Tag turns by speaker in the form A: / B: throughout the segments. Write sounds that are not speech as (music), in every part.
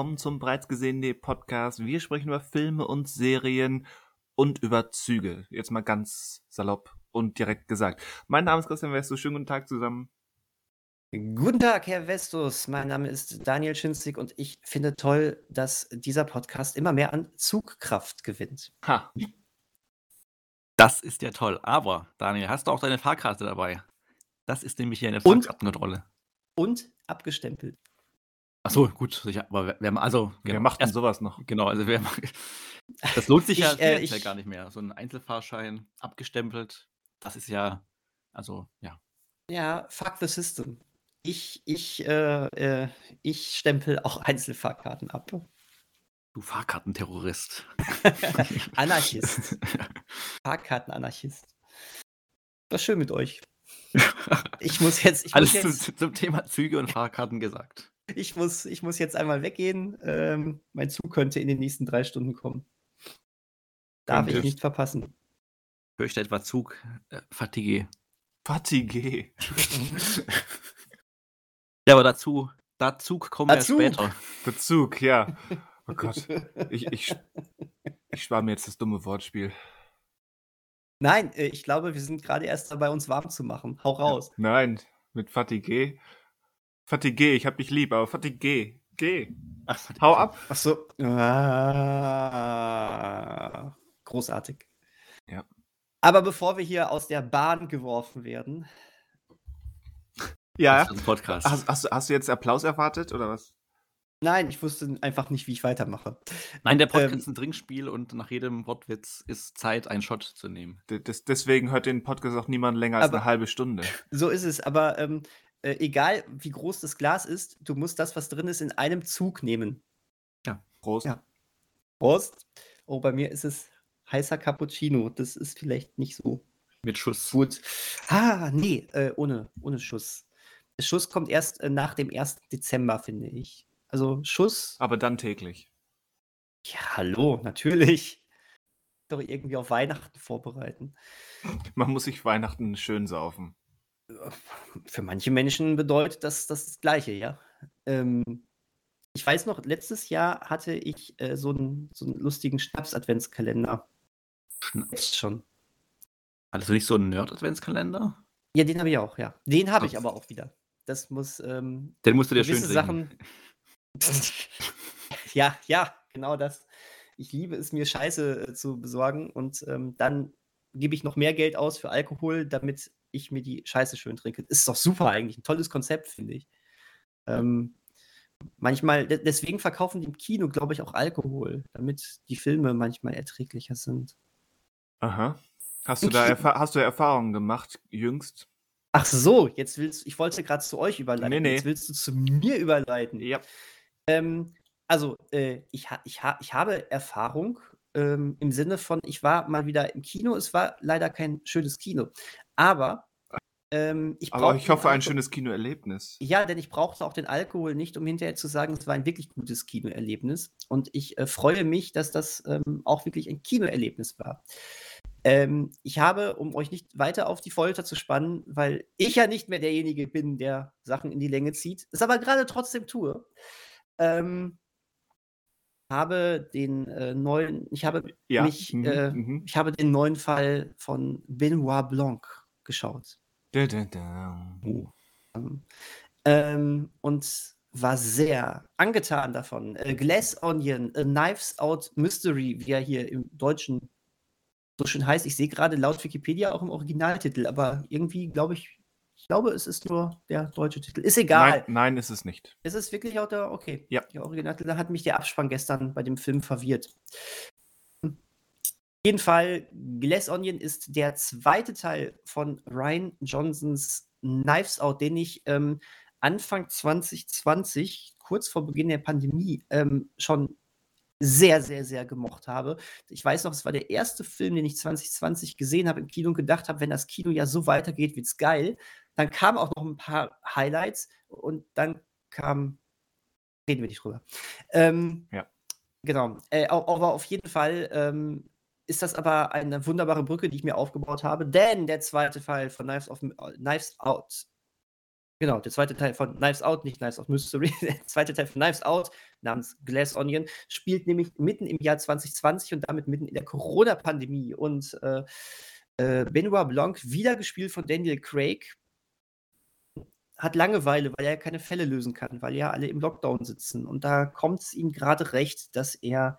A: Und willkommen zum bereits gesehenen Podcast. Wir sprechen über Filme und Serien und über Züge. Jetzt mal ganz salopp und direkt gesagt. Mein Name ist Christian Westo. Schönen guten Tag zusammen.
B: Guten Tag, Herr Vestus. Mein Name ist Daniel Schinzig und ich finde toll, dass dieser Podcast immer mehr an Zugkraft gewinnt.
A: Ha.
C: Das ist ja toll. Aber, Daniel, hast du auch deine Fahrkarte dabei? Das ist nämlich hier eine
B: Und-
C: Fahrkartenkontrolle.
B: Und abgestempelt.
C: Achso, gut, sicher. Aber wer, also,
A: Wer
C: genau,
A: macht denn
C: erst-
A: sowas noch?
C: Genau, also wer (laughs) Das lohnt sich ja
B: Ich, äh,
C: finanziell
B: ich-
C: gar nicht mehr. So ein Einzelfahrschein abgestempelt, das ist ja, also, ja.
B: Ja, fuck the system. Ich, ich, äh, äh, ich stempel auch (laughs) Einzelfahrkarten ab.
C: Du Fahrkartenterrorist. (laughs)
B: Anarchist. Fahrkartenanarchist. War schön mit euch. Ich muss jetzt, ich muss
C: Alles
B: jetzt,
C: zum, zum Thema Züge und Fahrkarten gesagt.
B: Ich muss, ich muss jetzt einmal weggehen. Ähm, mein Zug könnte in den nächsten drei Stunden kommen. Darf ich nicht verpassen.
C: Fürchte etwa Zug, äh, Fatigue.
A: Fatigue. (laughs)
C: Ja, aber dazu, dazu kommen wir später.
A: Bezug, ja. (laughs) Oh Gott. Ich, ich, ich spare mir jetzt das dumme Wortspiel.
B: Nein, äh, ich glaube, wir sind gerade erst dabei, uns warm zu machen. Hau raus.
A: Nein, mit Fatigue. Fatigue, ich hab dich lieb, aber Fatigue. Geh.
C: Ach, Fatigue.
A: Hau ab.
B: Ach so. Ah, großartig.
A: Ja.
B: Aber bevor wir hier aus der Bahn geworfen werden,
A: Ja.
C: Podcast.
A: Hast, hast, du- hast du jetzt Applaus erwartet oder was?
B: nein, ich wusste einfach nicht, wie ich weitermache.
C: Nein, der Podcast
B: Ähm,
C: ist ein Trinkspiel und nach jedem Wortwitz ist Zeit, einen Shot zu nehmen.
A: Deswegen hört den Podcast auch niemand länger als
B: Aber-
A: eine halbe Stunde.
B: So ist es, aber ähm, äh, egal wie groß das Glas ist, du musst das, was drin ist, in einem Zug nehmen.
A: Prost.
B: Ja. Prost. Oh, bei mir ist es heißer Cappuccino. Das ist vielleicht nicht so
C: Mit Schuss.
B: Gut. Ah, nee, äh, ohne, ohne Schuss. Der Schuss kommt erst äh, nach dem 1. Dezember, finde ich. Also Schuss.
A: Aber dann täglich.
B: Ja, hallo, natürlich. Doch irgendwie auf Weihnachten vorbereiten.
A: Man muss sich Weihnachten schön saufen.
B: Für manche Menschen bedeutet das das, das Gleiche, ja. Ähm, ich weiß noch, letztes Jahr hatte ich äh, so, einen, so einen lustigen Schnaps-Adventskalender.
C: Schnaps.
B: Schon.
C: Hattest du nicht so einen Nerd-Adventskalender?
B: Ja, den habe ich auch, ja. Den habe ich aber auch wieder. Das muss, ähm,
C: Den musst du dir schön.
B: Sachen. (laughs) ja, ja, genau das. Ich liebe es, mir Scheiße äh, zu besorgen und ähm, dann gebe ich noch mehr Geld aus für Alkohol, damit ich mir die Scheiße schön trinke. Ist doch super eigentlich, ein tolles Konzept, finde ich. Ähm, manchmal, de deswegen verkaufen die im Kino, glaube ich, auch Alkohol, damit die Filme manchmal erträglicher sind.
A: Aha. Hast du da Erfa hast du Erfahrungen gemacht, jüngst?
B: Ach so, jetzt willst ich wollte gerade zu euch überleiten.
A: Nee, nee.
B: Jetzt willst du zu mir überleiten.
A: Ja.
B: Ähm, also, äh, ich, ha ich, ha ich habe Erfahrung ähm, im Sinne von, ich war mal wieder im Kino. Es war leider kein schönes Kino. Aber ähm, ich
A: Aber ich hoffe, ein schönes Kinoerlebnis.
B: Ja, denn ich brauchte auch den Alkohol nicht, um hinterher zu sagen, es war ein wirklich gutes Kinoerlebnis. Und ich äh, freue mich, dass das ähm, auch wirklich ein Kinoerlebnis war. Ähm, ich habe, um euch nicht weiter auf die Folter zu spannen, weil ich ja nicht mehr derjenige bin, der Sachen in die Länge zieht, es aber gerade trotzdem tue, ähm, habe den äh, neuen, ich habe
A: Ja.
B: mich,
A: Mhm,
B: äh,
A: mhm.
B: ich habe den neuen Fall von Benoit Blanc geschaut.
A: Da, da, da.
B: Ähm, und war sehr angetan davon. Äh, Glass Onion, A Knives Out Mystery, wie er hier im Deutschen so schön heißt. Ich sehe gerade laut Wikipedia auch im Originaltitel, aber irgendwie glaube ich, ich glaube, es ist nur der deutsche Titel. Ist egal.
A: Nein, nein, ist es nicht.
B: Ist es wirklich auch der, okay.
A: Ja.
B: Der Originaltitel Da hat mich der Abspann gestern bei dem Film verwirrt. Auf jeden Fall, Glass Onion ist der zweite Teil von Ryan Johnsons Knives Out, den ich ähm, Anfang 2020, kurz vor Beginn der Pandemie, ähm, schon sehr, sehr, sehr gemocht habe. Ich weiß noch, es war der erste Film, den ich 2020 gesehen habe im Kino und gedacht habe, wenn das Kino ja so weitergeht, wird's geil. Dann kamen auch noch ein paar Highlights und dann kam, reden wir nicht drüber. Ähm,
A: Ja.
B: Genau. Äh, aber auf jeden Fall ähm, ist das aber eine wunderbare Brücke, die ich mir aufgebaut habe, denn der zweite Fall von Knives, of, Knives Out Genau, der zweite Teil von Knives Out, nicht Knives Out Mystery, (laughs) der zweite Teil von Knives Out namens Glass Onion spielt nämlich mitten im Jahr 2020 und damit mitten in der Corona-Pandemie. Und äh, äh, Benoit Blanc, wieder gespielt von Daniel Craig, hat Langeweile, weil er keine Fälle lösen kann, weil ja alle im Lockdown sitzen. Und da kommt es ihm gerade recht, dass er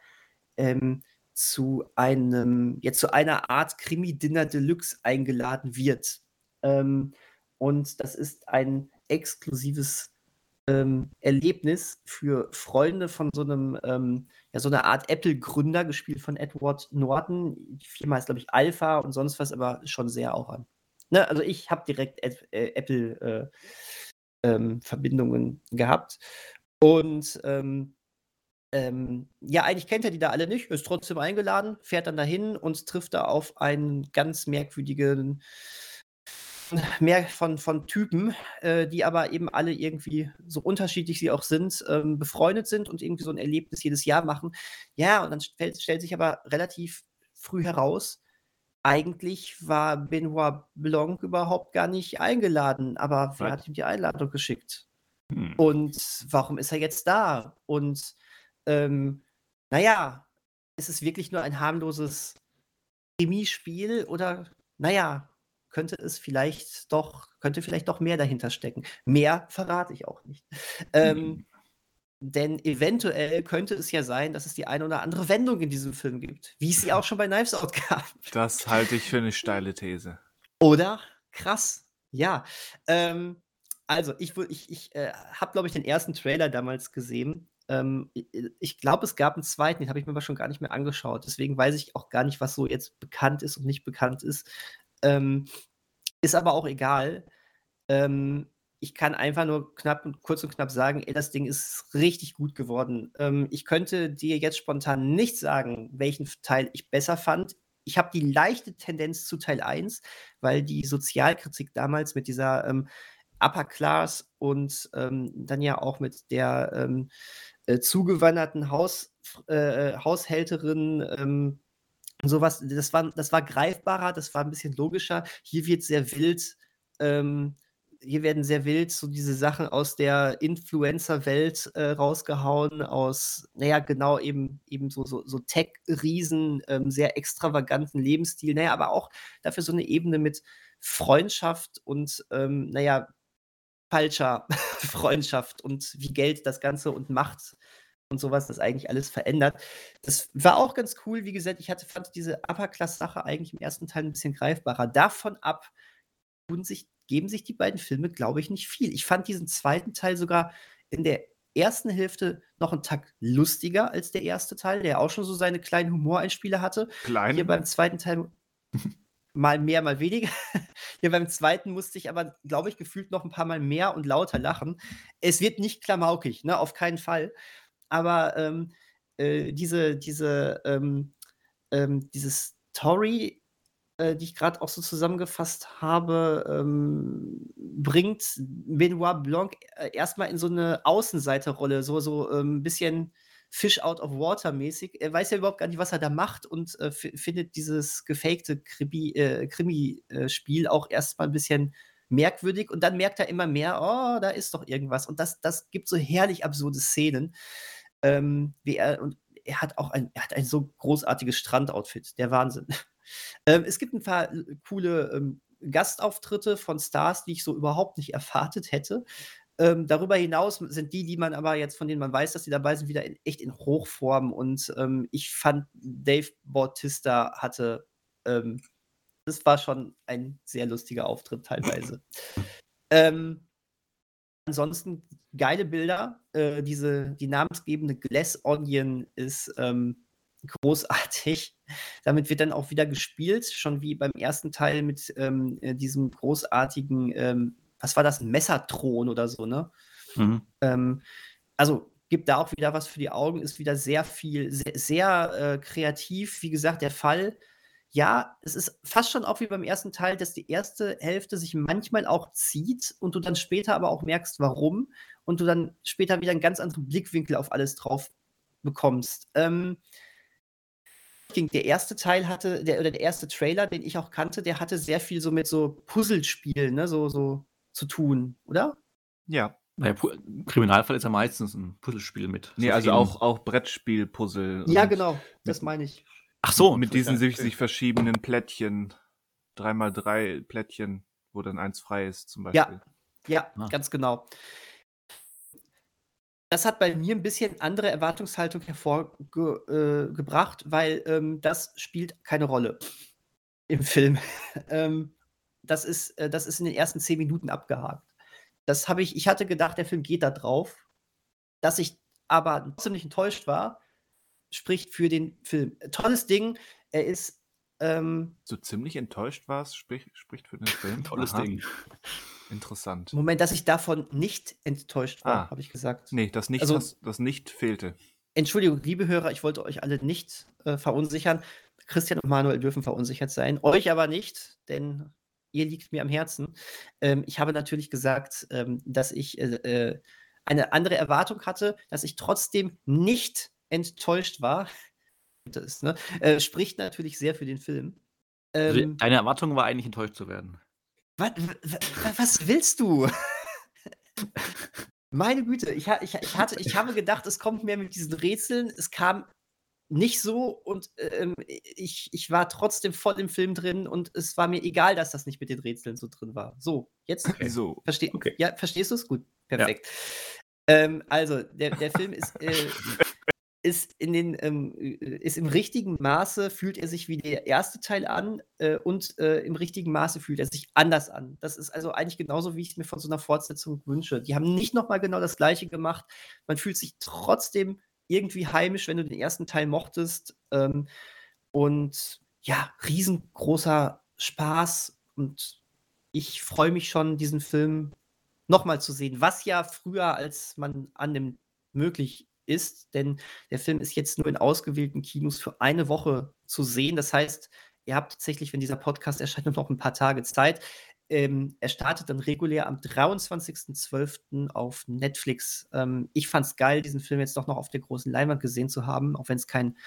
B: ähm, zu einem, jetzt zu einer Art Krimi-Dinner Deluxe eingeladen wird. Ähm, und das ist ein exklusives ähm, Erlebnis für Freunde von so einem, ähm, ja, so einer Art Apple-Gründer, gespielt von Edward Norton. Firma heißt, glaube ich, Alpha und sonst was, aber schon sehr auch an. Ne? Also ich habe direkt äh, Apple-Verbindungen äh, ähm, gehabt. Und ähm, ähm, ja, eigentlich kennt er die da alle nicht, ist trotzdem eingeladen, fährt dann dahin und trifft da auf einen ganz merkwürdigen (laughs) mehr von, von Typen, äh, die aber eben alle irgendwie, so unterschiedlich sie auch sind, ähm, befreundet sind und irgendwie so ein Erlebnis jedes Jahr machen. Ja, und dann stellt, stellt sich aber relativ früh heraus, eigentlich war Benoit Blanc überhaupt gar nicht eingeladen, aber wer hat ihm die Einladung geschickt? Hm. Und warum ist er jetzt da? Und ähm, naja, ist es wirklich nur ein harmloses Chemiespiel oder naja, könnte es vielleicht doch, könnte vielleicht doch mehr dahinter stecken. Mehr verrate ich auch nicht. (laughs) Ähm. Denn eventuell könnte es ja sein, dass es die eine oder andere Wendung in diesem Film gibt, wie es sie auch schon bei Knives Out (laughs) gab.
A: Das halte ich für eine steile These.
B: Oder? Krass. Ja. Ähm, also, ich, ich, ich äh, habe, glaube ich, den ersten Trailer damals gesehen. Ähm, ich glaube, es gab einen zweiten, den habe ich mir aber schon gar nicht mehr angeschaut. Deswegen weiß ich auch gar nicht, was so jetzt bekannt ist und nicht bekannt ist. Ähm, ist aber auch egal. Ähm, ich kann einfach nur knapp und kurz und knapp sagen, ey, das Ding ist richtig gut geworden. Ähm, ich könnte dir jetzt spontan nicht sagen, welchen Teil ich besser fand. Ich habe die leichte Tendenz zu Teil 1, weil die Sozialkritik damals mit dieser ähm, Upper Class und ähm, dann ja auch mit der ähm, äh, zugewanderten Haus, äh, Haushälterin ähm, sowas, das war, das war greifbarer, das war ein bisschen logischer. Hier wird sehr wild, ähm, hier werden sehr wild so diese Sachen aus der Influencer-Welt äh, rausgehauen, aus, naja, genau, eben, eben so, so, so Tech-Riesen, ähm, sehr extravaganten Lebensstil, naja, aber auch dafür so eine Ebene mit Freundschaft und, ähm, naja, falscher (laughs) Freundschaft und wie Geld das Ganze und Macht und sowas, das eigentlich alles verändert. Das war auch ganz cool. Wie gesagt, ich hatte, fand diese Upper-Class-Sache eigentlich im ersten Teil ein bisschen greifbarer. Davon ab sich, geben sich die beiden Filme, glaube ich, nicht viel. Ich fand diesen zweiten Teil sogar in der ersten Hälfte noch einen Takt lustiger als der erste Teil, der auch schon so seine kleinen Humoreinspiele hatte.
A: Klein.
B: Hier beim zweiten Teil (laughs) mal mehr, mal weniger. (laughs) Hier beim zweiten musste ich aber, glaube ich, gefühlt noch ein paar Mal mehr und lauter lachen. Es wird nicht klamaukig, ne, auf keinen Fall aber ähm, äh, diese, diese, ähm, ähm, diese Story, äh, die ich gerade auch so zusammengefasst habe, ähm, bringt Benoit Blanc äh, erstmal in so eine Außenseiterrolle, so, so ein ähm, bisschen Fish out of water mäßig. Er weiß ja überhaupt gar nicht, was er da macht und äh, findet dieses gefakte äh, Krimi-Spiel äh, auch erstmal ein bisschen merkwürdig und dann merkt er immer mehr, oh, da ist doch irgendwas. Und das, das gibt so herrlich absurde Szenen ähm, wie er, und er hat auch ein, er hat ein so großartiges Strandoutfit, der Wahnsinn. (laughs) ähm, es gibt ein paar äh, coole ähm, Gastauftritte von Stars, die ich so überhaupt nicht erwartet hätte. Ähm, darüber hinaus sind die, die man aber jetzt, von denen man weiß, dass sie dabei sind, wieder in, echt in Hochform. Und ähm, ich fand, Dave Bautista hatte, ähm, das war schon ein sehr lustiger Auftritt teilweise. (laughs) ähm, ansonsten geile Bilder. Äh, diese, die namensgebende Glass Onion ist ähm, großartig. (laughs) Damit wird dann auch wieder gespielt, schon wie beim ersten Teil mit ähm, äh, diesem großartigen, ähm, was war das, Messerthron oder so, ne? Mhm. Ähm, also gibt da auch wieder was für die Augen, ist wieder sehr viel, sehr, sehr äh, kreativ. Wie gesagt, der Fall ja, es ist fast schon auch wie beim ersten Teil, dass die erste Hälfte sich manchmal auch zieht und du dann später aber auch merkst, warum und du dann später wieder einen ganz anderen Blickwinkel auf alles drauf bekommst. Ähm, der erste Teil hatte, der, oder der erste Trailer, den ich auch kannte, der hatte sehr viel so mit so Puzzlespielen, ne, so, so zu tun, oder?
A: Ja.
C: Naja, Pu- Kriminalfall ist ja meistens ein Puzzlespiel mit.
A: Nee,
C: so
A: also auch, auch Brettspiel-Puzzle.
B: Ja, genau, das meine ich.
C: Ach so,
A: Mit diesen sich, sich verschiebenden Plättchen. Dreimal drei Plättchen, wo dann eins frei ist, zum Beispiel.
B: Ja,
C: Ah.
B: ganz genau. Das hat bei mir ein bisschen andere Erwartungshaltung hervorgebracht, äh, weil ähm, das spielt keine Rolle im Film. (laughs) ähm, das, ist, äh, das ist in den ersten zehn Minuten abgehakt. Das habe ich, ich hatte gedacht, der Film geht da drauf. Dass ich aber ziemlich enttäuscht war, spricht für den Film. Tolles Ding, er ist ähm,
A: So ziemlich enttäuscht warst, sprich, spricht für den Film. (laughs)
C: Tolles
A: Aha,
C: Ding.
A: Interessant.
B: Moment, dass ich davon nicht enttäuscht war,
A: Ah.
B: habe ich gesagt.
A: Nee, das nicht,
B: Also-
A: das, das nicht fehlte.
B: Entschuldigung, liebe Hörer, ich wollte euch alle nicht äh, verunsichern. Christian und Manuel dürfen verunsichert sein, euch aber nicht, denn ihr liegt mir am Herzen. Ähm, ich habe natürlich gesagt, ähm, dass ich äh, äh, eine andere Erwartung hatte, dass ich trotzdem nicht enttäuscht war. (laughs) Das ist, ne? äh, spricht natürlich sehr für den Film.
C: Also,
B: Ähm,
C: deine Erwartung war eigentlich enttäuscht zu werden.
B: was, was willst du? (laughs) Meine Güte, ich, ich, ich, hatte, ich habe gedacht, es kommt mehr mit diesen Rätseln. Es kam nicht so und ähm, ich, ich war trotzdem voll im Film drin und es war mir egal, dass das nicht mit den Rätseln so drin war. So, jetzt
A: So.
B: versteh,
C: Okay.
B: ja, verstehst du es? Gut, perfekt. Ähm, also, der, der Film ist, äh, ist, in den, ähm, äh, ist im richtigen Maße, fühlt er sich wie der erste Teil an äh, und äh, im richtigen Maße fühlt er sich anders an. Das ist also eigentlich genauso, wie ich es mir von so einer Fortsetzung wünsche. Die haben nicht nochmal genau das Gleiche gemacht. Man fühlt sich trotzdem irgendwie heimisch, wenn du den ersten Teil mochtest. Ähm, und ja, riesengroßer Spaß und ich freue mich schon, diesen Film nochmal zu sehen, was ja früher, als man annimmt, möglich ist, denn der Film ist jetzt nur in ausgewählten Kinos für eine Woche zu sehen. Das heißt, ihr habt tatsächlich, wenn dieser Podcast erscheint, (laughs) noch ein paar Tage Zeit. Ähm, er startet dann regulär am 23.12. auf Netflix. Ähm, ich fand es geil, diesen Film jetzt doch noch auf der großen Leinwand gesehen zu haben, auch wenn es kein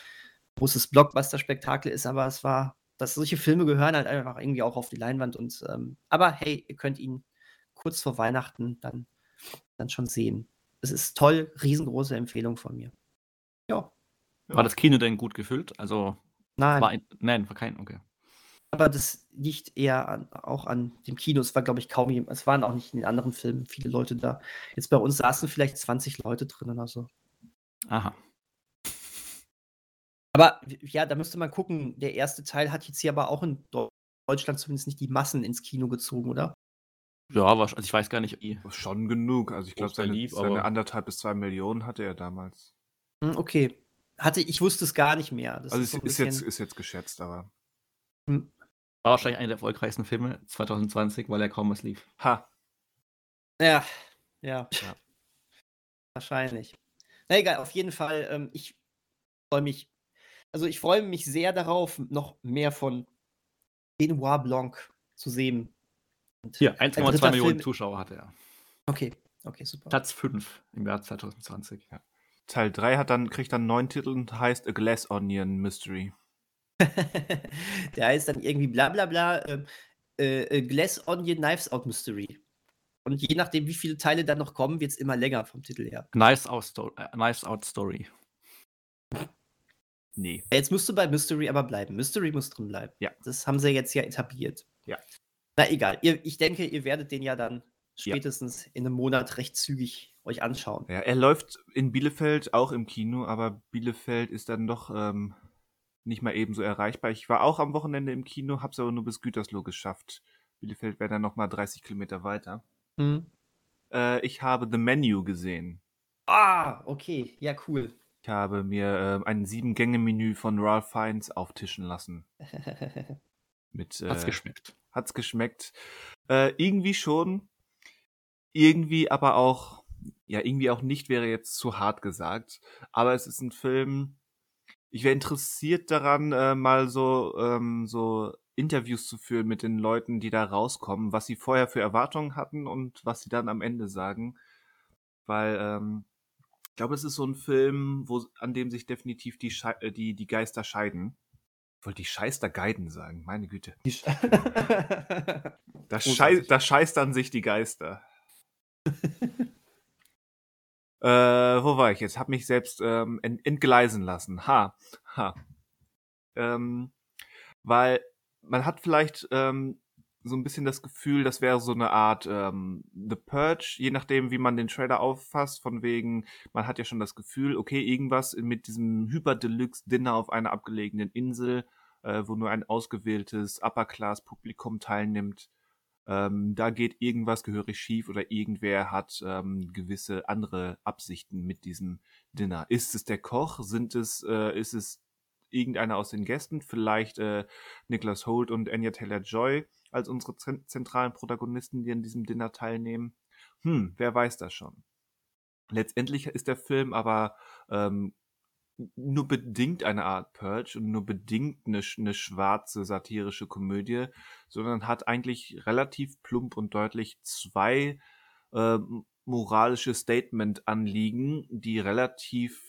B: großes Blockbuster-Spektakel ist, aber es war, dass solche Filme gehören halt einfach irgendwie auch auf die Leinwand und ähm, aber hey, ihr könnt ihn kurz vor Weihnachten dann, dann schon sehen. Es ist toll, riesengroße Empfehlung von mir. Ja,
C: War das Kino denn gut gefüllt? Also,
B: nein,
C: war ein, nein, war kein, okay.
B: Aber das liegt eher an, auch an dem Kino. Es war, glaube ich, kaum jemand, es waren auch nicht in den anderen Filmen viele Leute da. Jetzt bei uns saßen vielleicht 20 Leute drin oder so.
C: Aha.
B: Aber ja, da müsste man gucken. Der erste Teil hat jetzt hier aber auch in Deu- Deutschland zumindest nicht die Massen ins Kino gezogen, oder?
C: Ja, war, also ich weiß gar nicht.
A: Schon genug. Also ich glaube, seine,
C: lief,
A: seine anderthalb bis zwei Millionen hatte er damals.
B: Hm, okay. Hatte, ich wusste es gar nicht mehr. Das
A: also
B: ist so
A: ist, jetzt, ist jetzt geschätzt, aber.
C: War wahrscheinlich einer der erfolgreichsten Filme 2020, weil er kaum was lief.
A: Ha.
B: Ja, ja.
A: Ja.
B: Wahrscheinlich. Na egal, auf jeden Fall, ähm, ich freue mich, also ich freue mich sehr darauf, noch mehr von Benoit Blanc zu sehen. Und
C: Hier,
B: ein
C: 1,2
B: dritter
C: Millionen
B: Film-
C: Zuschauer hatte er.
B: Okay, okay, super.
C: Platz 5 im Jahr 2020. Ja.
A: Teil 3 hat dann, kriegt dann neun Titel und heißt A Glass Onion Mystery. (laughs)
B: Der heißt dann irgendwie bla bla bla ähm, äh, äh, Glass Onion Knives Out Mystery. Und je nachdem, wie viele Teile dann noch kommen, wird es immer länger vom Titel her.
C: Nice, Out Sto äh, nice Out Story.
A: Nee.
B: Jetzt musst du bei Mystery aber bleiben. Mystery muss drin bleiben.
A: Ja.
B: Das haben sie jetzt ja etabliert.
A: Ja.
B: Na egal. Ihr, ich denke, ihr werdet den ja dann
A: Ja.
B: spätestens in einem Monat recht zügig euch anschauen.
A: Ja, er läuft in Bielefeld auch im Kino, aber Bielefeld ist dann doch ähm, nicht mal ebenso erreichbar. Ich war auch am Wochenende im Kino, hab's aber nur bis Gütersloh geschafft. Bielefeld wäre dann nochmal 30 Kilometer weiter.
B: Hm.
A: Äh, ich habe The Menu gesehen.
B: Ah, okay. Ja, cool.
A: Ich habe mir äh, ein Sieben-Gänge-Menü von Ralph Fiennes auftischen lassen. (laughs) Mit, äh,
C: Hat's geschmeckt.
A: hat's geschmeckt. Äh, irgendwie schon. Irgendwie aber auch, ja, irgendwie auch nicht, wäre jetzt zu hart gesagt. Aber es ist ein Film, ich wäre interessiert daran, äh, mal so, ähm, so Interviews zu führen mit den Leuten, die da rauskommen, was sie vorher für Erwartungen hatten und was sie dann am Ende sagen. Weil, ähm, ich glaube, es ist so ein Film, wo, an dem sich definitiv die, Schei äh, die, die Geister scheiden. Ich wollte die Scheißer Geiden sagen, meine Güte. Da, (laughs) schei da scheißt an sich die Geister. (laughs) Äh, wo war ich jetzt? Hab mich selbst ähm, ent entgleisen lassen. Ha, ha. Ähm, weil man hat vielleicht ähm, so ein bisschen das Gefühl, das wäre so eine Art ähm, The Purge, je nachdem, wie man den Trailer auffasst, von wegen, man hat ja schon das Gefühl, okay, irgendwas mit diesem Hyper-Deluxe-Dinner auf einer abgelegenen Insel, äh, wo nur ein ausgewähltes Upper-Class-Publikum teilnimmt, ähm, da geht irgendwas gehörig schief oder irgendwer hat ähm, gewisse andere Absichten mit diesem Dinner. Ist es der Koch? Sind es, äh, ist es irgendeiner aus den Gästen? Vielleicht äh, Nicholas Holt und Anya Taylor-Joy als unsere zentralen Protagonisten, die an diesem Dinner teilnehmen. Hm, wer weiß das schon. Letztendlich ist der Film aber ähm, nur bedingt eine Art Purge und nur bedingt eine, eine schwarze satirische Komödie, sondern hat eigentlich relativ plump und deutlich zwei äh, moralische Statement-Anliegen, die relativ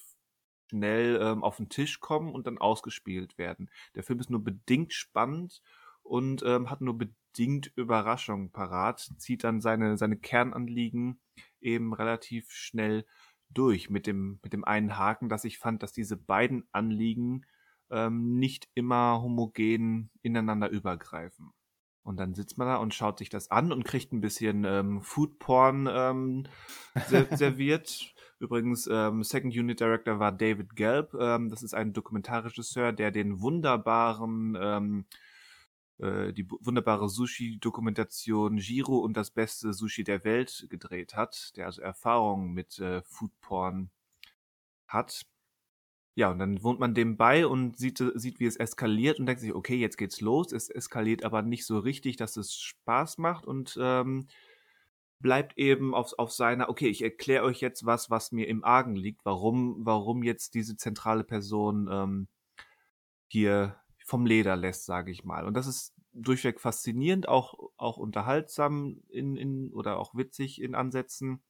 A: schnell ähm, auf den Tisch kommen und dann ausgespielt werden. Der Film ist nur bedingt spannend und ähm, hat nur bedingt Überraschungen parat, zieht dann seine, seine Kernanliegen eben relativ schnell durch mit dem, mit dem einen Haken, dass ich fand, dass diese beiden Anliegen ähm, nicht immer homogen ineinander übergreifen. Und dann sitzt man da und schaut sich das an und kriegt ein bisschen ähm, Foodporn ähm, (laughs) serviert. Übrigens, ähm, Second Unit Director war David Gelb. Ähm, das ist ein Dokumentarregisseur, der den wunderbaren ähm, äh, die wunderbare Sushi-Dokumentation Giro und das beste Sushi der Welt gedreht hat, der also Erfahrung mit äh, Foodporn hat. Ja, und dann wohnt man dem bei und sieht, sieht, wie es eskaliert und denkt sich, okay, jetzt geht's los. Es eskaliert aber nicht so richtig, dass es Spaß macht und ähm, bleibt eben auf, auf seiner, okay, ich erkläre euch jetzt was, was mir im Argen liegt, warum, warum jetzt diese zentrale Person ähm, hier vom Leder lässt, sage ich mal. Und das ist durchweg faszinierend, auch, auch unterhaltsam in, in, oder auch witzig in Ansätzen,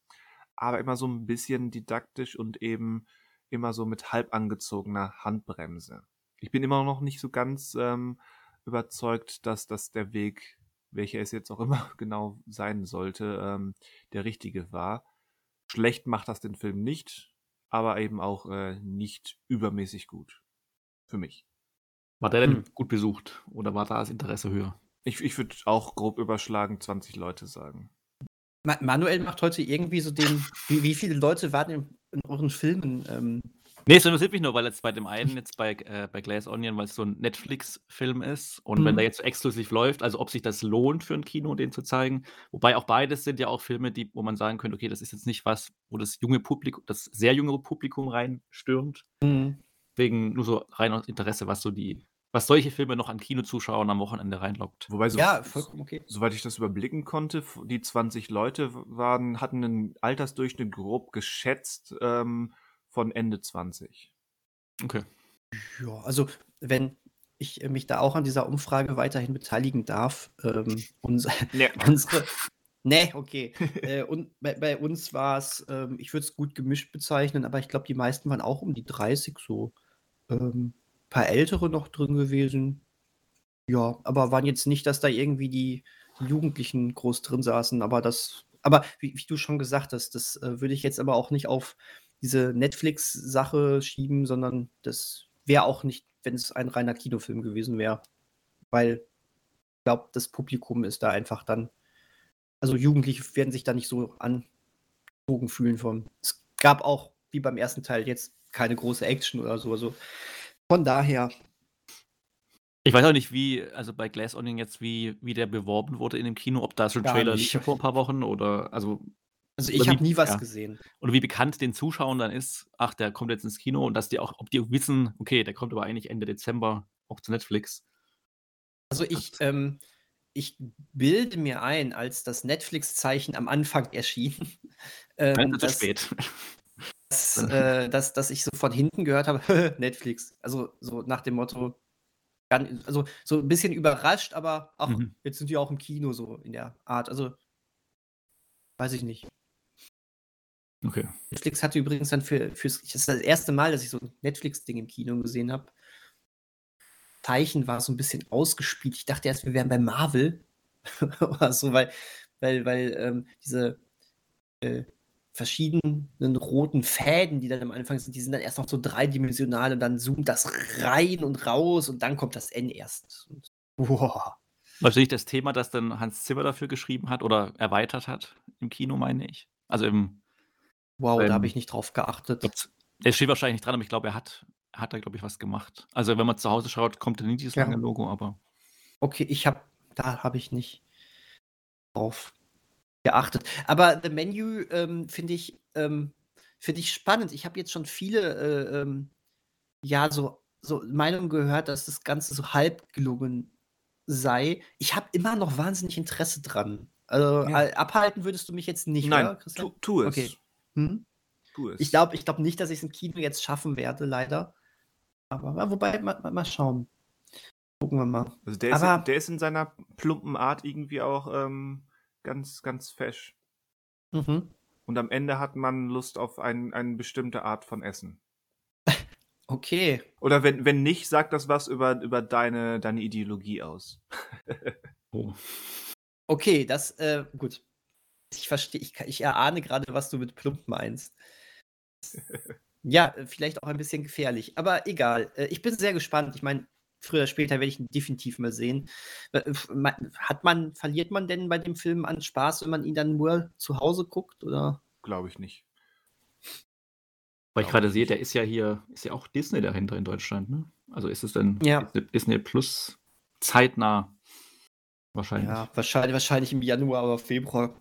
A: aber immer so ein bisschen didaktisch und eben immer so mit halb angezogener Handbremse. Ich bin immer noch nicht so ganz ähm, überzeugt, dass das der Weg, welcher es jetzt auch immer (laughs) genau sein sollte, ähm, der richtige war. Schlecht macht das den Film nicht, aber eben auch äh, nicht übermäßig gut. Für mich.
C: War der denn hm. gut besucht oder war da das Interesse höher?
A: Ich, ich würde auch grob überschlagen 20 Leute sagen.
B: Manuel macht heute irgendwie so den. Wie, wie viele Leute waren in, in euren Filmen? Ähm?
C: Nee, es interessiert mich nur, weil jetzt bei dem einen, jetzt bei, äh, bei Glass Onion, weil es so ein Netflix-Film ist und mhm. wenn der jetzt so exklusiv läuft, also ob sich das lohnt für ein Kino, den zu zeigen. Wobei auch beides sind ja auch Filme, die, wo man sagen könnte, okay, das ist jetzt nicht was, wo das junge Publikum, das sehr junge Publikum reinstürmt. Mhm. Wegen nur so rein aus Interesse, was so die, was solche Filme noch an Kinozuschauern am Wochenende reinlockt.
A: Wobei, so, ja, vollkommen okay. soweit ich das überblicken konnte, die 20 Leute waren, hatten einen Altersdurchschnitt grob geschätzt ähm, von Ende 20.
B: Okay. Ja, also wenn ich mich da auch an dieser Umfrage weiterhin beteiligen darf, ähm, uns, nee. (laughs) unsere, Nee, okay. äh, und bei, bei uns war es, ähm, ich würde es gut gemischt bezeichnen, aber ich glaube, die meisten waren auch um die 30 so. Ähm, paar ältere noch drin gewesen. Ja, aber waren jetzt nicht, dass da irgendwie die, Jugendlichen groß drin saßen, aber das, aber wie, wie du schon gesagt hast, das äh, würde ich jetzt aber auch nicht auf diese Netflix-Sache schieben, sondern das wäre auch nicht, wenn es ein reiner Kinofilm gewesen wäre. Weil ich glaube, das Publikum ist da einfach dann, also Jugendliche werden sich da nicht so angezogen fühlen von. Es gab auch, wie beim ersten Teil, jetzt keine große Action oder so. Also von daher.
C: Ich weiß auch nicht, wie, also bei Glass Onion jetzt, wie, wie der beworben wurde in dem Kino, ob da schon Gar Trailer lief vor ein paar Wochen oder, also.
B: Also ich habe nie was ja. gesehen.
C: Oder wie bekannt den Zuschauern dann ist, ach, der kommt jetzt ins Kino und dass die auch, ob die wissen, okay, der kommt aber eigentlich Ende Dezember auch zu Netflix.
B: Also ich, ähm, ich bilde mir ein, als das Netflix-Zeichen am Anfang erschien. (laughs)
C: ähm, Nein, zu spät
B: dass, äh, dass, dass ich so von hinten gehört habe, (laughs) Netflix. Also so nach dem Motto, also so ein bisschen überrascht, aber ach, mhm. jetzt sind die auch im Kino so in der Art. Also weiß ich nicht.
C: Okay.
B: Netflix hatte übrigens dann für, fürs, das ist das erste Mal, dass ich so ein Netflix-Ding im Kino gesehen habe. Zeichen war so ein bisschen ausgespielt. Ich dachte erst, wir wären bei Marvel (laughs) oder so, weil, weil, weil ähm, diese äh, verschiedenen roten Fäden, die dann am Anfang sind, die sind dann erst noch so dreidimensional und dann zoomt das rein und raus und dann kommt das N erst. Und,
C: wow. Wahrscheinlich das Thema, das dann Hans Zimmer dafür geschrieben hat oder erweitert hat im Kino, meine ich. Also im.
B: Wow, ähm, da habe ich nicht drauf geachtet.
C: Er steht wahrscheinlich nicht dran, aber ich glaube, er hat, hat da, glaube ich, was gemacht. Also wenn man zu Hause schaut, kommt dann nicht dieses ja. lange Logo, aber.
B: Okay, ich habe, da habe ich nicht drauf geachtet. Aber The Menu ähm, finde ich, ähm, find ich spannend. Ich habe jetzt schon viele, äh, ähm, ja, so, so Meinungen gehört, dass das Ganze so halb gelungen sei. Ich habe immer noch wahnsinnig Interesse dran. Also ja. abhalten würdest du mich jetzt nicht,
A: Nein, oder, tu, tu, es.
B: Okay. Hm? Tu es. Ich glaube ich glaub nicht, dass ich es im Kino jetzt schaffen werde, leider. Aber wobei, mal, mal schauen. Gucken wir mal.
A: Also der, Aber, ist, der ist in seiner plumpen Art irgendwie auch ähm, ganz, ganz fesch. Mhm. Und am Ende hat man Lust auf ein, eine bestimmte Art von Essen. (laughs)
B: Okay.
A: Oder wenn, wenn nicht, sagt das was über, über deine, deine Ideologie aus. (laughs)
B: oh. Okay, das, äh, gut. Ich verstehe, ich, ich erahne gerade, was du mit plump meinst. (laughs) ja, vielleicht auch ein bisschen gefährlich, aber egal. Äh, ich bin sehr gespannt. Ich meine, früher oder später werde ich ihn definitiv mal sehen. Äh, hat man, verliert man denn bei dem Film an Spaß, wenn man ihn dann nur zu Hause guckt, oder?
A: Glaube ich nicht.
C: Weil ich gerade sehe, der ist ja hier, ist ja auch Disney dahinter in Deutschland, ne? Also ist es denn ja. Disney Plus zeitnah wahrscheinlich? Ja,
B: wahrscheinlich, wahrscheinlich im Januar oder Februar.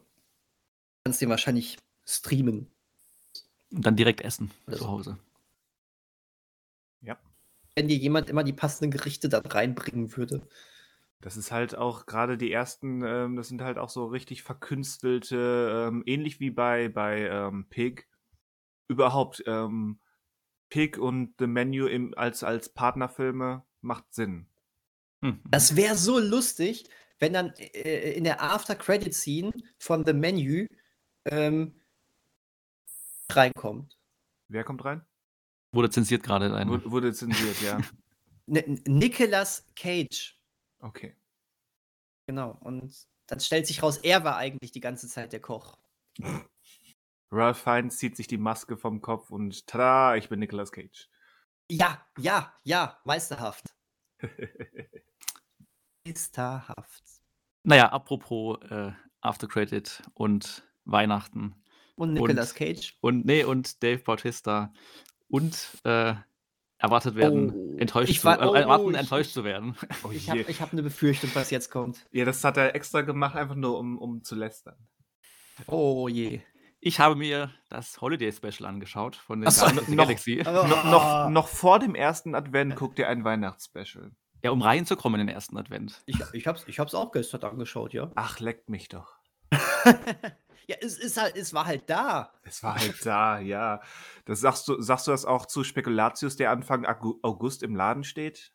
B: Kannst du den wahrscheinlich streamen.
C: Und dann direkt essen also. zu Hause.
B: Wenn dir jemand immer die passenden Gerichte da reinbringen würde.
A: Das ist halt auch gerade die ersten, ähm, das sind halt auch so richtig verkünstelte, ähm, ähnlich wie bei, bei ähm, Pig, überhaupt ähm, Pig und The Menu im, als, als Partnerfilme macht Sinn.
B: Mhm. Das wäre so lustig, wenn dann äh, in der After-Credit-Scene von The Menu ähm, reinkommt.
A: Wer kommt rein?
C: Wurde zensiert gerade ein.
A: Wurde, wurde zensiert, ja. (laughs)
B: N Nicolas Cage.
A: Okay.
B: Genau, und dann stellt sich raus, er war eigentlich die ganze Zeit der Koch.
A: Ralph Fiennes zieht sich die Maske vom Kopf und tada, ich bin Nicolas Cage.
B: Ja, ja, ja, meisterhaft. (laughs) meisterhaft.
C: Naja, apropos äh, After Credit und Weihnachten.
B: Und Nicolas und, Cage.
C: Und nee, und Dave Bautista. Und äh, erwartet werden, oh, enttäuscht, zu, oh, äh, erwarten, ich, enttäuscht zu werden.
B: Oh ich habe hab eine Befürchtung, was jetzt kommt.
A: Ja, das hat er extra gemacht, einfach nur um, um zu lästern.
B: Oh je.
C: Ich habe mir das Holiday Special angeschaut von den so,
A: noch, Galaxy. Noch, noch, noch, vor dem ersten Advent guckt ihr ein Weihnachtsspecial.
C: Ja, um reinzukommen in den ersten Advent.
B: Ich, ich, hab's, ich hab's auch gestern angeschaut, ja.
A: Ach, leckt mich doch. (laughs)
B: ja, es, ist halt, es war halt da.
A: Es war halt da, ja. Das sagst du, sagst du das auch zu Spekulatius, der Anfang August im Laden steht?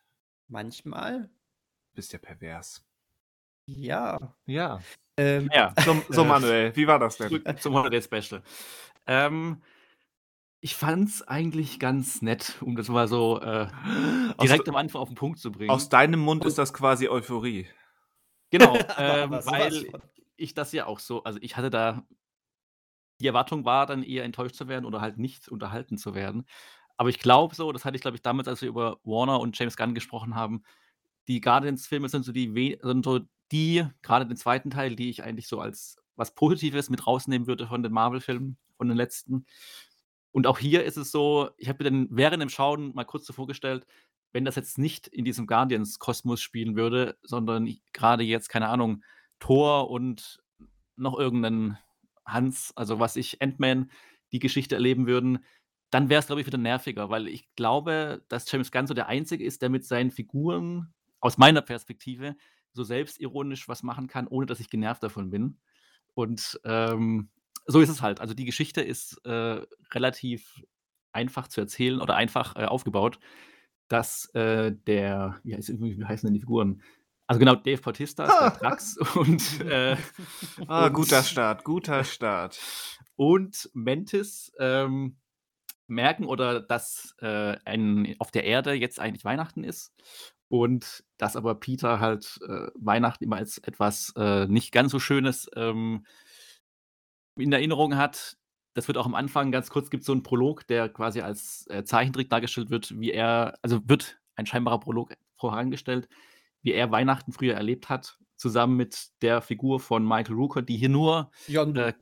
B: Manchmal.
A: Bist ja pervers.
B: Ja.
A: Ja. Ähm, ja, so, (laughs) so Manuel, wie war das denn?
C: Zum Holiday Special. Ähm, ich fand's eigentlich ganz nett, um das mal so äh, direkt aus, am Anfang auf den Punkt zu bringen.
A: Aus deinem Mund ist das quasi Euphorie.
C: Genau, (laughs) ähm, weil ich das ja auch so, also ich hatte da, die Erwartung war dann eher enttäuscht zu werden oder halt nicht unterhalten zu werden. Aber ich glaube so, das hatte ich glaube ich damals, als wir über Warner und James Gunn gesprochen haben, die Guardians-Filme sind so die, sind so die, gerade den zweiten Teil, die ich eigentlich so als was Positives mit rausnehmen würde von den Marvel-Filmen, von den letzten. Und auch hier ist es so, ich habe mir dann während dem Schauen mal kurz so vorgestellt, wenn das jetzt nicht in diesem Guardians-Kosmos spielen würde, sondern gerade jetzt, keine Ahnung, Thor und noch irgendeinen Hans, also was ich, Ant-Man, die Geschichte erleben würden, dann wäre es, glaube ich, wieder nerviger, weil ich glaube, dass James Gunn so der Einzige ist, der mit seinen Figuren, aus meiner Perspektive, so selbstironisch was machen kann, ohne dass ich genervt davon bin. Und ähm, so ist es halt. Also die Geschichte ist äh, relativ einfach zu erzählen oder einfach äh, aufgebaut, dass äh, der, wie, heißt, wie heißen denn die Figuren? Also genau, Dave Bautista ist der (laughs) Drax und, äh,
A: ah, und, guter Start, guter Start.
C: Und Mentis ähm, merken oder dass äh, ein, auf der Erde jetzt eigentlich Weihnachten ist und dass aber Peter halt äh, Weihnachten immer als etwas äh, nicht ganz so Schönes ähm, in Erinnerung hat. das wird auch am Anfang ganz kurz gibt so einen Prolog, der quasi als, äh, Zeichentrick dargestellt wird, wie er also wird ein scheinbarer Prolog vorangestellt, wie er Weihnachten früher erlebt hat, zusammen mit der Figur von Michael Rooker, die hier nur
B: Yondu.
C: äh,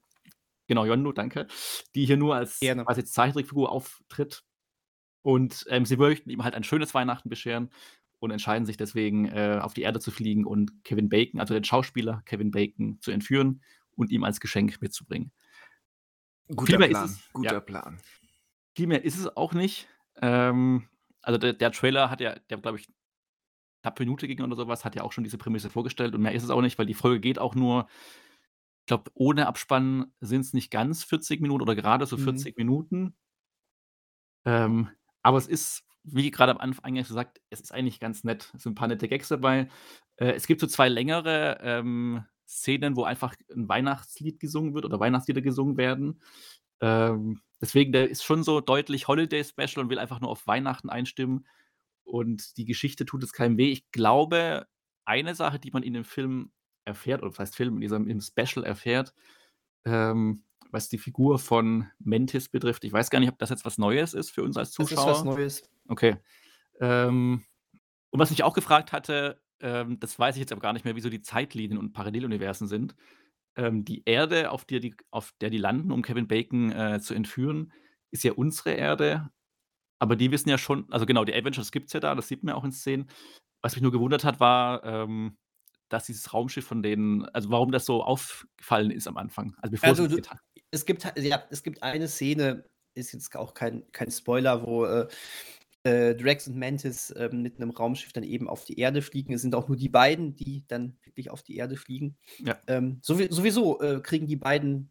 C: genau, Yondu, danke, die hier nur als
B: Gerne.
C: quasi Zeichentrickfigur auftritt. Und, ähm, sie möchten ihm halt ein schönes Weihnachten bescheren und entscheiden sich deswegen, äh, auf die Erde zu fliegen und Kevin Bacon, also den Schauspieler Kevin Bacon, zu entführen und ihm als Geschenk mitzubringen.
A: Guter
C: mehr ist
A: Plan.
C: es
A: Guter
C: ja.
A: Plan.
C: Viel mehr ist es auch nicht. Ähm, also der der Trailer hat ja der glaube ich knapp Minute ging oder so was, hat ja auch schon diese Prämisse vorgestellt und mehr ist es auch nicht, weil die Folge geht auch nur ich glaube, ohne Abspann sind's nicht ganz 40 Minuten oder gerade so
B: Mhm.
C: 40 Minuten. Ähm, aber es ist, wie grade am Anfang gesagt, es ist eigentlich ganz nett. Es sind 'n paar nette Gags dabei. Äh, es gibt so 2 längere, ähm, Szenen, wo einfach 'n Weihnachtslied gesungen wird oder Weihnachtslieder gesungen werden. Ähm, deswegen, der ist schon so deutlich Holiday Special und will einfach nur auf Weihnachten einstimmen und die Geschichte tut es keinem weh. Ich glaube, eine Sache, die man in dem Film erfährt oder was heißt Film, in diesem im Special erfährt, ähm, was die Figur von Mantis betrifft. Ich weiß gar nicht, ob das jetzt was Neues ist für uns als
B: Das ist
C: Zuschauer.
B: was Neues.
C: Okay. Ähm, und was ich auch gefragt hatte, ähm, das weiß ich jetzt aber gar nicht mehr, wie so die Zeitlinien und Paralleluniversen sind. Ähm, die Erde, auf der die auf der die landen, um Kevin Bacon, äh, zu entführen, ist ja unsere Erde. Aber die wissen ja schon also genau, die Avengers gibt's ja da, das sieht man ja auch in Szenen. Was mich nur gewundert hat, war, ähm, dass dieses Raumschiff von denen also warum das so aufgefallen ist am Anfang. Also bevor
B: Also,
C: sie
B: du es gibt ja, es gibt eine Szene, ist jetzt auch kein kein Spoiler, wo, äh, äh, Drax und Mantis, ähm, mit 'nem Raumschiff dann eben auf die Erde fliegen. Es sind auch nur die beiden, die dann wirklich auf die Erde fliegen.
C: Ja.
B: Ähm, sowie sowieso, äh, kriegen die beiden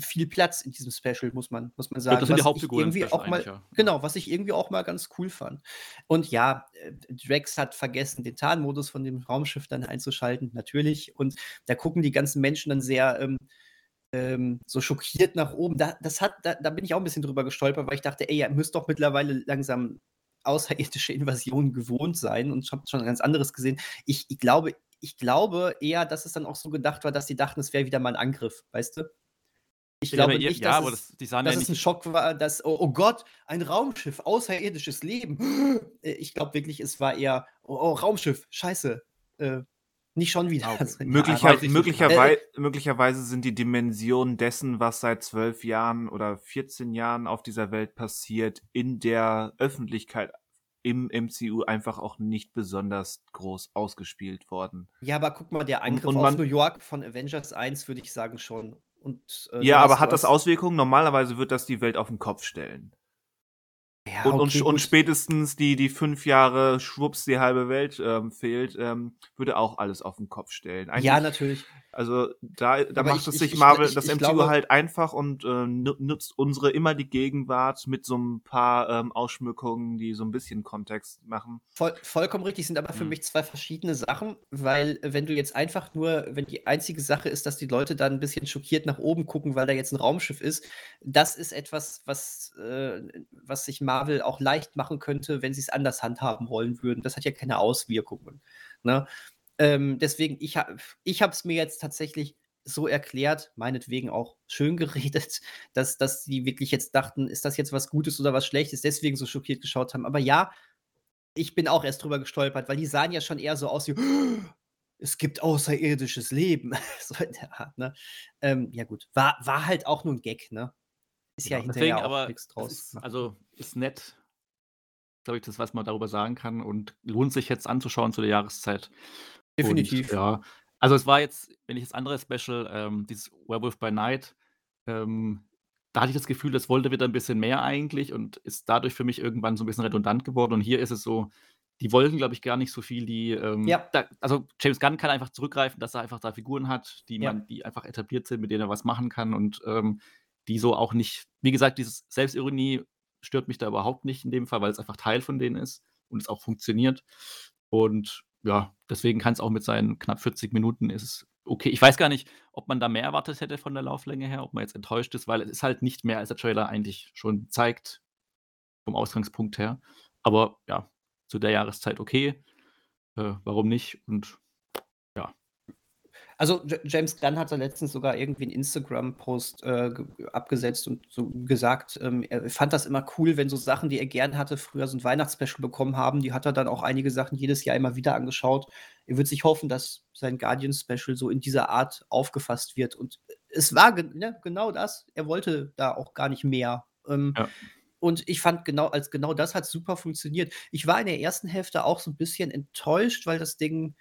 B: viel Platz in diesem Special, muss man muss man sagen,
C: das sind die Hauptfiguren
B: irgendwie auch mal
C: ja.
B: genau, was ich irgendwie auch mal ganz cool fand. Und ja, äh, Drax hat vergessen, den Tarnmodus von dem Raumschiff dann einzuschalten, natürlich. Und da gucken die ganzen Menschen dann sehr, ähm, ähm, so schockiert nach oben. Da das hat da da bin ich auch 'n bisschen drüber gestolpert, weil ich dachte: „Ey, ihr müsst doch mittlerweile langsam außerirdische (laughs) Invasionen gewohnt sein“ und ich habe schon ganz anderes gesehen. Ich ich glaube ich glaube eher, dass es dann auch so gedacht war, dass sie dachten, es wäre wieder mal 'n Angriff, weißt du? Ich glaube
C: ihr
B: nicht,
C: ja,
B: dass es
C: das
B: dass
C: ja
B: es 'n
C: nicht
B: Schock war, dass: „Oh, oh Gott, ein Raumschiff, außerirdisches Leben.“ (gasps) Äh, ich glaube wirklich, es war eher: „Oh, oh, Raumschiff, scheiße, äh, nicht schon wieder.“
C: Ah, okay.
B: So in der
A: Möglicher
B: Art.
C: Weiß ich nicht.
A: möglicherwei
B: Äh,
A: möglicherweise sind die Dimensionen dessen, was seit 12 Jahren oder 14 Jahren auf dieser Welt passiert, in der Öffentlichkeit im MCU einfach auch nicht besonders groß ausgespielt worden.
B: Ja, aber guck mal, der
A: Und
B: Angriff
A: und
B: auf
A: man
B: New York von Avengers 1 würde ich sagen schon. Und, äh,
A: Ja, aber hat das Auswirkungen? Normalerweise wird das die Welt auf 'n Kopf stellen.
B: Ja,
A: Und und
B: okay,
A: und
B: gut.
A: spätestens die die 5 Jahre schwupps die halbe Welt, ähm, fehlt, ähm, würde auch alles auf 'n Kopf stellen.
B: Ja,
A: Eigentlich
B: natürlich.
A: Also da da
B: Aber
A: macht
B: ich
A: es
B: ich
A: sich
B: ich
A: Marvel
B: ich
A: das MCU
B: glaube
A: halt einfach und, äh, nu nutzt unsere immer die Gegenwart mit so 'n paar, ähm, Ausschmückungen, die so 'n bisschen Kontext machen.
B: Voll vollkommen richtig, sind aber für
C: Mhm.
B: mich 2 verschiedene Sachen, weil äh, wenn du jetzt einfach nur wenn die einzige Sache ist, dass die Leute dann 'n bisschen schockiert nach oben gucken, weil da jetzt 'n Raumschiff ist, das ist etwas, was äh, was sich Marvel auch leicht machen könnte, wenn sie's anders handhaben wollen würden. Das hat ja keine Auswirkungen, ne? Ähm, deswegen, ich ich habe es mir jetzt tatsächlich so erklärt, meinetwegen auch schön (laughs) geredet, dass dass die wirklich jetzt dachten: „Ist das jetzt was Gutes oder was Schlechtes?“ Deswegen so schockiert geschaut haben. Aber ja, ich bin auch erst drüber gestolpert, weil die sahen ja schon eher so aus wie: (gasps) „Es gibt außerirdisches Leben.“ (laughs) So in der Art, ne? Ähm, ja gut, war war halt auch nur 'n Gag, ne? Ist ja
C: Genau, deswegen
B: hinterher auch
C: aber
B: nix
C: das
B: draus
C: ist also, ist nett glaube ich, das, was man darüber sagen kann und lohnt sich jetzt anzuschauen zu der Jahreszeit. Und
B: Definitiv.
C: ja, also es war jetzt, wenn ich das andere Special, ähm, dieses Werewolf by Night, ähm, da hatte ich das Gefühl, das wollte wieder 'n bisschen mehr eigentlich und ist dadurch für mich irgendwann so 'n bisschen redundant geworden. Und hier ist es so, die wollten, glaube ich, gar nicht so viel, die, ähm
B: Ja.
C: da also James Gunn kann einfach zurückgreifen, dass er einfach da Figuren hat, die
B: Ja.
C: man die einfach etabliert sind, mit denen er was machen kann und, ähm, die so auch nicht wie gesagt, dieses Selbstironie stört mich da überhaupt nicht in dem Fall, weil's einfach Teil von denen ist und es auch funktioniert. Und ja, deswegen kann's auch mit seinen knapp 40 Minuten ist es okay. Ich weiß gar nicht, ob man da mehr erwartet hätte von der Lauflänge her, ob man jetzt enttäuscht ist, weil es ist halt nicht mehr, als der Trailer eigentlich schon zeigt vom Ausgangspunkt her. Aber ja, zu der Jahreszeit okay. Äh, warum nicht? Und.
B: Also James Gunn hat da letztens sogar irgendwie einen Instagram-Post äh, abgesetzt und so gesagt, ähm, er fand das immer cool, wenn so Sachen, die er gern hatte, früher so ein Weihnachtsspecial bekommen haben. Die hat er dann auch einige Sachen jedes Jahr immer wieder angeschaut. Er wird sich hoffen, dass sein Guardian-Special so in dieser Art aufgefasst wird. Und es war ge ne, genau das. Er wollte da auch gar nicht mehr. Ähm, ja. Und ich fand genau, als genau das hat super funktioniert. Ich war in der ersten Hälfte auch so ein bisschen enttäuscht, weil das Ding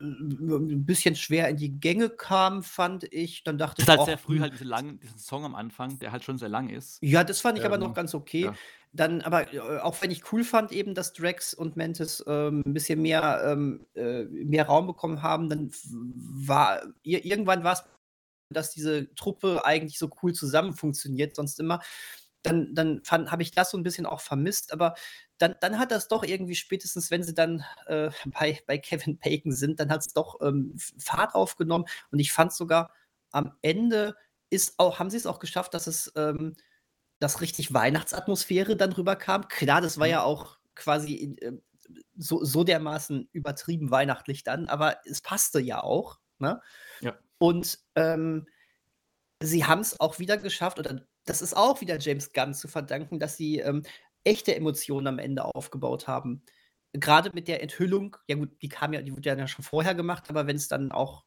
B: ein bisschen schwer in die Gänge kam, fand ich. Dann dachte
C: Das ist halt sehr früh hm. halt diese lang diesen Song am Anfang, der halt schon sehr lang ist.
B: Ja, das fand ich aber noch ähm, ganz okay. ja. Dann aber, äh, auch wenn ich cool fand eben, dass Drax und Mantis, ähm, 'n bisschen mehr ähm, äh, mehr Raum bekommen haben, dann war ir irgendwann war's, dass diese Truppe eigentlich so cool zusammen funktioniert sonst immer. Dann dann habe ich das so ein bisschen auch vermisst, aber dann, dann hat das doch irgendwie spätestens, wenn sie dann äh, (laughs) bei, bei Kevin Bacon sind, dann hat es doch ähm, Fahrt aufgenommen. Und ich fand sogar am Ende ist auch, haben sie es auch geschafft, dass es ähm, dass richtig Weihnachtsatmosphäre dann rüberkam. Klar, das war mhm. ja auch quasi äh, so, so dermaßen übertrieben weihnachtlich dann, aber es passte ja auch. Ne?
C: Ja.
B: Und ähm, sie haben es auch wieder geschafft, oder das ist auch wieder James Gunn zu verdanken, dass sie ähm, echte Emotionen am Ende aufgebaut haben. Gerade mit der Enthüllung, ja gut, die kam ja, die wurde ja schon vorher gemacht, aber wenn es dann auch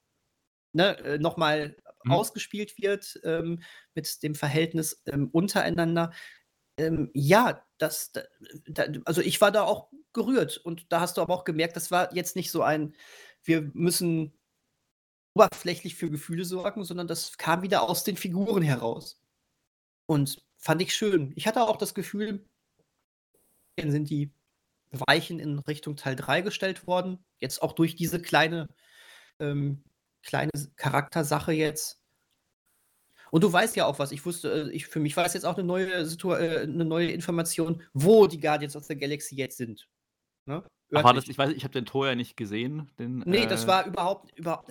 B: ne, äh, nochmal mhm. ausgespielt wird ähm, mit dem Verhältnis ähm, untereinander, ähm, ja, das, da, also ich war da auch gerührt und da hast du aber auch gemerkt, das war jetzt nicht so ein, wir müssen oberflächlich für Gefühle sorgen, sondern das kam wieder aus den Figuren heraus. Und fand ich schön. Ich hatte auch das Gefühl, sind die Weichen in Richtung Teil 3 gestellt worden. Jetzt auch durch diese kleine, ähm, kleine Charaktersache jetzt. Und du weißt ja auch was. Ich wusste, äh, ich, für mich war es jetzt auch eine neue, Situ äh, eine neue Information, wo die Guardians of the Galaxy jetzt sind.
C: Ne? Ach, das, ich weiß, ich habe den Tor ja nicht gesehen. Den,
B: nee, äh, das war überhaupt, überhaupt.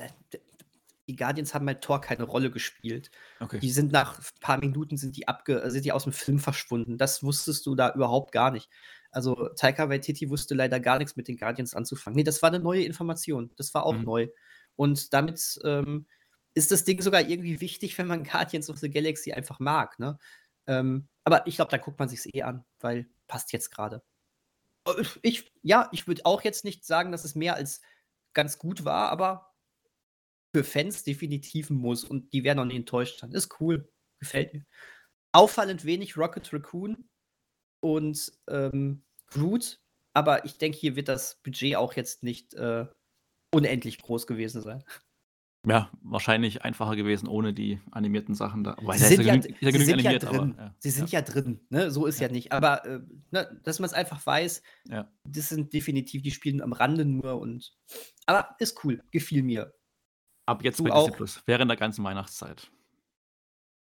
B: Äh, die Guardians haben bei Tor keine Rolle gespielt. Okay. Die sind nach ein paar Minuten sind die abge, sind die aus dem Film verschwunden. Das wusstest du da überhaupt gar nicht. Also Taika Waititi wusste leider gar nichts mit den Guardians anzufangen. Nee, das war eine neue Information. Das war auch mhm. neu. Und damit ähm, ist das Ding sogar irgendwie wichtig, wenn man (laughs) Guardians of the Galaxy einfach mag. Ne? Ähm, aber ich glaube, da guckt man sich eh an, weil passt jetzt gerade. Äh, ich, ja, ich würde auch jetzt nicht sagen, dass es mehr als ganz gut war, aber für Fans definitiv muss und die werden auch nicht enttäuscht sein. Ist cool, gefällt mir. Auffallend wenig Rocket Raccoon und ähm, Groot, aber ich denke, hier wird das Budget auch jetzt nicht äh, unendlich groß gewesen sein.
C: Ja, wahrscheinlich einfacher gewesen ohne die animierten Sachen da.
B: sie sind, ja, genügend, ja, sie sind animiert, ja drin. Aber, ja. Sie sind ja, drin, ne? so ist ja, nicht. Aber äh, ne, dass man es einfach weiß, das sind definitiv die Spielen am Rande nur und. Aber ist cool, gefiel mir.
C: Ab jetzt du bei Disney Plus, während der ganzen Weihnachtszeit.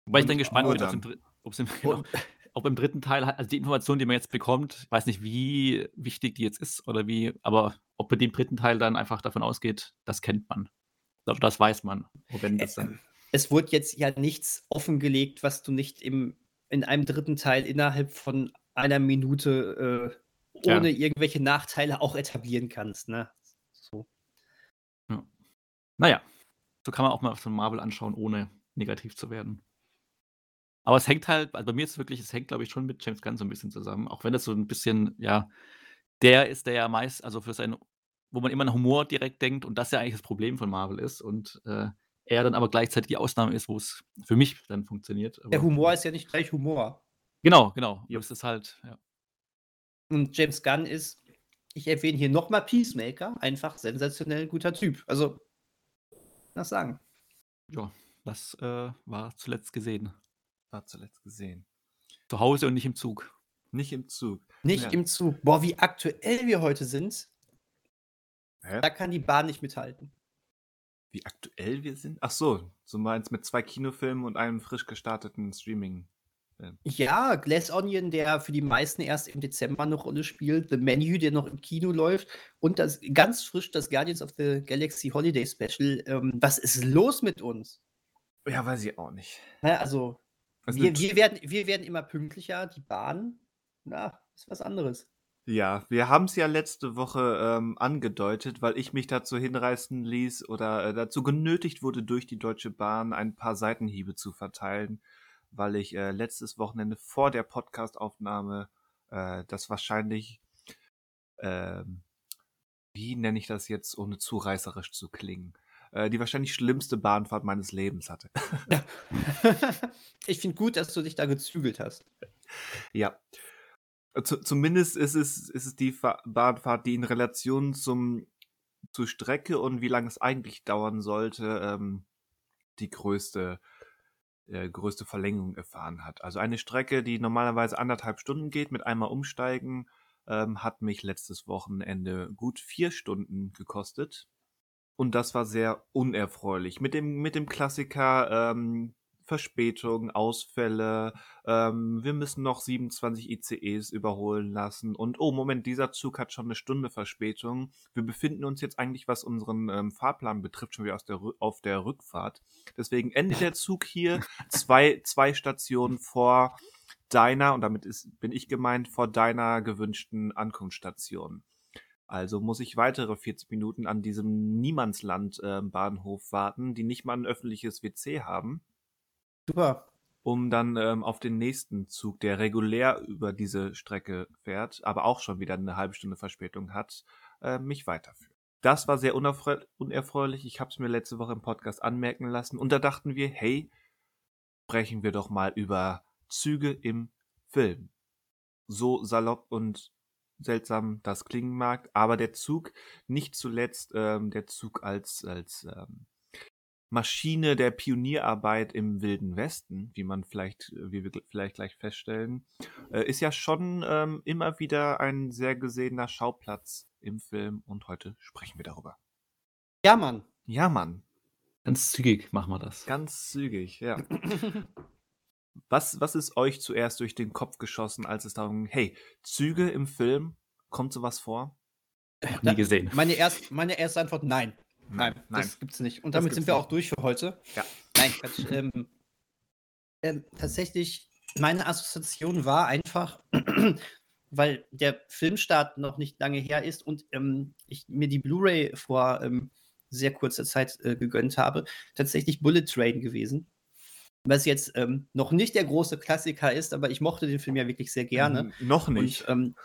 C: Wobei ich dann gespannt bin, ob es im, (laughs) genau, ob im dritten Teil, also die Information, die man jetzt bekommt, ich weiß nicht, wie wichtig die jetzt ist oder wie, aber ob bei dem dritten Teil dann einfach davon ausgeht, das kennt man. Das weiß man. Dann
B: es wurde jetzt ja nichts offengelegt, was du nicht im, in einem dritten Teil innerhalb von einer Minute äh, ohne ja. irgendwelche Nachteile auch etablieren kannst. Ne? So.
C: Ja. Naja, so kann man auch mal so Marvel anschauen, ohne negativ zu werden. Aber es hängt halt, also bei mir ist es wirklich, es hängt, glaube ich, schon mit James Gunn so ein bisschen zusammen. Auch wenn das so ein bisschen, ja, der ist, der ja meist, also für seinen, wo man immer an Humor direkt denkt und das ja eigentlich das Problem von Marvel ist und äh, er dann aber gleichzeitig die Ausnahme ist, wo es für mich dann funktioniert.
B: Aber, der Humor ist ja nicht gleich Humor.
C: Genau, genau. Ja. Es ist halt, ja.
B: Und James Gunn ist, ich erwähne hier nochmal Peacemaker, einfach sensationell guter Typ. Also, was sagen.
C: Ja, das äh, war zuletzt gesehen
A: war zuletzt gesehen?
C: Zu Hause und nicht im Zug.
A: Nicht im Zug.
B: Nicht ja. im Zug. Boah, wie aktuell wir heute sind. Hä? Da kann die Bahn nicht mithalten.
A: Wie aktuell wir sind? Ach so, so meinst mit zwei Kinofilmen und einem frisch gestarteten Streaming.
B: Ja, Glass Onion, der für die meisten erst im Dezember eine Rolle spielt, The Menu, der noch im Kino läuft und das ganz frisch das Guardians of the Galaxy Holiday Special. Ähm, was ist los mit uns?
A: Ja, weiß ich auch nicht.
B: Ja, also wir, wir, werden, wir werden immer pünktlicher, die Bahn, na, ist was anderes.
A: Ja, wir haben es ja letzte Woche ähm, angedeutet, weil ich mich dazu hinreißen ließ oder äh, dazu genötigt wurde, durch die Deutsche Bahn ein paar Seitenhiebe zu verteilen, weil ich äh, letztes Wochenende vor der Podcastaufnahme äh, das wahrscheinlich, ähm, wie nenne ich das jetzt, ohne zu reißerisch zu klingen, äh, die wahrscheinlich schlimmste Bahnfahrt meines Lebens hatte.
B: Ich finde gut, dass du dich da gezügelt hast.
A: Ja. Z zumindest ist es, ist es die Fa Bahnfahrt, die in Relation zum, zur Strecke und wie lange es eigentlich dauern sollte, ähm, die größte, äh, größte Verlängerung erfahren hat. Also eine Strecke, die normalerweise anderthalb Stunden geht, mit einmal umsteigen, ähm, hat mich letztes Wochenende gut vier Stunden gekostet. Und das war sehr unerfreulich. Mit dem, mit dem Klassiker ähm, Verspätung, Ausfälle, ähm, wir müssen noch 27 ICEs überholen lassen und oh Moment, dieser Zug hat schon eine Stunde Verspätung. Wir befinden uns jetzt eigentlich, was unseren ähm, Fahrplan betrifft, schon wieder aus der, auf der Rückfahrt. Deswegen endet der Zug hier (laughs) zwei, zwei Stationen vor deiner, und damit ist, bin ich gemeint, vor deiner gewünschten Ankunftsstation. Also muss ich weitere 40 Minuten an diesem Niemandsland-Bahnhof äh, warten, die nicht mal ein öffentliches WC haben.
B: Super.
A: Um dann ähm, auf den nächsten Zug, der regulär über diese Strecke fährt, aber auch schon wieder eine halbe Stunde Verspätung hat, äh, mich weiterführen. Das war sehr unerfreulich. Ich habe es mir letzte Woche im Podcast anmerken lassen. Und da dachten wir, hey, sprechen wir doch mal über Züge im Film. So salopp und seltsam das klingen mag, aber der Zug, nicht zuletzt ähm, der Zug als, als ähm, Maschine der Pionierarbeit im Wilden Westen, wie man vielleicht, wie wir vielleicht gleich feststellen, äh, ist ja schon ähm, immer wieder ein sehr gesehener Schauplatz im Film und heute sprechen wir darüber.
B: Ja, Mann.
A: Ja, Mann.
C: Ganz zügig machen wir das.
A: Ganz zügig, ja. (laughs) was, was ist euch zuerst durch den Kopf geschossen, als es darum ging, hey, Züge im Film, kommt sowas vor?
C: Nie gesehen.
B: Meine, erst, meine erste Antwort, nein. Nein, nein, das gibt's nicht. Und damit sind wir nicht. auch durch für heute.
A: Ja.
B: Nein, Quatsch. ähm, ähm, tatsächlich, meine Assoziation war einfach, (clears throat) weil der Filmstart noch nicht lange her ist und ähm, ich mir die Blu-ray vor ähm, sehr kurzer Zeit äh, gegönnt habe, tatsächlich Bullet Train gewesen. Was jetzt ähm, noch nicht der große Klassiker ist, aber ich mochte den Film ja wirklich sehr gerne.
A: Mhm, noch nicht.
B: Und, ähm,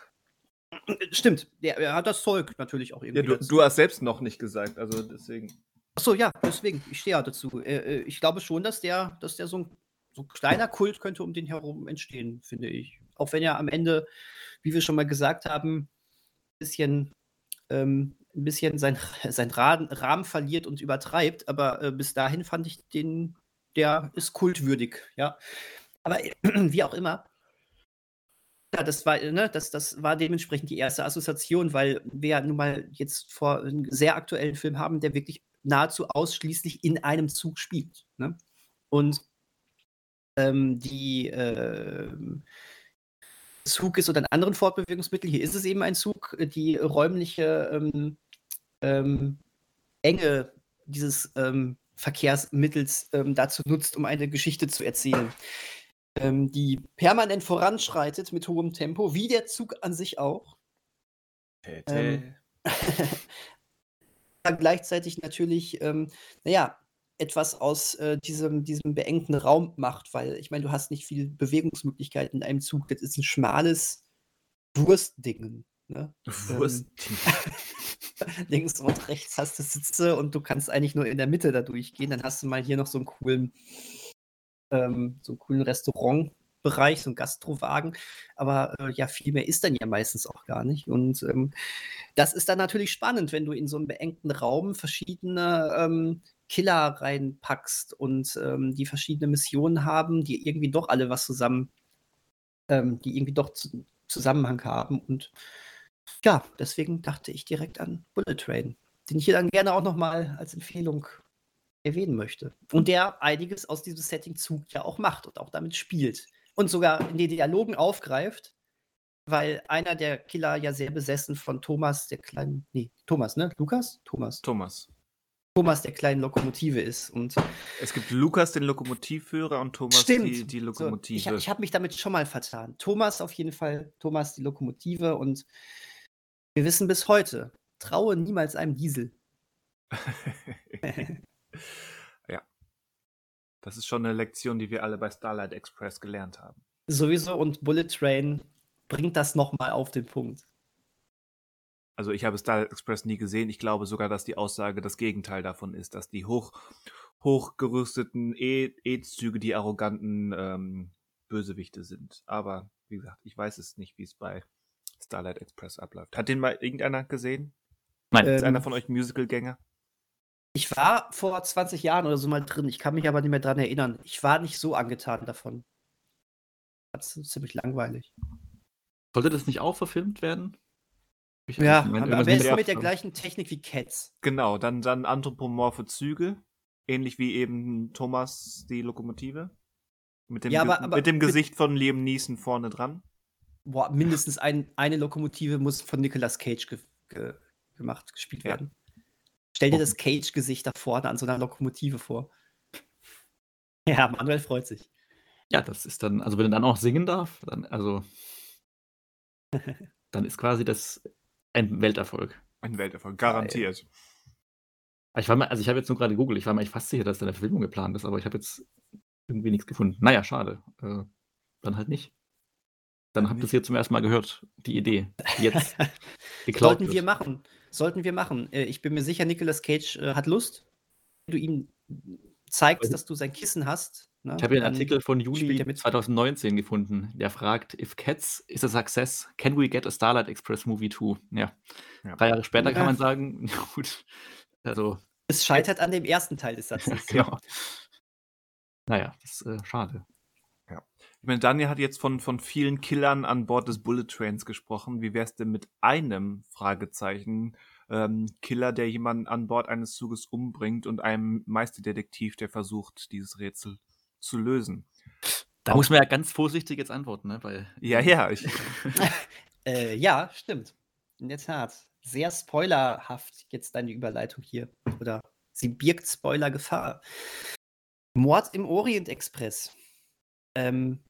B: Stimmt, der, er hat das Zeug natürlich auch irgendwie.
A: Ja, du, du, hast selbst noch nicht gesagt, also deswegen.
B: Achso, ja, deswegen, ich stehe ja dazu. Äh, äh, ich glaube schon, dass der, dass der so ein, so ein kleiner Kult könnte um den herum entstehen, finde ich. Auch wenn er am Ende, wie wir schon mal gesagt haben, ein bisschen, ähm, ein bisschen sein, (laughs) sein Rahmen, Rahmen verliert und übertreibt, aber äh, bis dahin fand ich den, der ist kultwürdig, ja. Aber (clears throat) wie auch immer, ja, das war, ne, das, das war dementsprechend die erste Assoziation, weil wir ja nun mal jetzt vor einen sehr aktuellen Film haben, der wirklich nahezu ausschließlich in einem Zug spielt. Ne? Und ähm, die äh, Zug ist oder ein anderen Fortbewegungsmittel, hier ist es eben ein Zug, die räumliche ähm, ähm, Enge dieses ähm, Verkehrsmittels ähm, dazu nutzt, um eine Geschichte zu erzählen ähm, die permanent voranschreitet mit hohem Tempo, wie der Zug an sich auch. Ähm, (laughs) gleichzeitig natürlich, ähm, naja, etwas aus äh, diesem, diesem beengten Raum macht, weil ich meine, du hast nicht viel Bewegungsmöglichkeiten in einem Zug. Das ist ein schmales Wurstding. Ne?
A: Wurstding.
B: Ähm, (laughs) links und rechts hast du Sitze und du kannst eigentlich nur in der Mitte da durchgehen. Dann hast du mal hier noch so einen coolen ähm, so einen coolen Restaurantbereich, so einen Gastrowagen. Aber äh, ja, viel mehr ist dann ja meistens auch gar nicht. Und ähm, das ist dann natürlich spannend, wenn du in so einem beengten Raum verschiedene ähm, Killer reinpackst und ähm, die verschiedene Missionen haben, die irgendwie doch alle was zusammen, ähm, die irgendwie doch zu, Zusammenhang haben. Und ja, deswegen dachte ich direkt an Bullet Train, den ich hier dann gerne auch nochmal als Empfehlung erwähnen möchte. Und der einiges aus diesem Setting Zug ja auch macht und auch damit spielt. Und sogar in den Dialogen aufgreift, weil einer der Killer ja sehr besessen von Thomas, der kleinen, nee, Thomas, ne? Lukas? Thomas.
A: Thomas.
B: Thomas der kleinen Lokomotive ist. Und
A: Es gibt Lukas, den Lokomotivführer, und Thomas,
B: Stimmt.
A: die, die
B: so,
A: Lokomotive.
B: ich ich habe mich damit schon mal vertan. Thomas auf jeden Fall, Thomas die Lokomotive und wir wissen bis heute, traue niemals einem Diesel. (laughs) (laughs) (laughs)
A: ja. Das ist schon eine Lektion, die wir alle bei Starlight Express gelernt haben.
B: Sowieso und Bullet Train bringt das nochmal auf den Punkt.
A: Also ich habe Starlight Express nie gesehen. Ich glaube sogar, dass die Aussage das Gegenteil davon ist, dass die hoch, hochgerüsteten E- E-Züge die arroganten ähm, Bösewichte sind. Aber wie gesagt, ich weiß es nicht, wie es bei Starlight Express abläuft. Hat den mal irgendeiner gesehen?
C: Nein,
A: Ist
B: Ähm,
A: einer von euch Musicalgänger?
B: Ich war vor 20 Jahren oder so mal drin, ich kann mich aber nicht mehr dran erinnern. Ich war nicht so angetan davon. Das ist ziemlich langweilig.
C: sollte das nicht auch verfilmt werden? Ich
B: Ja,
C: meine,
B: am, besten mit der gleichen Technik wie Cats.
A: Genau, dann, dann anthropomorphe Züge. Ähnlich wie eben Thomas die Lokomotive. Mit dem,
B: Ja, aber- aber
A: mit dem
B: mit-
A: Gesicht von Liam Neeson vorne dran.
B: Boah, mindestens ein, eine Lokomotive muss von Nicolas Cage ge ge gemacht, gespielt
A: Ja.
B: werden. Stell dir
C: Oh.
B: das Cage-Gesicht da vorne an so einer Lokomotive vor. (laughs) Ja, Manuel freut sich.
C: Ja, das ist dann, also wenn er dann auch singen darf, dann, also, (laughs) dann ist quasi das ein Welterfolg.
A: Ein Welterfolg, garantiert.
C: Ich war mal, also ich habe jetzt nur gerade gegoogelt, ich war mir echt fast sicher, dass da eine Verfilmung geplant ist, aber ich habe jetzt irgendwie nichts gefunden. Naja, schade. Äh, dann halt nicht. Dann habt ihr es hier zum ersten Mal gehört, die Idee, die jetzt (laughs) geklaut
B: Sollten wir machen. Sollten wir machen. Äh, Ich bin mir sicher, Nicolas Cage äh, hat Lust. Wenn du ihm zeigst,
C: Also-
B: dass du sein Kissen hast. Ne,
C: Ich habe hier einen Artikel von Juli
B: er mit.
C: 2019 gefunden, der fragt, if Cats is a success, can we get a Starlight Express Movie too? Ja.
A: Ja.
C: Drei Jahre später kann
B: Ja.
C: man sagen, (laughs) gut, also,
B: Es scheitert an dem ersten Teil des Satzes. (laughs)
C: genau. Naja, das ist äh, schade.
A: Ich meine, Daniel hat jetzt von, von vielen Killern an Bord des Bullet Trains gesprochen. Wie wär's denn mit einem Fragezeichen ähm, Killer, der jemanden an Bord eines Zuges umbringt und einem Meisterdetektiv, der versucht, dieses Rätsel zu lösen?
C: Da muss man ja ganz vorsichtig jetzt antworten, ne? Weil,
A: Ja, ja, ich, (laughs)
B: Äh, ja, stimmt. In der Tat. Sehr spoilerhaft jetzt deine Überleitung hier. Oder sie birgt Spoilergefahr. Mord im Orient Express. Ähm,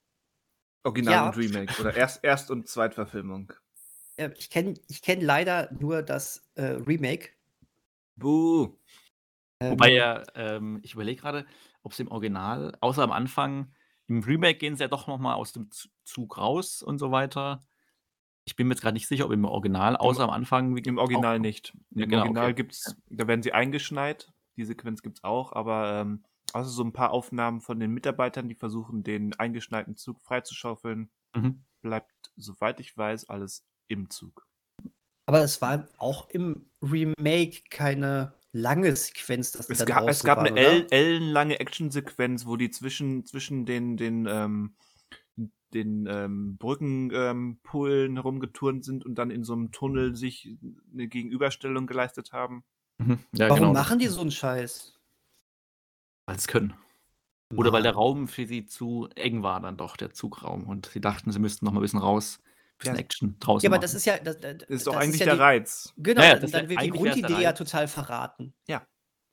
A: Original
B: Ja.
A: und Remake oder Erst-, Erst und Zweitverfilmung.
B: äh, ich kenne ich kenn leider nur das äh, Remake.
A: Buh.
B: Ähm,
C: Wobei ja, ähm, ich überlege gerade, ob es im Original, außer am Anfang, im Remake gehen sie ja doch nochmal aus dem Zug raus und so weiter. Ich bin mir jetzt gerade nicht sicher, ob im Original, außer am Anfang. wie-
A: Im Original
C: auch-
A: nicht. Im
C: Ja, genau,
A: Original
C: okay.
A: gibt's, da werden sie eingeschneit. Die Sequenz gibt's auch, aber ähm, außer so ein paar Aufnahmen von den Mitarbeitern, die versuchen, den eingeschneiten Zug freizuschaufeln,
C: Mhm.
A: bleibt, soweit ich weiß, alles im Zug.
B: aber es war auch im Remake keine lange Sequenz, dass
A: Es gab, es gab
B: waren,
A: eine
B: oder?
A: el ellenlange Actionsequenz, wo die zwischen, zwischen den, den, ähm, den ähm, Brückenpullen ähm, herumgeturnt sind und dann in so einem Tunnel sich eine Gegenüberstellung geleistet haben.
C: Mhm. Ja,
B: Warum
C: genau.
B: machen die so einen Scheiß?
C: Weil sie es können. Oder weil der. Raum für sie zu eng war, dann doch, der Zugraum. Und sie dachten, sie müssten noch mal ein bisschen raus, ein bisschen
A: Ja.
C: Action draußen
B: Ja, aber
C: machen.
B: das ist ja. Das, das
A: Das ist doch
B: das
A: eigentlich
B: ja
A: der
B: die,
A: Reiz.
B: Genau,
C: Ja,
B: dann,
C: das
B: dann wird die Grundidee ja total verraten.
A: Ja.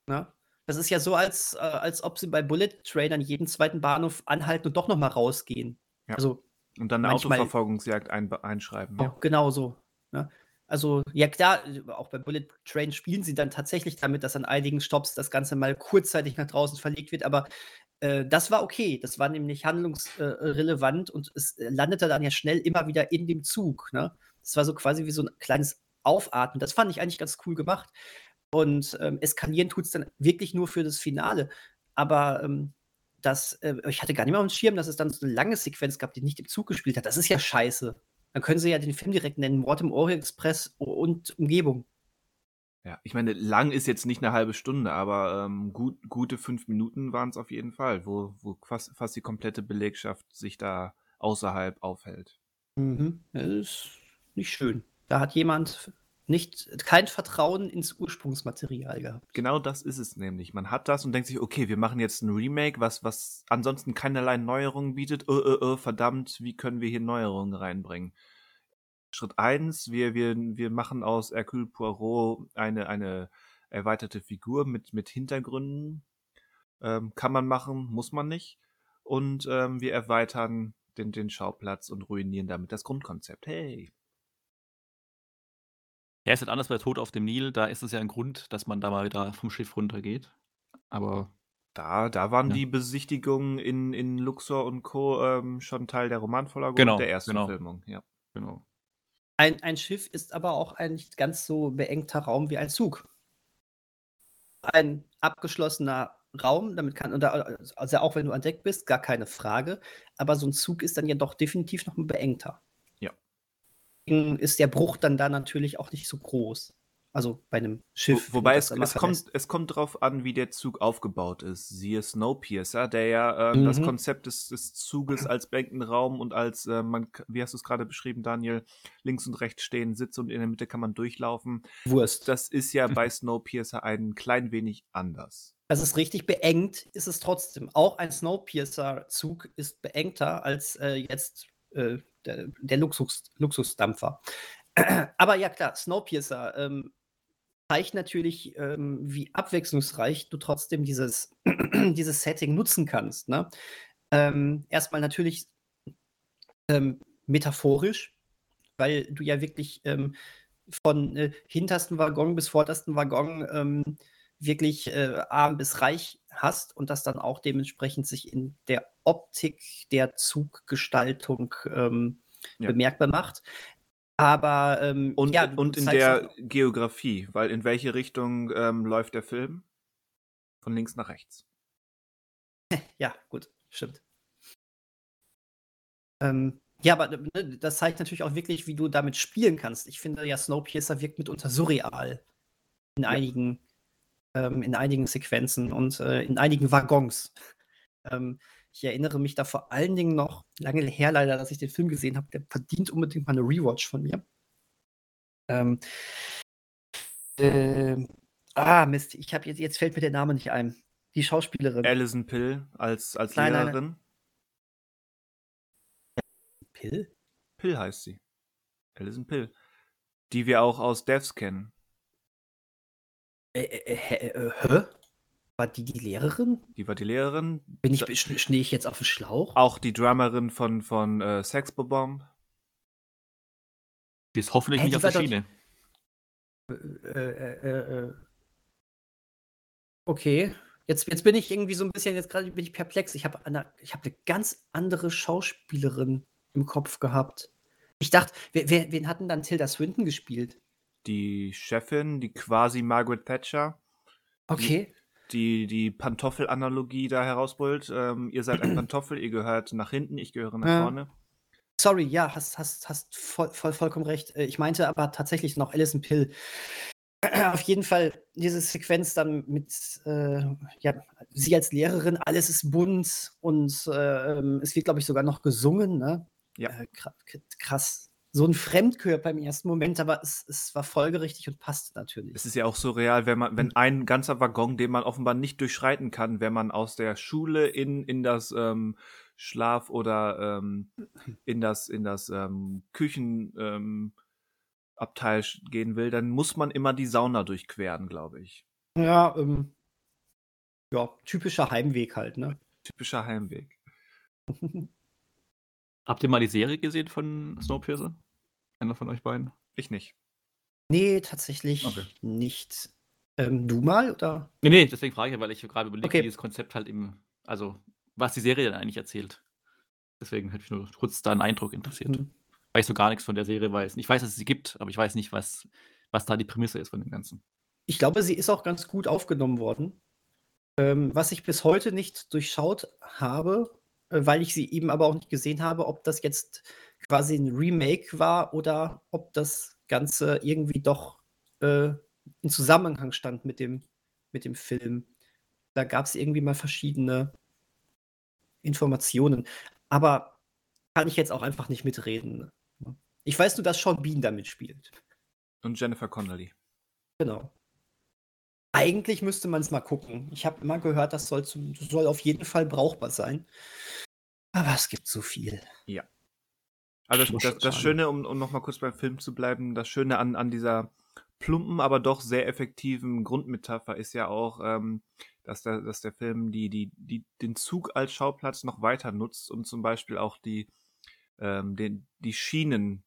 B: Ne? Das ist ja so, als, äh, als ob sie bei Bullet Train an jedem zweiten Bahnhof anhalten und doch noch mal rausgehen.
A: Ja.
B: Also
A: Und dann eine
B: Manchmal-
A: Autoverfolgungsjagd ein, einschreiben.
B: oh,
A: Ja.
B: genau so. Ne? Also, ja klar, auch bei Bullet Train spielen sie dann tatsächlich damit, dass an einigen Stops das Ganze mal kurzzeitig nach draußen verlegt wird, aber äh, das war okay. Das war nämlich handlungsrelevant und es äh, landete dann ja schnell immer wieder in dem Zug. Ne? Das war so quasi wie so ein kleines Aufatmen. Das fand ich eigentlich ganz cool gemacht. Und ähm, eskalieren tut es dann wirklich nur für das Finale. Aber ähm, das, äh, ich hatte gar nicht mehr auf dem Schirm, dass es dann so eine lange Sequenz gab, die nicht im Zug gespielt hat. Das ist ja scheiße. Dann können sie ja den Film direkt nennen: Mord im Orient Express und Umgebung.
A: ja. Ich meine, lang ist jetzt nicht eine halbe Stunde, aber ähm, gut, gute fünf Minuten waren es auf jeden Fall, wo, wo fast, fast die komplette Belegschaft sich da außerhalb aufhält.
B: Mhm. Das ist nicht schön. Da hat jemand nicht, kein Vertrauen ins Ursprungsmaterial gehabt.
A: Genau das ist es nämlich. Man hat das und denkt sich, okay, wir machen jetzt ein Remake, was, was ansonsten keinerlei Neuerungen bietet. Äh, äh, äh, verdammt, wie können wir hier Neuerungen reinbringen? Schritt eins: wir, wir, wir machen aus Hercule Poirot eine, eine erweiterte Figur mit, mit Hintergründen. Ähm, kann man machen, muss man nicht. Und ähm, wir erweitern den, den Schauplatz und ruinieren damit das Grundkonzept. Hey.
C: Ja, ist halt anders bei Tod auf dem Nil. Da ist es ja ein Grund, dass man da mal wieder vom Schiff runtergeht. Aber.
A: Da, da waren ja. die Besichtigungen in, in Luxor und Co. Ähm, schon Teil der Romanvorlage
C: genau,
A: der ersten
C: genau.
A: Filmung. Ja.
C: Genau.
B: Ein, ein Schiff ist aber auch ein nicht ganz so beengter Raum wie ein Zug. Ein abgeschlossener Raum, damit kann, also auch wenn du an Deck bist, gar keine Frage. Aber so ein Zug ist dann ja doch definitiv noch ein beengter.
A: Ja.
B: Ist der Bruch dann da natürlich auch nicht so groß. Also bei einem Schiff.
A: Wo, wobei es, es, kommt, es kommt drauf an, wie der Zug aufgebaut ist. Siehe Snowpiercer, der ja äh, mhm. das Konzept des, des Zuges als beengten Raum und als, äh, man, wie hast du es gerade beschrieben, Daniel, links und rechts stehen, Sitz und in der Mitte kann man durchlaufen.
B: Wurst.
A: Das ist ja (laughs) bei Snowpiercer ein klein wenig anders.
B: Das ist richtig beengt, ist es trotzdem. Auch ein Snowpiercer-Zug ist beengter als äh, jetzt äh, der, der Luxus, Luxusdampfer. (clears throat) Aber ja, klar, Snowpiercer ähm, zeigt natürlich, ähm, wie abwechslungsreich du trotzdem dieses, (clears throat) dieses Setting nutzen kannst. Ne? Ähm, erstmal natürlich ähm, metaphorisch, weil du ja wirklich ähm, von äh, hintersten Waggon bis vordersten Waggon ähm, wirklich äh, arm bis reich hast und das dann auch dementsprechend sich in der Optik der Zuggestaltung ähm, ja. bemerkbar macht. Aber ähm,
A: und, ja, und in der Geografie, weil in welche Richtung ähm, läuft der Film? Von links nach rechts. (laughs)
B: ja, gut, stimmt. Ähm, ja, aber ne, das zeigt natürlich auch wirklich, wie du damit spielen kannst. Ich finde ja, Snowpiercer wirkt mitunter surreal in ja. einigen ähm, in einigen Sequenzen und äh, in einigen Waggons. Ähm, ich erinnere mich da vor allen Dingen noch, lange her leider, dass ich den Film gesehen habe, der verdient unbedingt mal eine Rewatch von mir. Ähm, äh, ah, Mist, ich habe jetzt, jetzt fällt mir der Name nicht ein. Die Schauspielerin.
A: Alison Pill als, als nein, Lehrerin. Nein,
B: nein. Pill?
A: Pill heißt sie. Alison Pill. Die wir auch aus Devs kennen.
B: Äh, äh, äh, äh, hä? War die die Lehrerin?
A: Die war die Lehrerin.
B: Bin ich, schnee ich jetzt auf den Schlauch?
A: Auch die Drummerin von, von äh, Sex Bomb.
C: Die ist hoffentlich Hä, nicht auf der Schiene.
B: Äh, okay. Jetzt, jetzt bin ich irgendwie so ein bisschen, jetzt gerade bin ich perplex. Ich habe eine, hab eine ganz andere Schauspielerin im Kopf gehabt. Ich dachte, wer, wer, wen hatten dann Tilda Swinton gespielt?
A: Die Chefin, die quasi Margaret Thatcher.
B: Okay.
A: Die die, Pantoffel-Analogie da herausbrüllt. Ähm, ihr seid ein Pantoffel, ihr gehört nach hinten, ich gehöre nach ja. vorne.
B: Sorry, ja, hast, hast, hast voll, voll, vollkommen recht. Äh, ich meinte aber tatsächlich noch Alison Pill. (clears throat) Auf jeden Fall diese Sequenz dann mit äh, ja, sie als Lehrerin, alles ist bunt und äh, ähm, es wird, glaube ich, sogar noch gesungen. Ne?
A: Ja.
B: Äh, krass so ein Fremdkörper im ersten Moment, aber es, es war folgerichtig und passt natürlich.
A: Es ist ja auch so real, wenn man, wenn hm. ein ganzer Waggon, den man offenbar nicht durchschreiten kann, wenn man aus der Schule in, in das ähm, Schlaf- oder ähm, in das, in das ähm, Küchenabteil ähm, gehen will, dann muss man immer die Sauna durchqueren, glaube ich.
B: Ja, ähm, ja, typischer Heimweg halt, ne?
A: Typischer Heimweg. (laughs)
C: Habt ihr mal die Serie gesehen von Snowpiercer? Einer von euch beiden?
A: Ich nicht.
B: Nee, tatsächlich okay. nicht. Ähm, du mal, oder?
C: Nee, nee, deswegen frage ich, weil ich gerade überlege, okay. wie dieses Konzept halt im, also was die Serie denn eigentlich erzählt. Deswegen hätte mich nur kurz da einen Eindruck interessiert. Mhm. Weil ich so gar nichts von der Serie weiß. Ich weiß, dass es sie gibt, aber ich weiß nicht, was, was da die Prämisse ist von dem Ganzen.
B: Ich glaube, sie ist auch ganz gut aufgenommen worden. Ähm, was ich bis heute nicht durchschaut habe, weil ich sie eben aber auch nicht gesehen habe, ob das jetzt quasi ein Remake war oder ob das Ganze irgendwie doch äh, in Zusammenhang stand mit dem, mit dem Film. Da gab es irgendwie mal verschiedene Informationen. Aber kann ich jetzt auch einfach nicht mitreden. Ne? Ich weiß nur, dass Sean Bean damit spielt.
A: Und Jennifer Connelly.
B: Genau. Eigentlich müsste man es mal gucken. Ich habe immer gehört, das soll, zum, das soll auf jeden Fall brauchbar sein. Aber es gibt so viel.
A: Ja. Also das, das, das Schöne, um, um nochmal kurz beim Film zu bleiben, das Schöne an, an dieser plumpen, aber doch sehr effektiven Grundmetapher ist ja auch, ähm, dass, der, dass der Film die, die, die, den Zug als Schauplatz noch weiter nutzt und zum Beispiel auch die, ähm, den, die Schienen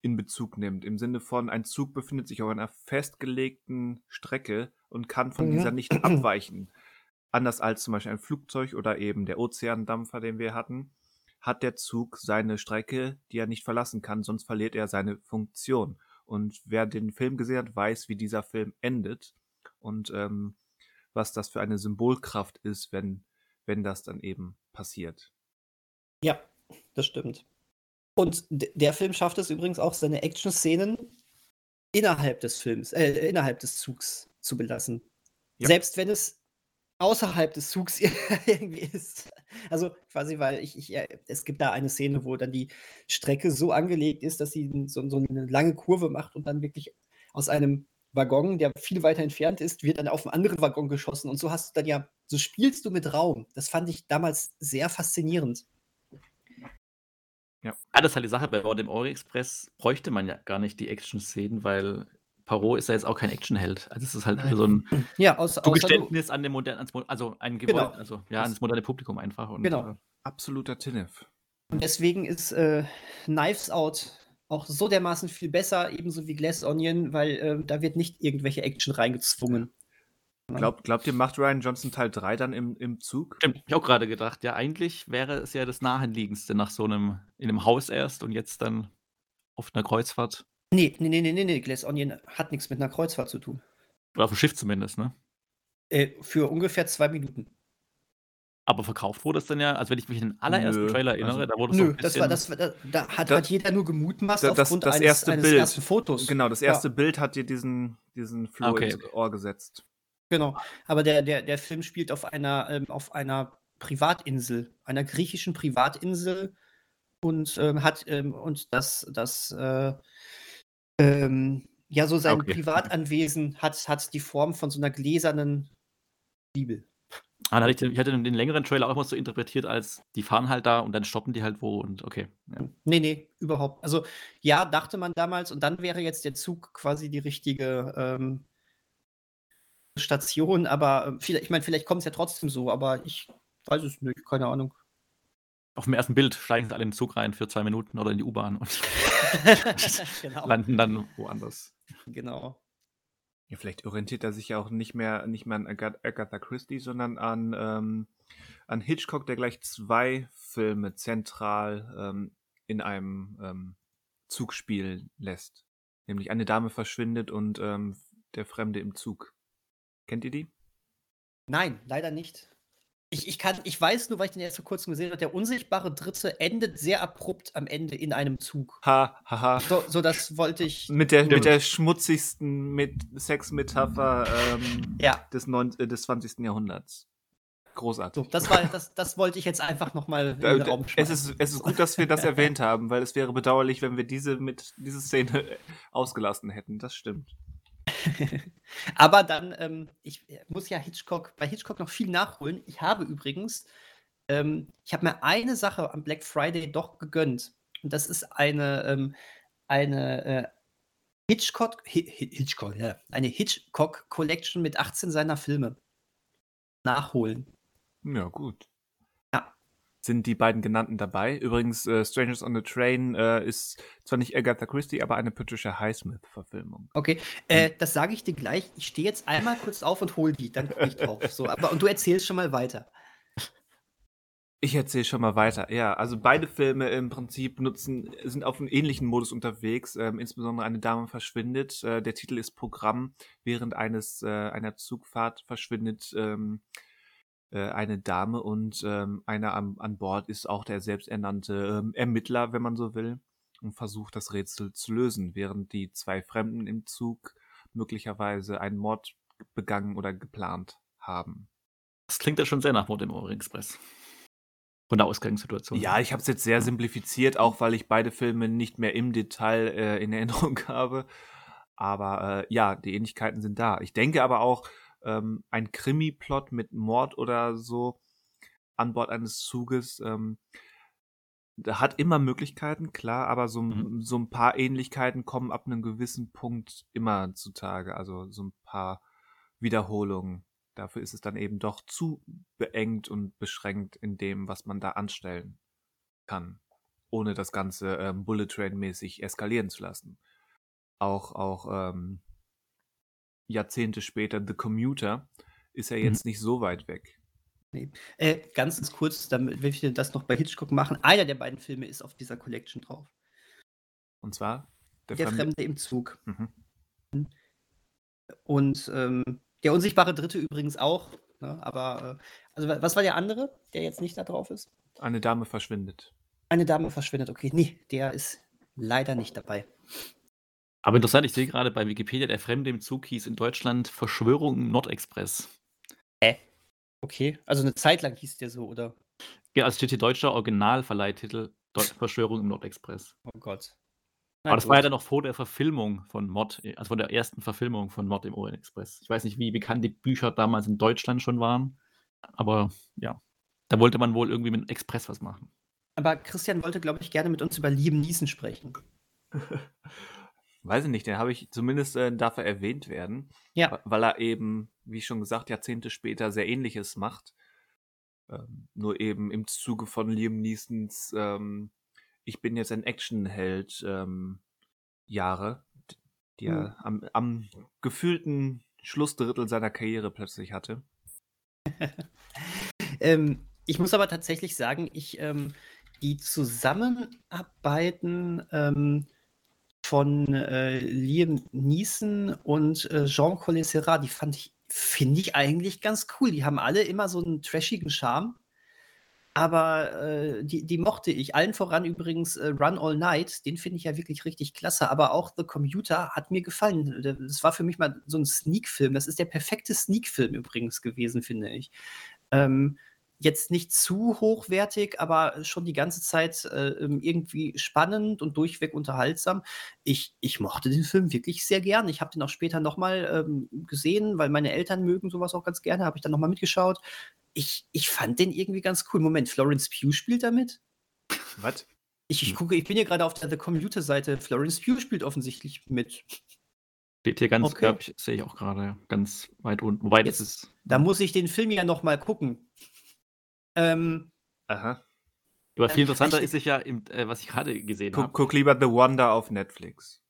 A: in Bezug nimmt. Im Sinne von, ein Zug befindet sich auf einer festgelegten Strecke und kann von mhm. dieser nicht (clears throat) abweichen. Anders als zum Beispiel ein Flugzeug oder eben der Ozeandampfer, den wir hatten, hat der Zug seine Strecke, die er nicht verlassen kann, sonst verliert er seine Funktion. Und wer den Film gesehen hat, weiß, wie dieser Film endet und ähm, was das für eine Symbolkraft ist, wenn, wenn das dann eben passiert.
B: Ja, das stimmt. Und der Film schafft es übrigens auch, seine Action-Szenen innerhalb des Films, äh, innerhalb des Zugs zu belassen. Ja. Selbst wenn es außerhalb des Zugs (laughs) irgendwie ist. Also quasi, weil ich, ich, es gibt da eine Szene, wo dann die Strecke so angelegt ist, dass sie so, so eine lange Kurve macht und dann wirklich aus einem Waggon, der viel weiter entfernt ist, wird dann auf einen anderen Waggon geschossen. Und so hast du dann ja, so spielst du mit Raum. Das fand ich damals sehr faszinierend.
C: Ja. Ah, das ist halt die Sache, bei dem Ori Express bräuchte man ja gar nicht die Action-Szenen, weil Parot ist ja jetzt auch kein Actionheld. Also es ist halt Nein. so ein (clears throat)
B: ja, außer,
C: Zugeständnis an dem modernen, also ein Gewalt, genau. also ja, ans moderne Publikum einfach.
B: Und, genau.
A: Äh, absoluter Tinnef.
B: Und deswegen ist äh, Knives Out auch so dermaßen viel besser, ebenso wie Glass Onion, weil äh, da wird nicht irgendwelche Action reingezwungen.
A: Glaubt, glaubt ihr, macht Ryan Johnson Teil 3 dann im, im Zug?
C: Stimmt, ich auch gerade gedacht. Ja, eigentlich wäre es ja das Naheliegendste nach so einem, in einem Haus erst und jetzt dann auf einer Kreuzfahrt.
B: Nee, nee, nee, nee, nee, Glass Onion hat nichts mit einer Kreuzfahrt zu tun.
C: Oder auf dem Schiff zumindest, ne?
B: Äh, für ungefähr zwei Minuten.
C: Aber verkauft wurde es dann ja, also wenn ich mich an den allerersten Nö, Trailer erinnere, also, da wurde es
B: Nö, so das war, das war, da, da hat,
A: das,
B: hat jeder nur gemutmaßt
A: das,
B: aufgrund
A: das,
B: eines,
A: erste
B: eines
A: Bild.
B: ersten Fotos.
A: Genau, das erste ja. Bild hat dir diesen, diesen Flow okay. ins Ohr gesetzt.
B: Genau, aber der, der, der Film spielt auf einer, ähm, auf einer Privatinsel, einer griechischen Privatinsel und ähm, hat ähm, und das, das äh, ähm, ja so sein okay. Privatanwesen hat, hat die Form von so einer gläsernen Bibel.
C: Ah, ich, ich hatte den längeren Trailer auch immer so interpretiert, als die fahren halt da und dann stoppen die halt wo und okay.
B: Ja. Nee, nee, überhaupt. Also ja, dachte man damals und dann wäre jetzt der Zug quasi die richtige ähm, Station, aber äh, vielleicht, ich meine, vielleicht kommt es ja trotzdem so, aber ich weiß es nicht, keine Ahnung.
C: Auf dem ersten Bild steigen sie alle in den Zug rein für zwei Minuten oder in die U-Bahn und (laughs) (laughs) genau. landen dann woanders.
B: Genau.
A: Ja, vielleicht orientiert er sich ja auch nicht mehr, nicht mehr an Agatha Christie, sondern an, ähm, an Hitchcock, der gleich zwei Filme zentral ähm, in einem ähm, Zug spielen lässt. Nämlich eine Dame verschwindet und ähm, der Fremde im Zug. Kennt ihr die?
B: Nein, leider nicht. Ich, ich, kann, ich weiß nur, weil ich den erst vor kurzem gesehen habe, der unsichtbare Dritte endet sehr abrupt am Ende in einem Zug.
A: Ha, ha, ha.
B: So, so das wollte ich.
A: Mit der, mit der schmutzigsten mit Sexmetapher ähm,
B: ja.
A: des, neun, äh, des 20. Jahrhunderts. Großartig.
B: So, das, war, das, das wollte ich jetzt einfach nochmal in den Raum
A: schmeißen. Es ist, es ist gut, dass wir das (laughs) erwähnt haben, weil es wäre bedauerlich, wenn wir diese, mit, diese Szene ausgelassen hätten. Das stimmt.
B: Aber dann, ähm, ich muss ja Hitchcock, bei Hitchcock noch viel nachholen. Ich habe übrigens, ähm, ich habe mir eine Sache am Black Friday doch gegönnt. Und das ist eine, ähm, eine äh, Hitchcock, Hitchcock, ja, eine Hitchcock Collection mit 18 seiner Filme. Nachholen.
A: Ja, gut sind die beiden genannten dabei. Übrigens, äh, Strangers on the Train äh, ist zwar nicht Agatha Christie, aber eine Patricia Highsmith-Verfilmung.
B: Okay, äh, das sage ich dir gleich. Ich stehe jetzt einmal kurz auf und hole die, dann gucke ich drauf. So, aber, und du erzählst schon mal weiter.
A: Ich erzähle schon mal weiter. Ja, also beide Filme im Prinzip nutzen, sind auf einem ähnlichen Modus unterwegs. Ähm, insbesondere eine Dame verschwindet. Äh, der Titel ist Programm. Während eines äh, einer Zugfahrt verschwindet ähm, äh, eine Dame und ähm, einer an, an Bord ist auch der selbsternannte ähm, Ermittler, wenn man so will, und versucht das Rätsel zu lösen, während die zwei Fremden im Zug möglicherweise einen Mord begangen oder geplant haben.
C: Das klingt ja schon sehr nach Mord im Orient Express. Von der Ausgangssituation.
A: Ja, ich habe es jetzt sehr simplifiziert, auch weil ich beide Filme nicht mehr im Detail äh, in Erinnerung (laughs) habe. Aber äh, ja, die Ähnlichkeiten sind da. Ich denke aber auch, ähm, ein Krimi-Plot mit Mord oder so an Bord eines Zuges. Ähm, hat immer Möglichkeiten, klar, aber so,
C: Mhm.
A: so ein paar Ähnlichkeiten kommen ab einem gewissen Punkt immer zutage. Also so ein paar Wiederholungen. Dafür ist es dann eben doch zu beengt und beschränkt in dem, was man da anstellen kann, ohne das Ganze ähm, Bullet Train-mäßig eskalieren zu lassen. Auch, auch ähm, Jahrzehnte später The Commuter ist ja
C: Mhm.
A: jetzt nicht so weit weg.
B: Äh, ganz kurz, damit will ich das noch bei Hitchcock machen. Einer der beiden Filme ist auf dieser Collection drauf.
A: Und zwar
B: Der,
A: der, Fremde.
B: Fremde im Zug.
A: Mhm.
B: Und ähm, der unsichtbare Dritte übrigens auch. Ne? Aber, äh, also wa- was war der andere, der jetzt nicht da drauf ist?
A: Eine Dame verschwindet.
B: Eine Dame verschwindet. Okay, nee, der ist leider nicht dabei.
C: Aber interessant, ich sehe gerade bei Wikipedia, der Fremde im Zug hieß in Deutschland Verschwörung im Nordexpress.
B: Okay, also eine Zeit lang hieß der so, oder?
C: Ja, also steht hier deutscher Originalverleihtitel Verschwörung im Nordexpress.
B: Oh Gott. Na
C: Aber das war ja
B: gut.
C: dann noch vor der Verfilmung von Mod, äh, also von der ersten Verfilmung von Mod im Orient Express. Ich weiß nicht, wie bekannt die Bücher damals in Deutschland schon waren, aber ja, da wollte man wohl irgendwie mit dem Express was machen.
B: Aber Christian wollte, glaube ich, gerne mit uns über Liam Neeson sprechen. (laughs)
A: Weiß ich nicht, den habe ich zumindest äh, dafür erwähnt werden,
B: Ja.
A: weil er eben, wie schon gesagt, Jahrzehnte später sehr ähnliches macht. Ähm, nur eben im Zuge von Liam Neesons ähm, Ich bin jetzt ein Actionheld ähm, Jahre, die er am, am gefühlten Schlussdrittel seiner Karriere plötzlich hatte. (laughs)
B: Ähm, ich muss aber tatsächlich sagen, ich ähm, die Zusammenarbeiten ähm, von äh, Liam Neeson und äh, Jean Collet-Serra, die fand ich, finde ich eigentlich ganz cool. Die haben alle immer so einen trashigen Charme. Aber äh, die, die mochte ich. Allen voran übrigens äh, Run All Night. Den finde ich ja wirklich richtig klasse. Aber auch The Commuter hat mir gefallen. Das war für mich mal so ein Sneak-Film. Das ist der perfekte Sneak-Film übrigens gewesen, finde ich. Ähm, jetzt nicht zu hochwertig, aber schon die ganze Zeit äh, irgendwie spannend und durchweg unterhaltsam. Ich, ich mochte den Film wirklich sehr gern. Ich habe den auch später nochmal ähm, gesehen, weil meine Eltern mögen sowas auch ganz gerne. Habe ich dann nochmal mitgeschaut. Ich, ich fand den irgendwie ganz cool. Moment, Florence Pugh spielt damit?
A: Was?
B: Ich, ich
C: Hm.
B: gucke, ich bin hier gerade auf der The Commuter-Seite. Florence Pugh spielt offensichtlich mit.
C: Steht hier ganz,
B: Okay.
C: glaube ich, sehe ich auch gerade ganz weit unten. Wobei das
B: Jetzt-
C: ist.
B: Da muss ich den Film ja nochmal gucken. Ähm,
A: Aha.
C: Aber viel interessanter ist sich ja, im, äh, was ich gerade gesehen
A: Guck,
C: habe.
A: guck lieber The Wonder auf Netflix.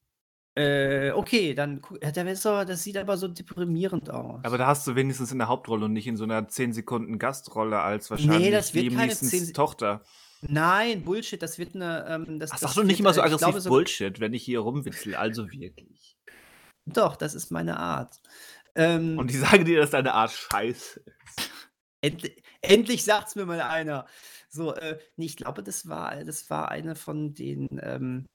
B: äh, okay, dann gu- ja, der ist aber, das sieht aber so deprimierend aus.
A: Aber da hast du wenigstens in der Hauptrolle und nicht in so einer 10 Sekunden Gastrolle als wahrscheinlich
B: das wird keine
A: Neesons
B: 10 Se-
A: Tochter.
B: Nein, Bullshit, das wird eine. Ähm, das,
A: Ach, sag doch nicht
B: wird,
A: immer so aggressiv
B: glaube, so-
A: Bullshit, wenn ich hier rumwitzel. Also wirklich.
B: Doch, das ist meine Art. Ähm,
A: Und ich sage dir, dass deine Art scheiße ist.
B: Endlich, endlich sagt's mir mal einer. So, äh, nee, ich glaube, das war, das war eine von den, ähm,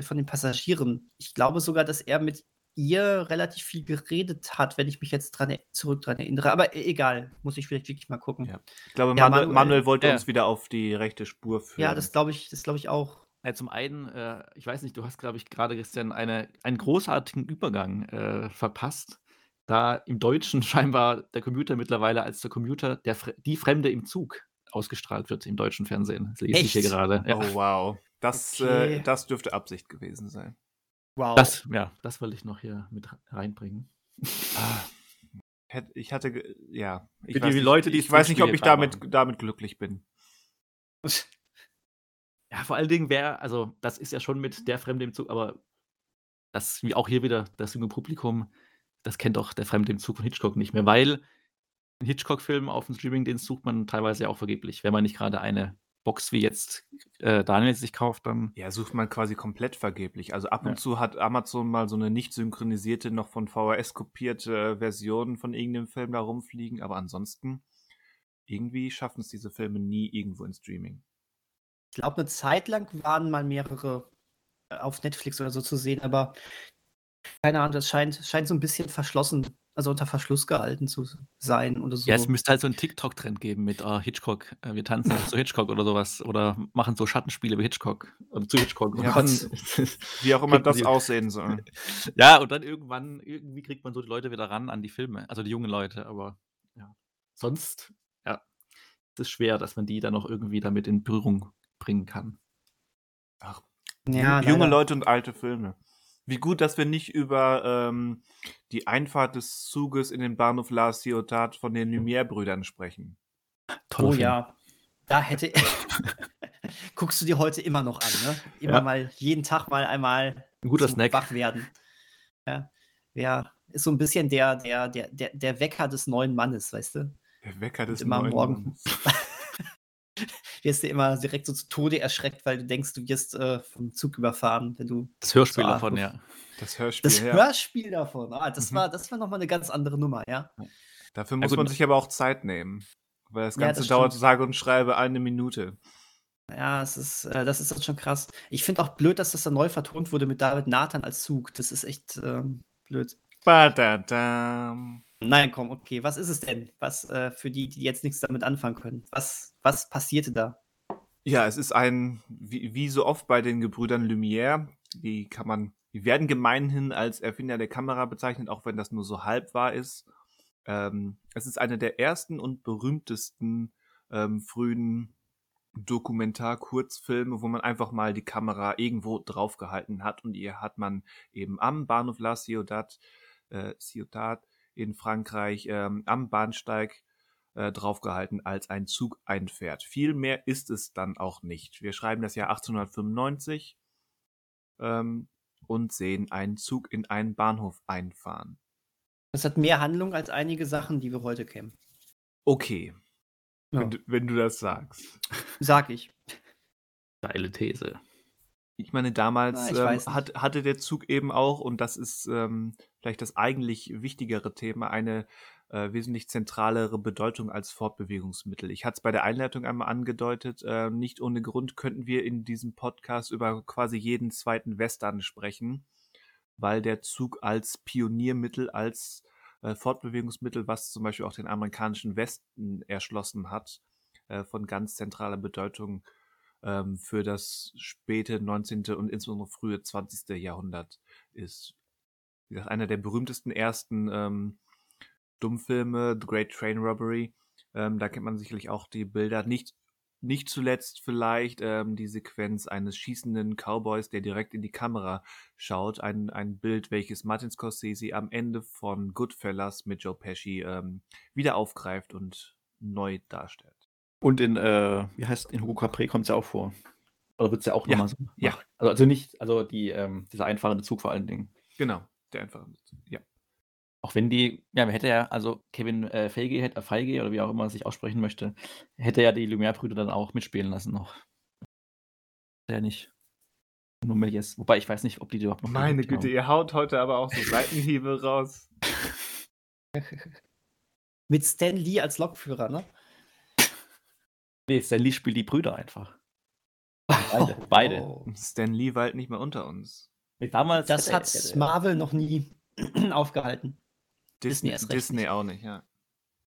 B: von den Passagieren. Ich glaube sogar, dass er mit ihr relativ viel geredet hat, wenn ich mich jetzt dran, e- zurück dran erinnere. Aber e- egal, muss ich vielleicht wirklich mal gucken.
A: Ja. Ich glaube,
B: Ja,
A: Manuel,
B: Manuel-
A: wollte
C: Ja.
A: uns wieder auf die rechte Spur führen.
B: Ja, das glaube ich, das glaube ich auch.
C: Ja, zum einen, äh, ich weiß nicht, du hast, glaube ich, gerade, Christian, eine, einen großartigen Übergang äh, verpasst, da im Deutschen (laughs) scheinbar der Computer mittlerweile als der Computer der, die Fremde im Zug ausgestrahlt wird im deutschen Fernsehen. Das lese ich hier
B: Echt?
C: gerade. Ja.
A: Oh, wow. Das,
B: Okay.
A: äh, das dürfte Absicht gewesen sein.
B: Wow.
C: Das, ja, das wollte ich noch hier mit reinbringen.
A: Ah, Ich hatte, ja. Ich
C: Für
A: weiß
C: die
A: nicht,
C: Leute, die
A: ich weiß nicht, ob ich damit,
C: machen.
A: damit glücklich bin. (laughs)
C: Ja, vor allen Dingen wäre, also das ist ja schon mit der Fremde im Zug, aber das, wie auch hier wieder, das junge Publikum, das kennt auch der Fremde im Zug von Hitchcock nicht mehr, weil einen Hitchcock-Film auf dem Streamingdienst sucht man teilweise ja auch vergeblich. Wenn man nicht gerade eine Box wie jetzt äh, Daniel sich kauft, dann
A: Ja, sucht man quasi komplett vergeblich. Also ab und
C: Ja.
A: zu hat Amazon mal so eine nicht synchronisierte, noch von VHS kopierte Version von irgendeinem Film da rumfliegen, aber ansonsten irgendwie schaffen es diese Filme nie irgendwo in Streaming.
B: Ich glaube, eine Zeit lang waren mal mehrere äh, auf Netflix oder so zu sehen, aber keine Ahnung, das scheint, scheint so ein bisschen verschlossen, also unter Verschluss gehalten zu sein oder so.
C: Ja, es müsste halt so einen TikTok-Trend geben mit ah, Hitchcock, äh, wir tanzen zu Hitchcock oder sowas. Oder machen so Schattenspiele wie Hitchcock. Oder zu Hitchcock. Und
A: Ja,
C: dann, (laughs)
A: Wie auch immer das aussehen soll.
C: ja, und dann irgendwann, irgendwie kriegt man so die Leute wieder ran an die Filme. Also die jungen Leute, aber ja. Sonst, ja, ist es schwer, dass man die dann noch irgendwie damit in Berührung bringen kann.
A: Ach,
B: Ja,
A: junge
B: leider.
A: Leute und alte Filme. Wie gut, dass wir nicht über ähm, die Einfahrt des Zuges in den Bahnhof La Ciotat von den Lumière-Brüdern sprechen.
C: Toller
B: Oh
C: Film.
B: ja. Da hätte. (laughs) Guckst du dir heute immer noch an, ne? Immer
C: Ja.
B: mal, jeden Tag mal einmal
C: Ein guter Snack.
B: wach werden. Ja. ja, ist so ein bisschen der, der, der, der, der Wecker des neuen Mannes, weißt du?
A: Der Wecker des
B: immer
A: neuen
B: morgen.
A: Mannes. (laughs)
B: Wirst du immer direkt so zu Tode erschreckt, weil du denkst, du wirst äh, vom Zug überfahren, wenn du
C: Das Hörspiel
B: So,
C: davon, ja.
A: Das Hörspiel,
B: das
A: ja.
B: Hörspiel davon. Ah, das
A: Mhm.
B: war, das war nochmal eine ganz andere Nummer, ja.
A: Dafür
C: Ja,
A: muss
C: gut,
A: man sich aber auch Zeit nehmen. Weil das
B: Ja,
A: Ganze
B: das
A: dauert
B: stimmt.
A: sage und schreibe eine Minute.
B: Ja, es ist, äh, das ist schon krass. Ich finde auch blöd, dass das dann neu vertont wurde mit David Nathan als Zug. Das ist echt ähm, blöd.
A: Badadam.
B: Nein, komm, okay. Was ist es denn? Was äh, für die, die jetzt nichts damit anfangen können? Was, was passierte da?
A: Ja, es ist ein, wie, wie so oft bei den Gebrüdern Lumière, die kann man, die werden gemeinhin als Erfinder der Kamera bezeichnet, auch wenn das nur so halb wahr ist. Ähm, es ist eine der ersten und berühmtesten ähm, frühen Dokumentar-Kurzfilme, wo man einfach mal die Kamera irgendwo draufgehalten hat und ihr hat man eben am Bahnhof La Ciotat, äh, Ciotat in Frankreich ähm, am Bahnsteig äh, draufgehalten, als ein Zug einfährt. Viel mehr ist es dann auch nicht. Wir schreiben das Jahr 1895 ähm, und sehen einen Zug in einen Bahnhof einfahren.
B: Das hat mehr Handlung als einige Sachen, die wir heute kennen.
A: Okay,
B: Ja.
A: wenn, du, wenn du das sagst.
B: Sag ich.
C: Geile These.
A: Ich meine, damals
B: Na, ich
A: ähm, hat, hatte der Zug eben auch, und das ist ähm, vielleicht das eigentlich wichtigere Thema, eine äh, wesentlich zentralere Bedeutung als Fortbewegungsmittel. Ich hatte es bei der Einleitung einmal angedeutet, äh, nicht ohne Grund könnten wir in diesem Podcast über quasi jeden zweiten Western sprechen, weil der Zug als Pioniermittel, als äh, Fortbewegungsmittel, was zum Beispiel auch den amerikanischen Westen erschlossen hat, äh, von ganz zentraler Bedeutung ähm, für das späte 19. und insbesondere frühe 20. Jahrhundert ist. Wie gesagt, einer der berühmtesten ersten ähm, Dummfilme, The Great Train Robbery. Ähm, da kennt man sicherlich auch die Bilder. Nicht, nicht zuletzt vielleicht ähm, die Sequenz eines schießenden Cowboys, der direkt in die Kamera schaut. Ein, ein Bild, welches Martin Scorsese am Ende von Goodfellas mit Joe Pesci ähm, wieder aufgreift und neu darstellt.
C: Und in, äh, wie heißt, in Hugo Capri kommt es ja auch vor. Oder wird es ja auch
A: Ja,
C: nochmal so?
A: ja.
C: gemacht? Also, also nicht, also die, ähm, dieser einfahrende Zug vor allen Dingen.
A: Genau, der einfach. Ja.
C: Auch wenn die, ja, man hätte ja, also Kevin äh, Feige, hätte, äh, Feige oder wie auch immer er sich aussprechen möchte, hätte ja die Lumière-Brüder dann auch mitspielen lassen noch. Der nicht. Nur Méliès. Wobei ich weiß nicht, ob die die überhaupt noch
A: Meine Güte, ihr haut heute aber auch so Seitenhiebe raus. (laughs) (laughs)
B: Mit Stan Lee als Lokführer, ne?
C: Nee, Stan Lee spielt die Brüder einfach. Beide. (laughs) Beide.
B: Oh.
A: Stan Lee war halt nicht mehr unter uns.
C: Damals
B: Das hat Marvel noch nie (clears throat) aufgehalten. Disney
A: Disney, Disney auch nicht, ja.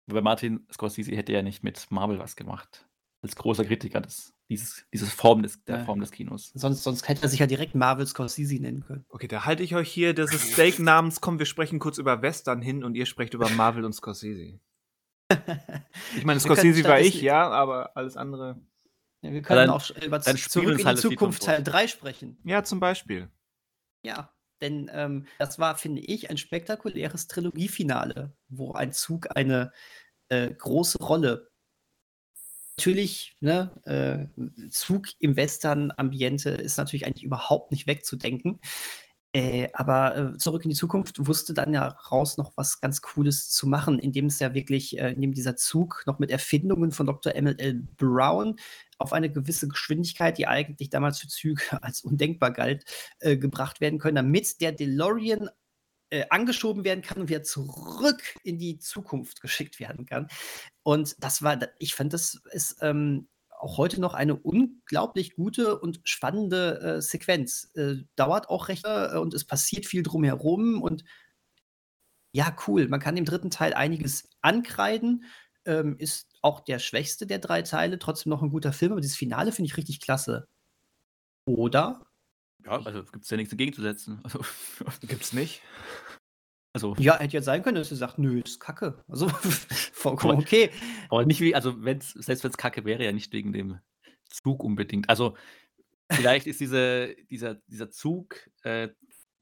C: Weil Martin Scorsese hätte ja nicht mit Marvel was gemacht. Als großer Kritiker des, dieses, dieses Form des, der
B: Ja.
C: Form des Kinos.
B: Sonst, sonst hätte er sich ja direkt Marvel Scorsese nennen können.
A: Okay, da halte ich euch hier des Steak namens. Komm, wir sprechen kurz über Western hin und ihr sprecht über Marvel und Scorsese. Ich meine, Scorsese war ich, ja, aber alles andere.
B: Ja, wir können
C: dann-
B: auch über
C: dann
B: Zurück in die
C: halt
B: Zukunft Teil 3 sprechen.
A: Ja, zum Beispiel.
B: Ja, denn ähm, das war, finde ich, ein spektakuläres Trilogiefinale, wo ein Zug eine äh, große Rolle. Natürlich, ne, äh, Zug im Western-Ambiente ist natürlich eigentlich überhaupt nicht wegzudenken. Äh, aber äh, zurück in die Zukunft wusste dann ja raus noch was ganz Cooles zu machen, indem es ja wirklich, äh, indem dieser Zug noch mit Erfindungen von Dr. M.L. Brown auf eine gewisse Geschwindigkeit, die eigentlich damals für Züge (laughs) als undenkbar galt, äh, gebracht werden können, damit der DeLorean äh, angeschoben werden kann und wieder zurück in die Zukunft geschickt werden kann. Und das war, ich fand, das ist ähm, auch heute noch eine unglaublich gute und spannende äh, Sequenz. Äh, dauert auch recht äh, und es passiert viel drumherum und ja, cool. Man kann im dritten Teil einiges ankreiden. Ähm, ist auch der schwächste der drei Teile, trotzdem noch ein guter Film, aber dieses Finale finde ich richtig klasse. Oder?
C: Ja, also gibt es ja nichts entgegenzusetzen. Also,
A: Gibt's nicht. (laughs)
C: also
B: Ja, hätte jetzt sein können, dass er sagt, nö, das ist Kacke. Also (laughs) vollkommen okay.
C: aber nicht wie, also wenn's, selbst wenn es kacke wäre, ja nicht wegen dem Zug unbedingt. Also Vielleicht ist diese, dieser, dieser Zug, äh,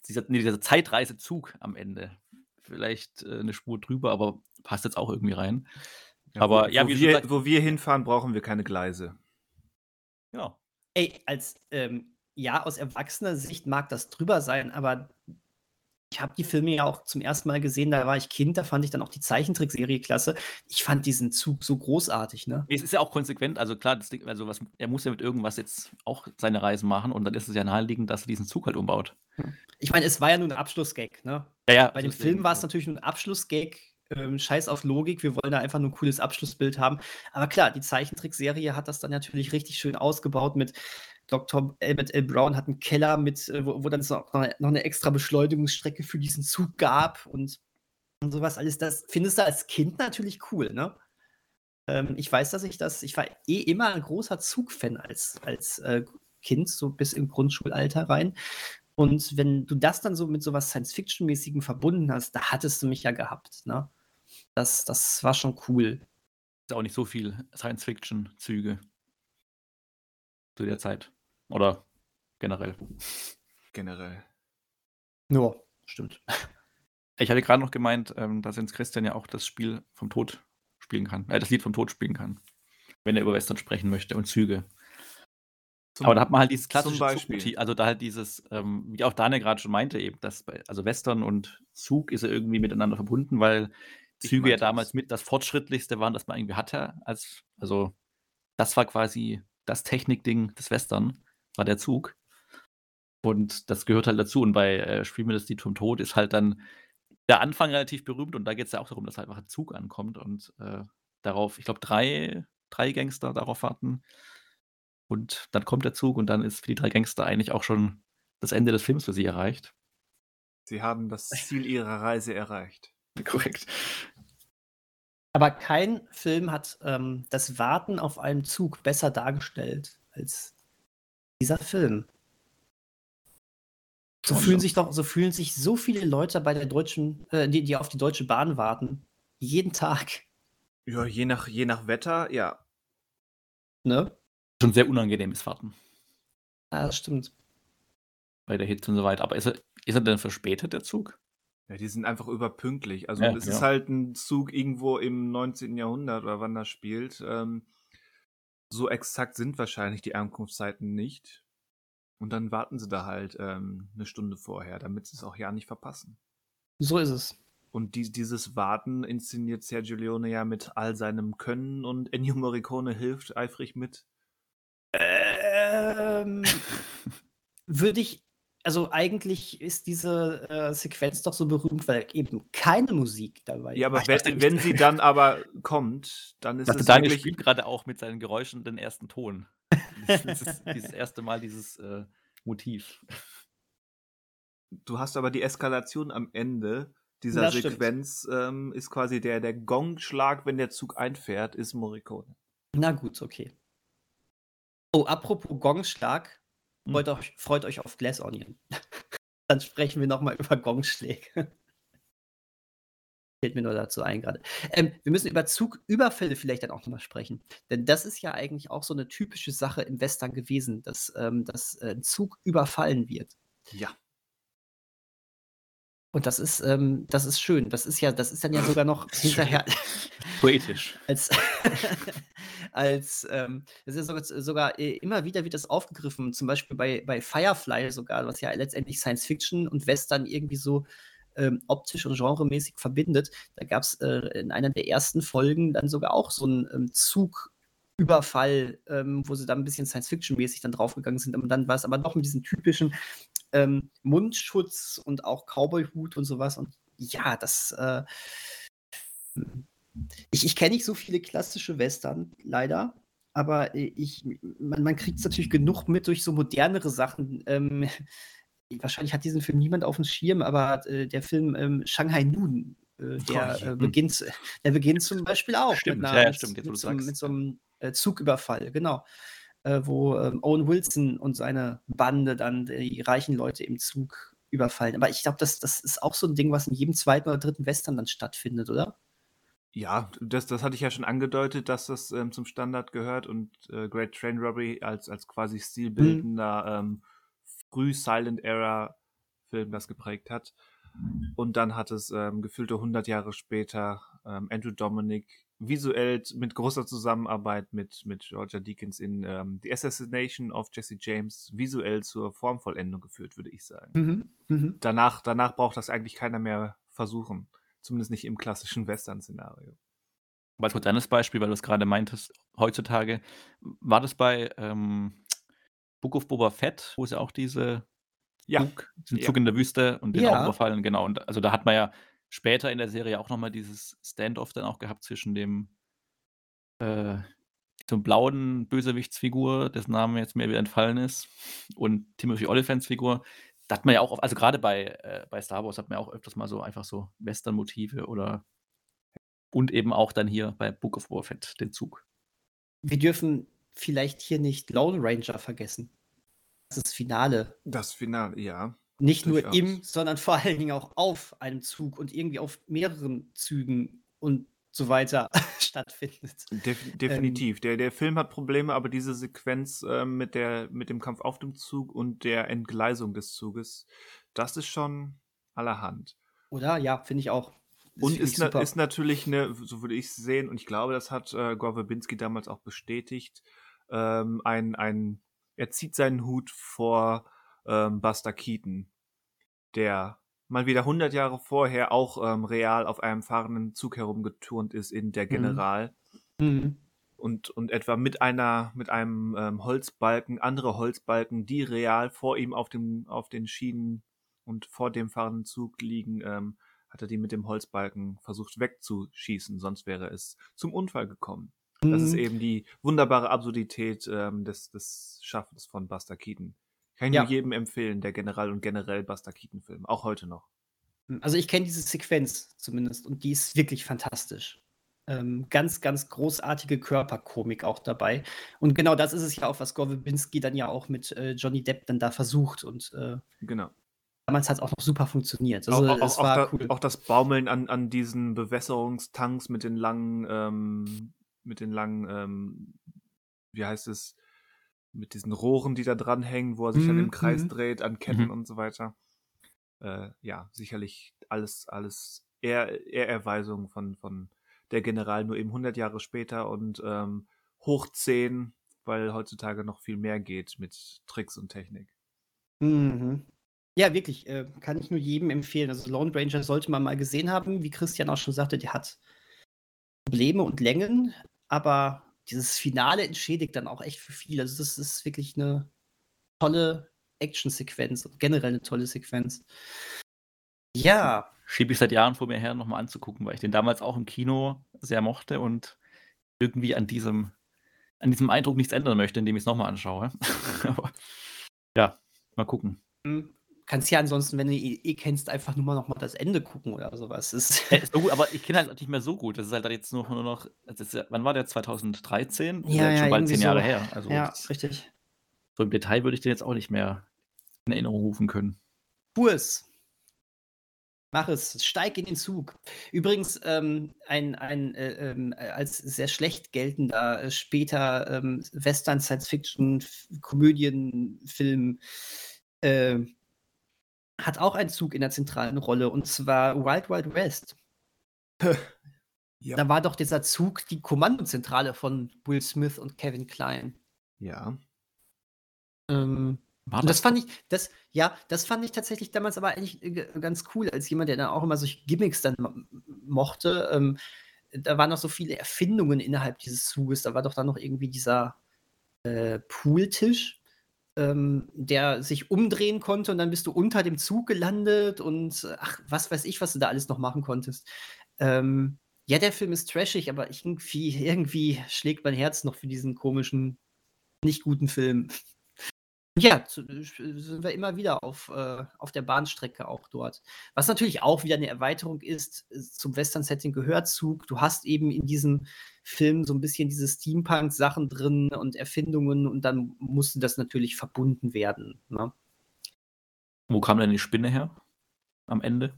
C: dieser, nee, dieser Zeitreisezug am Ende vielleicht äh, eine Spur drüber, aber passt jetzt auch irgendwie rein.
A: Ja,
C: aber
A: wo,
C: ja,
A: wo, wir,
C: sagst,
A: wo wir hinfahren, brauchen wir keine Gleise.
C: ja.
B: Ey, als, ähm, ja, aus erwachsener Sicht mag das drüber sein, aber ich habe die Filme ja auch zum ersten Mal gesehen, da war ich Kind, da fand ich dann auch die Zeichentrickserie klasse. Ich fand diesen Zug so großartig, ne?
C: Es ist ja auch konsequent, also klar, das also was, er muss ja mit irgendwas jetzt auch seine Reisen machen und dann ist es ja naheliegend, dass er diesen Zug halt umbaut.
B: Ich meine, es war ja nur ein Abschlussgag, ne?
C: Ja, ja,
B: Bei dem Film war es natürlich nur ein Abschlussgag. Ähm, scheiß auf Logik, wir wollen da einfach nur ein cooles Abschlussbild haben. Aber klar, die Zeichentrickserie hat das dann natürlich richtig schön ausgebaut mit Dr. Emmett L. Brown hat einen Keller mit, äh, wo, wo dann so noch, eine- noch eine extra Beschleunigungsstrecke für diesen Zug gab und, und sowas alles. Das findest du als Kind natürlich cool, ne? Ähm, ich weiß, dass ich das, ich war eh immer ein großer Zugfan als, als äh, Kind, so bis im Grundschulalter rein. Und wenn du das dann so mit sowas Science-Fiction-mäßigem verbunden hast, da hattest du mich ja gehabt. Ne? Das, das war schon cool.
C: Ist auch nicht so viel Science-Fiction-Züge zu der Zeit. Oder generell.
A: Generell.
B: Ja, stimmt. (laughs)
C: Ich hatte gerade noch gemeint, ähm, dass Jens Christian ja auch das Spiel vom Tod spielen kann, äh, das Lied vom Tod spielen kann, wenn er über Western sprechen möchte und Züge.
A: Zum,
C: Aber da hat man halt dieses klassische. Zugmotiv, also da halt dieses, ähm, wie auch Daniel gerade schon meinte, eben, dass bei, also Western und Zug ist ja irgendwie miteinander verbunden, weil
A: Ich
C: Züge ja damals
A: das.
C: mit das fortschrittlichste waren, das man irgendwie hatte. Als, also das war quasi das Technikding des Western, war der Zug. Und das gehört halt dazu. Und bei äh, das Lied vom Tod ist halt dann der Anfang relativ berühmt und da geht es ja auch darum, dass halt einfach ein Zug ankommt und äh, darauf, ich glaube, drei, drei Gangster darauf warten. Und dann kommt der Zug und dann ist für die drei Gangster eigentlich auch schon das Ende des Films für sie erreicht.
A: Sie haben das Ziel ihrer Reise erreicht. (laughs)
C: Korrekt.
B: Aber kein Film hat ähm, das Warten auf einen Zug besser dargestellt als dieser Film. So
C: Schon,
B: fühlen sich doch, so fühlen sich so viele Leute bei der deutschen, äh, die, die auf die Deutsche Bahn warten. Jeden Tag.
A: Ja, je nach, je nach Wetter, ja.
B: Ne?
C: Schon sehr unangenehmes Warten
B: Ja, das stimmt.
C: bei der Hitze und so weiter. Aber ist er, ist er denn verspätet, der Zug?
A: Ja, die sind einfach überpünktlich. Also
C: Ja,
A: es ist
C: ja.
A: halt ein Zug irgendwo im 19. Jahrhundert oder wann das spielt. Ähm, so exakt sind wahrscheinlich die Ankunftszeiten nicht. Und dann warten sie da halt ähm, eine Stunde vorher, damit sie es auch ja nicht verpassen.
B: So ist es.
A: Und die, dieses Warten inszeniert Sergio Leone ja mit all seinem Können und Ennio Morricone hilft eifrig mit.
B: Ähm, (laughs) würde ich, also eigentlich ist diese äh, Sequenz doch so berühmt, weil eben keine Musik dabei
A: Ja, aber wenn, (laughs) wenn sie dann aber kommt, dann ist
C: dachte,
A: es
C: Daniel
A: wirklich
C: spielt gerade auch mit seinen Geräuschen den ersten Ton. (laughs) Das, das ist dieses erste Mal dieses äh, Motiv.
A: Du hast aber die Eskalation am Ende dieser
B: Das.
A: Sequenz ähm, ist quasi der, der Gongschlag, wenn der Zug einfährt, ist Morricone.
B: Na gut, okay. Oh, apropos Gongschlag,
C: Hm.
B: freut euch, freut euch auf Glass Onion. (laughs) Dann sprechen wir nochmal über Gongschläge. Fällt mir nur dazu ein gerade. Ähm, wir müssen über Zugüberfälle vielleicht dann auch nochmal sprechen. Denn das ist ja eigentlich auch so eine typische Sache im Western gewesen, dass, ähm, dass äh, ein Zug überfallen wird.
A: Ja.
B: Und das ist, ähm, das ist schön. Das ist ja, das ist dann ja sogar noch hinterher (laughs)
C: Poetisch.
B: als, (laughs) als ähm, das ist sogar, sogar äh, immer wieder wird das aufgegriffen, zum Beispiel bei, bei Firefly sogar, was ja letztendlich Science Fiction und Western irgendwie so ähm, optisch und genremäßig verbindet. Da gab es äh, in einer der ersten Folgen dann sogar auch so einen ähm, Zugüberfall, ähm, wo sie dann ein bisschen Science-Fiction-mäßig dann draufgegangen sind. Und dann war es aber noch mit diesem typischen ähm, Mundschutz und auch Cowboy-Hut und sowas. Und ja, das äh, ich, ich kenne nicht so viele klassische Western, leider. Aber ich, man, man kriegt es natürlich genug mit durch so modernere Sachen. Ähm, (laughs) wahrscheinlich hat diesen Film niemand auf dem Schirm, aber äh, der Film ähm, Shanghai Noon, äh, der, äh, beginnt, der beginnt zum Beispiel auch
C: Stimmt,
B: mit,
C: ja, ja,
B: mit,
C: stimmt,
B: mit,
C: du
B: so, mit so einem äh, Zugüberfall, genau. Äh, wo ähm, Owen Wilson und seine Bande dann die reichen Leute im Zug überfallen. Aber ich glaube, das, das ist auch so ein Ding, was in jedem zweiten oder dritten Western dann stattfindet, oder?
A: Ja, das, das hatte ich ja schon angedeutet, dass das ähm, zum Standard gehört und äh, Great Train Robbery als, als quasi stilbildender mhm. ähm, Früh-Silent-Era-Film das geprägt hat. Und dann hat es ähm, gefühlte 100 Jahre später ähm, Andrew Dominic visuell mit großer Zusammenarbeit mit, mit Georgia Deakins in ähm, The Assassination of Jesse James visuell zur Formvollendung geführt, würde ich sagen. Mhm, mh. Danach, danach braucht das eigentlich keiner mehr versuchen. Zumindest nicht im klassischen Western-Szenario.
C: Als modernes Beispiel, weil du es gerade meintest, heutzutage, war das bei ähm, Book of Boba Fett, wo es ja auch diese ja. Zug, diesen Zug ja. in der Wüste und den ja. auch überfallen, genau. Und also da hat man ja später in der Serie auch nochmal dieses Standoff dann auch gehabt zwischen dem äh, zum blauen Bösewichtsfigur, dessen Name jetzt mir wieder entfallen ist, und Timothy Oliphants Figur. Da hat man ja auch, also gerade bei, äh, bei Star Wars hat man ja auch öfters mal so einfach so Western-Motive oder und eben auch dann hier bei Book of War Fett den Zug.
B: Wir dürfen vielleicht hier nicht Lone Ranger vergessen. Das ist das Finale.
A: Das Finale, ja.
B: Nicht nur im, sondern vor allen Dingen auch auf einem Zug und irgendwie auf mehreren Zügen und so weiter (laughs) stattfindet.
A: Def definitiv. Ähm, der, der Film hat Probleme, aber diese Sequenz äh, mit, der, mit dem Kampf auf dem Zug und der Entgleisung des Zuges, das ist schon allerhand.
B: Oder? Ja, finde ich auch.
A: Das und ist, na, ist, natürlich eine, so würde ich es sehen, und ich glaube, das hat äh, Gore Verbinski damals auch bestätigt, ähm, ein, ein, er zieht seinen Hut vor ähm, Buster Keaton, der mal wieder 100 Jahre vorher auch ähm, real auf einem fahrenden Zug herumgeturnt ist in der mhm. General. Mhm. Und, und etwa mit einer, mit einem ähm, Holzbalken, andere Holzbalken, die real vor ihm auf, dem, auf den Schienen und vor dem fahrenden Zug liegen, ähm, hat er die mit dem Holzbalken versucht wegzuschießen, sonst wäre es zum Unfall gekommen. Mhm. Das ist mhm. eben die wunderbare Absurdität ähm, des, des Schaffens von Buster Keaton. Kann ich ja. jedem empfehlen, der General und generell Buster Keaton-Film, auch heute noch.
B: Hm, also ich kenne diese Sequenz zumindest und die ist wirklich fantastisch. Ähm, ganz, ganz großartige Körperkomik auch dabei. Und genau das ist es ja auch, was Gore Verbinski dann ja auch mit äh, Johnny Depp dann da versucht. Und äh,
A: genau.
B: damals hat es auch noch super funktioniert. Also,
A: auch, auch, auch, da, cool. auch, das Baumeln an, an diesen Bewässerungstanks mit den langen, ähm, mit den langen, ähm, wie heißt es, mit diesen Rohren, die da dranhängen, wo er sich mhm. dann im Kreis mhm. dreht, an Ketten mhm. und so weiter. Äh, ja, sicherlich alles, alles eher, eher Erweisungen von, von der General, nur eben 100 Jahre später und ähm, hoch 10, weil heutzutage noch viel mehr geht mit Tricks und Technik.
B: Mhm. Ja, wirklich, äh, kann ich nur jedem empfehlen. Also Lone Ranger sollte man mal gesehen haben. Wie Christian auch schon sagte, der hat Probleme und Längen, aber dieses Finale entschädigt dann auch echt für viel. Also das ist wirklich eine tolle Action-Sequenz und generell eine tolle Sequenz. Ja.
C: Schiebe ich seit Jahren vor mir her, nochmal anzugucken, weil ich den damals auch im Kino sehr mochte und irgendwie an diesem, an diesem Eindruck nichts ändern möchte, indem ich es nochmal anschaue. (laughs) ja, mal gucken.
B: Kannst ja ansonsten, wenn du eh, eh kennst, einfach nur mal noch mal das Ende gucken oder sowas.
C: Ist ist so gut, aber ich kenne halt nicht mehr so gut. Das ist halt jetzt nur, nur noch. Ist, wann war der? 2013?
B: Ja, ja,
C: schon bald zehn Jahre so. her.
B: Also ja, richtig.
C: So im Detail würde ich den jetzt auch nicht mehr in Erinnerung rufen können.
B: Kurs. Mach es, steig in den Zug. Übrigens, ähm, ein, ein äh, äh, als sehr schlecht geltender äh, später ähm, Western Science Fiction Komödienfilm äh, hat auch einen Zug in der zentralen Rolle und zwar Wild Wild West. ja. Da war doch dieser Zug die Kommandozentrale von Will Smith und Kevin Klein.
A: Ja.
B: Ähm, das, das fand ich, das, ja, das fand ich tatsächlich damals aber eigentlich äh, ganz cool, als jemand, der dann auch immer solche Gimmicks dann mochte. Ähm, da waren noch so viele Erfindungen innerhalb dieses Zuges. Da war doch dann noch irgendwie dieser äh, Pooltisch, ähm, der sich umdrehen konnte und dann bist du unter dem Zug gelandet und ach, was weiß ich, was du da alles noch machen konntest. Ähm, ja, der Film ist trashig, aber irgendwie, irgendwie schlägt mein Herz noch für diesen komischen, nicht guten Film. Ja, zu, äh, sind wir immer wieder auf, äh, auf der Bahnstrecke auch dort. Was natürlich auch wieder eine Erweiterung ist, zum Western-Setting gehört Zug. Du hast eben in diesem Film so ein bisschen diese Steampunk-Sachen drin und Erfindungen und dann musste das natürlich verbunden werden. Ne?
C: Wo kam denn die Spinne her? Am Ende?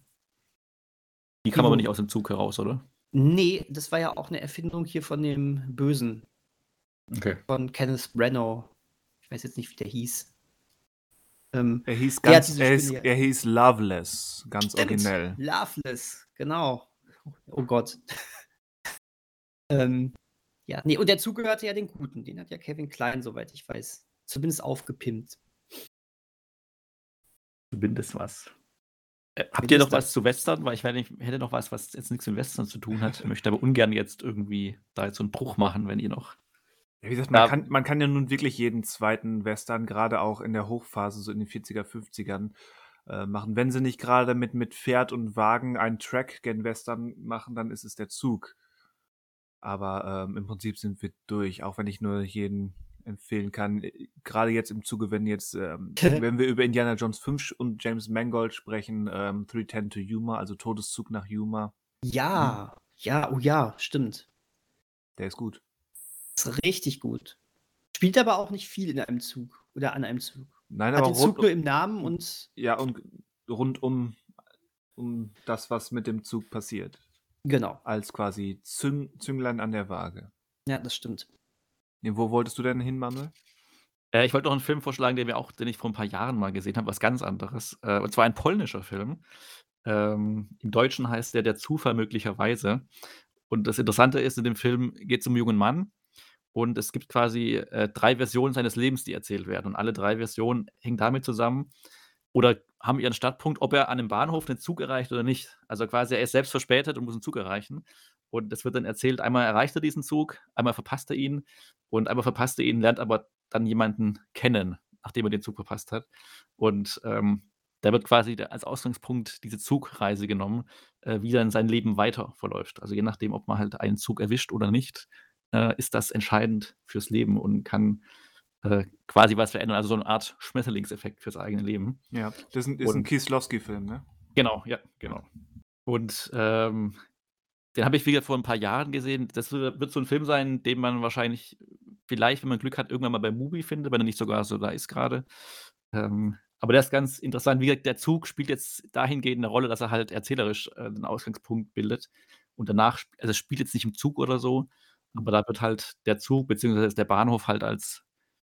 C: Die kam aber nicht aus dem Zug heraus, oder?
B: Nee, das war ja auch eine Erfindung hier von dem Bösen.
C: Okay.
B: Von Kenneth Branagh. Ich weiß jetzt nicht, wie der hieß.
A: Ähm, er hieß ganz, er, hieß, er hieß Loveless, ganz Stimmt, originell.
B: Loveless, genau. Oh Gott. (laughs) ähm, ja, nee, und der Zug gehörte ja den Guten. Den hat ja Kevin Klein, soweit ich weiß. Zumindest aufgepimpt.
C: Zumindest was. Äh, habt ihr noch was zu Western? Weil ich hätte noch was, was jetzt nichts mit Western zu tun hat. Ich (laughs) möchte aber ungern jetzt irgendwie da jetzt so einen Bruch machen, wenn ihr noch.
A: Ja, wie gesagt, man, kann, man kann ja nun wirklich jeden zweiten Western, gerade auch in der Hochphase, so in den 40er, 50ern, äh, machen. Wenn sie nicht gerade mit, mit Pferd und Wagen einen Track gen Western machen, dann ist es der Zug. Aber ähm, im Prinzip sind wir durch, auch wenn ich nur jeden empfehlen kann. Äh, gerade jetzt im Zuge, wenn jetzt, ähm, (laughs) wenn wir über Indiana Jones 5 und James Mangold sprechen, ähm, 310 to Yuma, also Todeszug nach Yuma.
B: Ja, hm. ja, oh ja, stimmt.
A: Der ist gut.
B: Ist richtig gut. Spielt aber auch nicht viel in einem Zug oder an einem Zug.
A: Nein, Hat aber
B: den Zug nur im Namen und.
A: Ja, und rund um, um das, was mit dem Zug passiert.
B: Genau.
A: Als quasi Züng Zünglein an der Waage.
B: Ja, das stimmt.
A: Nee, wo wolltest du denn hin, Manuel?
C: Äh, ich wollte noch einen Film vorschlagen, den wir auch, den ich vor ein paar Jahren mal gesehen habe, was ganz anderes. Äh, und zwar ein polnischer Film. Ähm, Im Deutschen heißt der Der Zufall möglicherweise. Und das Interessante ist, in dem Film geht es um einen jungen Mann, und es gibt quasi äh, drei Versionen seines Lebens, die erzählt werden. Und alle drei Versionen hängen damit zusammen oder haben ihren Startpunkt, ob er an einem Bahnhof einen Zug erreicht oder nicht. Also quasi er ist selbst verspätet und muss einen Zug erreichen. Und das wird dann erzählt, einmal erreicht er diesen Zug, einmal verpasst er ihn und einmal verpasst er ihn, lernt aber dann jemanden kennen, nachdem er den Zug verpasst hat. Und ähm, da wird quasi als Ausgangspunkt diese Zugreise genommen, äh, wie dann sein Leben weiter verläuft. Also je nachdem, ob man halt einen Zug erwischt oder nicht, äh, ist das entscheidend fürs Leben und kann äh, quasi was verändern. Also so eine Art Schmetterlingseffekt fürs eigene Leben.
A: Ja, das ist ein, ist ein Kieslowski-Film, ne?
C: Genau, ja, genau. Und ähm, den habe ich wieder vor ein paar Jahren gesehen. Das wird so ein Film sein, den man wahrscheinlich vielleicht, wenn man Glück hat, irgendwann mal bei Movie findet, wenn er nicht sogar so da ist gerade. Ähm, aber der ist ganz interessant. Wie gesagt, der Zug spielt jetzt dahingehend eine Rolle, dass er halt erzählerisch äh, den Ausgangspunkt bildet. Und danach, also spielt jetzt nicht im Zug oder so, aber da wird halt der Zug beziehungsweise der Bahnhof halt als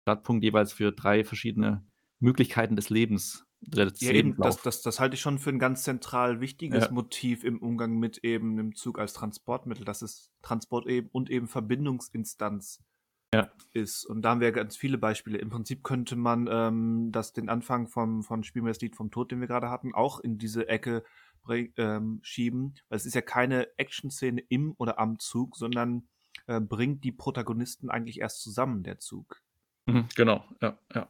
C: Startpunkt jeweils für drei verschiedene Möglichkeiten des Lebens
A: ja, eben, das, das, das halte ich schon für ein ganz zentral wichtiges ja. Motiv im Umgang mit eben dem Zug als Transportmittel, dass es Transport eben und eben Verbindungsinstanz ja. ist. Und da haben wir ganz viele Beispiele. Im Prinzip könnte man ähm, das den Anfang vom, von Spiel mir das Lied vom Tod, den wir gerade hatten, auch in diese Ecke ähm, schieben, weil es ist ja keine Action-Szene im oder am Zug, sondern äh, bringt die Protagonisten eigentlich erst zusammen, der Zug.
C: Mhm, genau, ja, ja.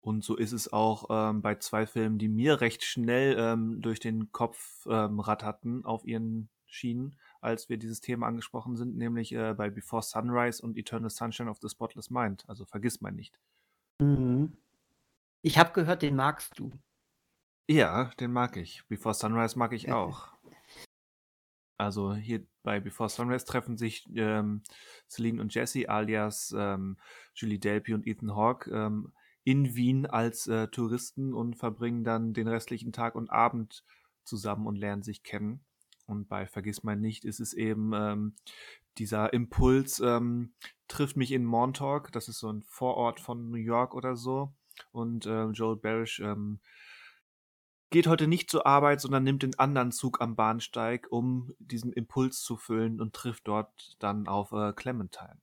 A: Und so ist es auch ähm, bei zwei Filmen, die mir recht schnell ähm, durch den Kopf ähm, ratterten auf ihren Schienen, als wir dieses Thema angesprochen sind, nämlich äh, bei Before Sunrise und Eternal Sunshine of the Spotless Mind. Also vergiss mal nicht.
B: Mhm. Ich habe gehört, den magst du.
A: Ja, den mag ich. Before Sunrise mag ich auch. Also hier bei Before Sunrise treffen sich ähm, Celine und Jesse alias ähm, Julie Delpy und Ethan Hawke ähm, in Wien als äh, Touristen und verbringen dann den restlichen Tag und Abend zusammen und lernen sich kennen. Und bei Vergiss mal nicht ist es eben ähm, dieser Impuls, ähm, trifft mich in Montauk, das ist so ein Vorort von New York oder so. Und äh, Joel Barish ähm, geht heute nicht zur Arbeit, sondern nimmt den anderen Zug am Bahnsteig, um diesen Impuls zu füllen und trifft dort dann auf äh, Clementine.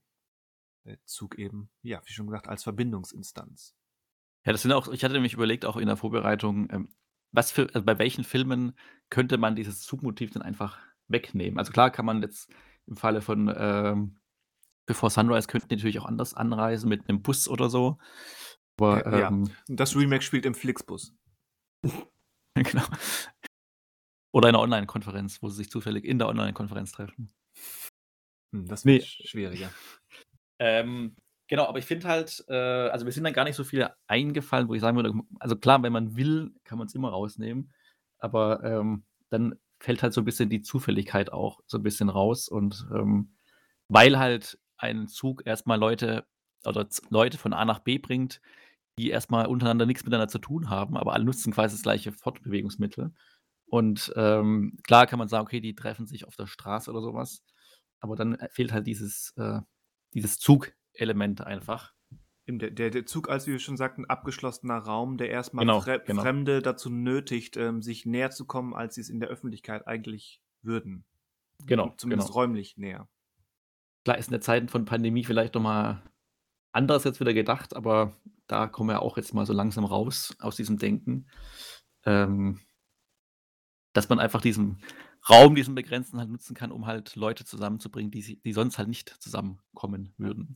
A: Der Zug eben, ja, wie schon gesagt, als Verbindungsinstanz.
C: Ja, das sind auch, ich hatte nämlich überlegt, auch in der Vorbereitung, ähm, was für, also bei welchen Filmen könnte man dieses Zugmotiv dann einfach wegnehmen? Also klar kann man jetzt im Falle von ähm, Before Sunrise könnten natürlich auch anders anreisen mit einem Bus oder so.
A: Aber, ja, ähm, das Remake spielt im Flixbus. (laughs) (laughs)
C: Genau. Oder eine Online-Konferenz, wo sie sich zufällig in der Online-Konferenz treffen.
A: Hm, das wird nee. schwieriger.
C: Ähm, genau, aber ich finde halt, äh, also mir sind dann gar nicht so viele eingefallen, wo ich sagen würde, also klar, wenn man will, kann man es immer rausnehmen, aber ähm, dann fällt halt so ein bisschen die Zufälligkeit auch so ein bisschen raus und ähm, weil halt ein Zug erstmal Leute oder Leute von A nach B bringt, die erstmal untereinander nichts miteinander zu tun haben, aber alle nutzen quasi das gleiche Fortbewegungsmittel. Und ähm, klar kann man sagen, okay, die treffen sich auf der Straße oder sowas. Aber dann äh, fehlt halt dieses, äh, dieses Zugelement einfach.
A: Der, der, der, Zug, als wir schon sagten, abgeschlossener Raum, der erstmal
C: Genau,
A: Fre
C: genau.
A: Fremde dazu nötigt, ähm, sich näher zu kommen, als sie es in der Öffentlichkeit eigentlich würden.
C: Genau,
A: Zumindest
C: genau.
A: räumlich näher.
C: Klar ist in der Zeiten von Pandemie vielleicht nochmal anders jetzt wieder gedacht, aber da kommen wir auch jetzt mal so langsam raus aus diesem Denken, ähm, dass man einfach diesen Raum, diesen begrenzten halt nutzen kann, um halt Leute zusammenzubringen, die, die sonst halt nicht zusammenkommen würden.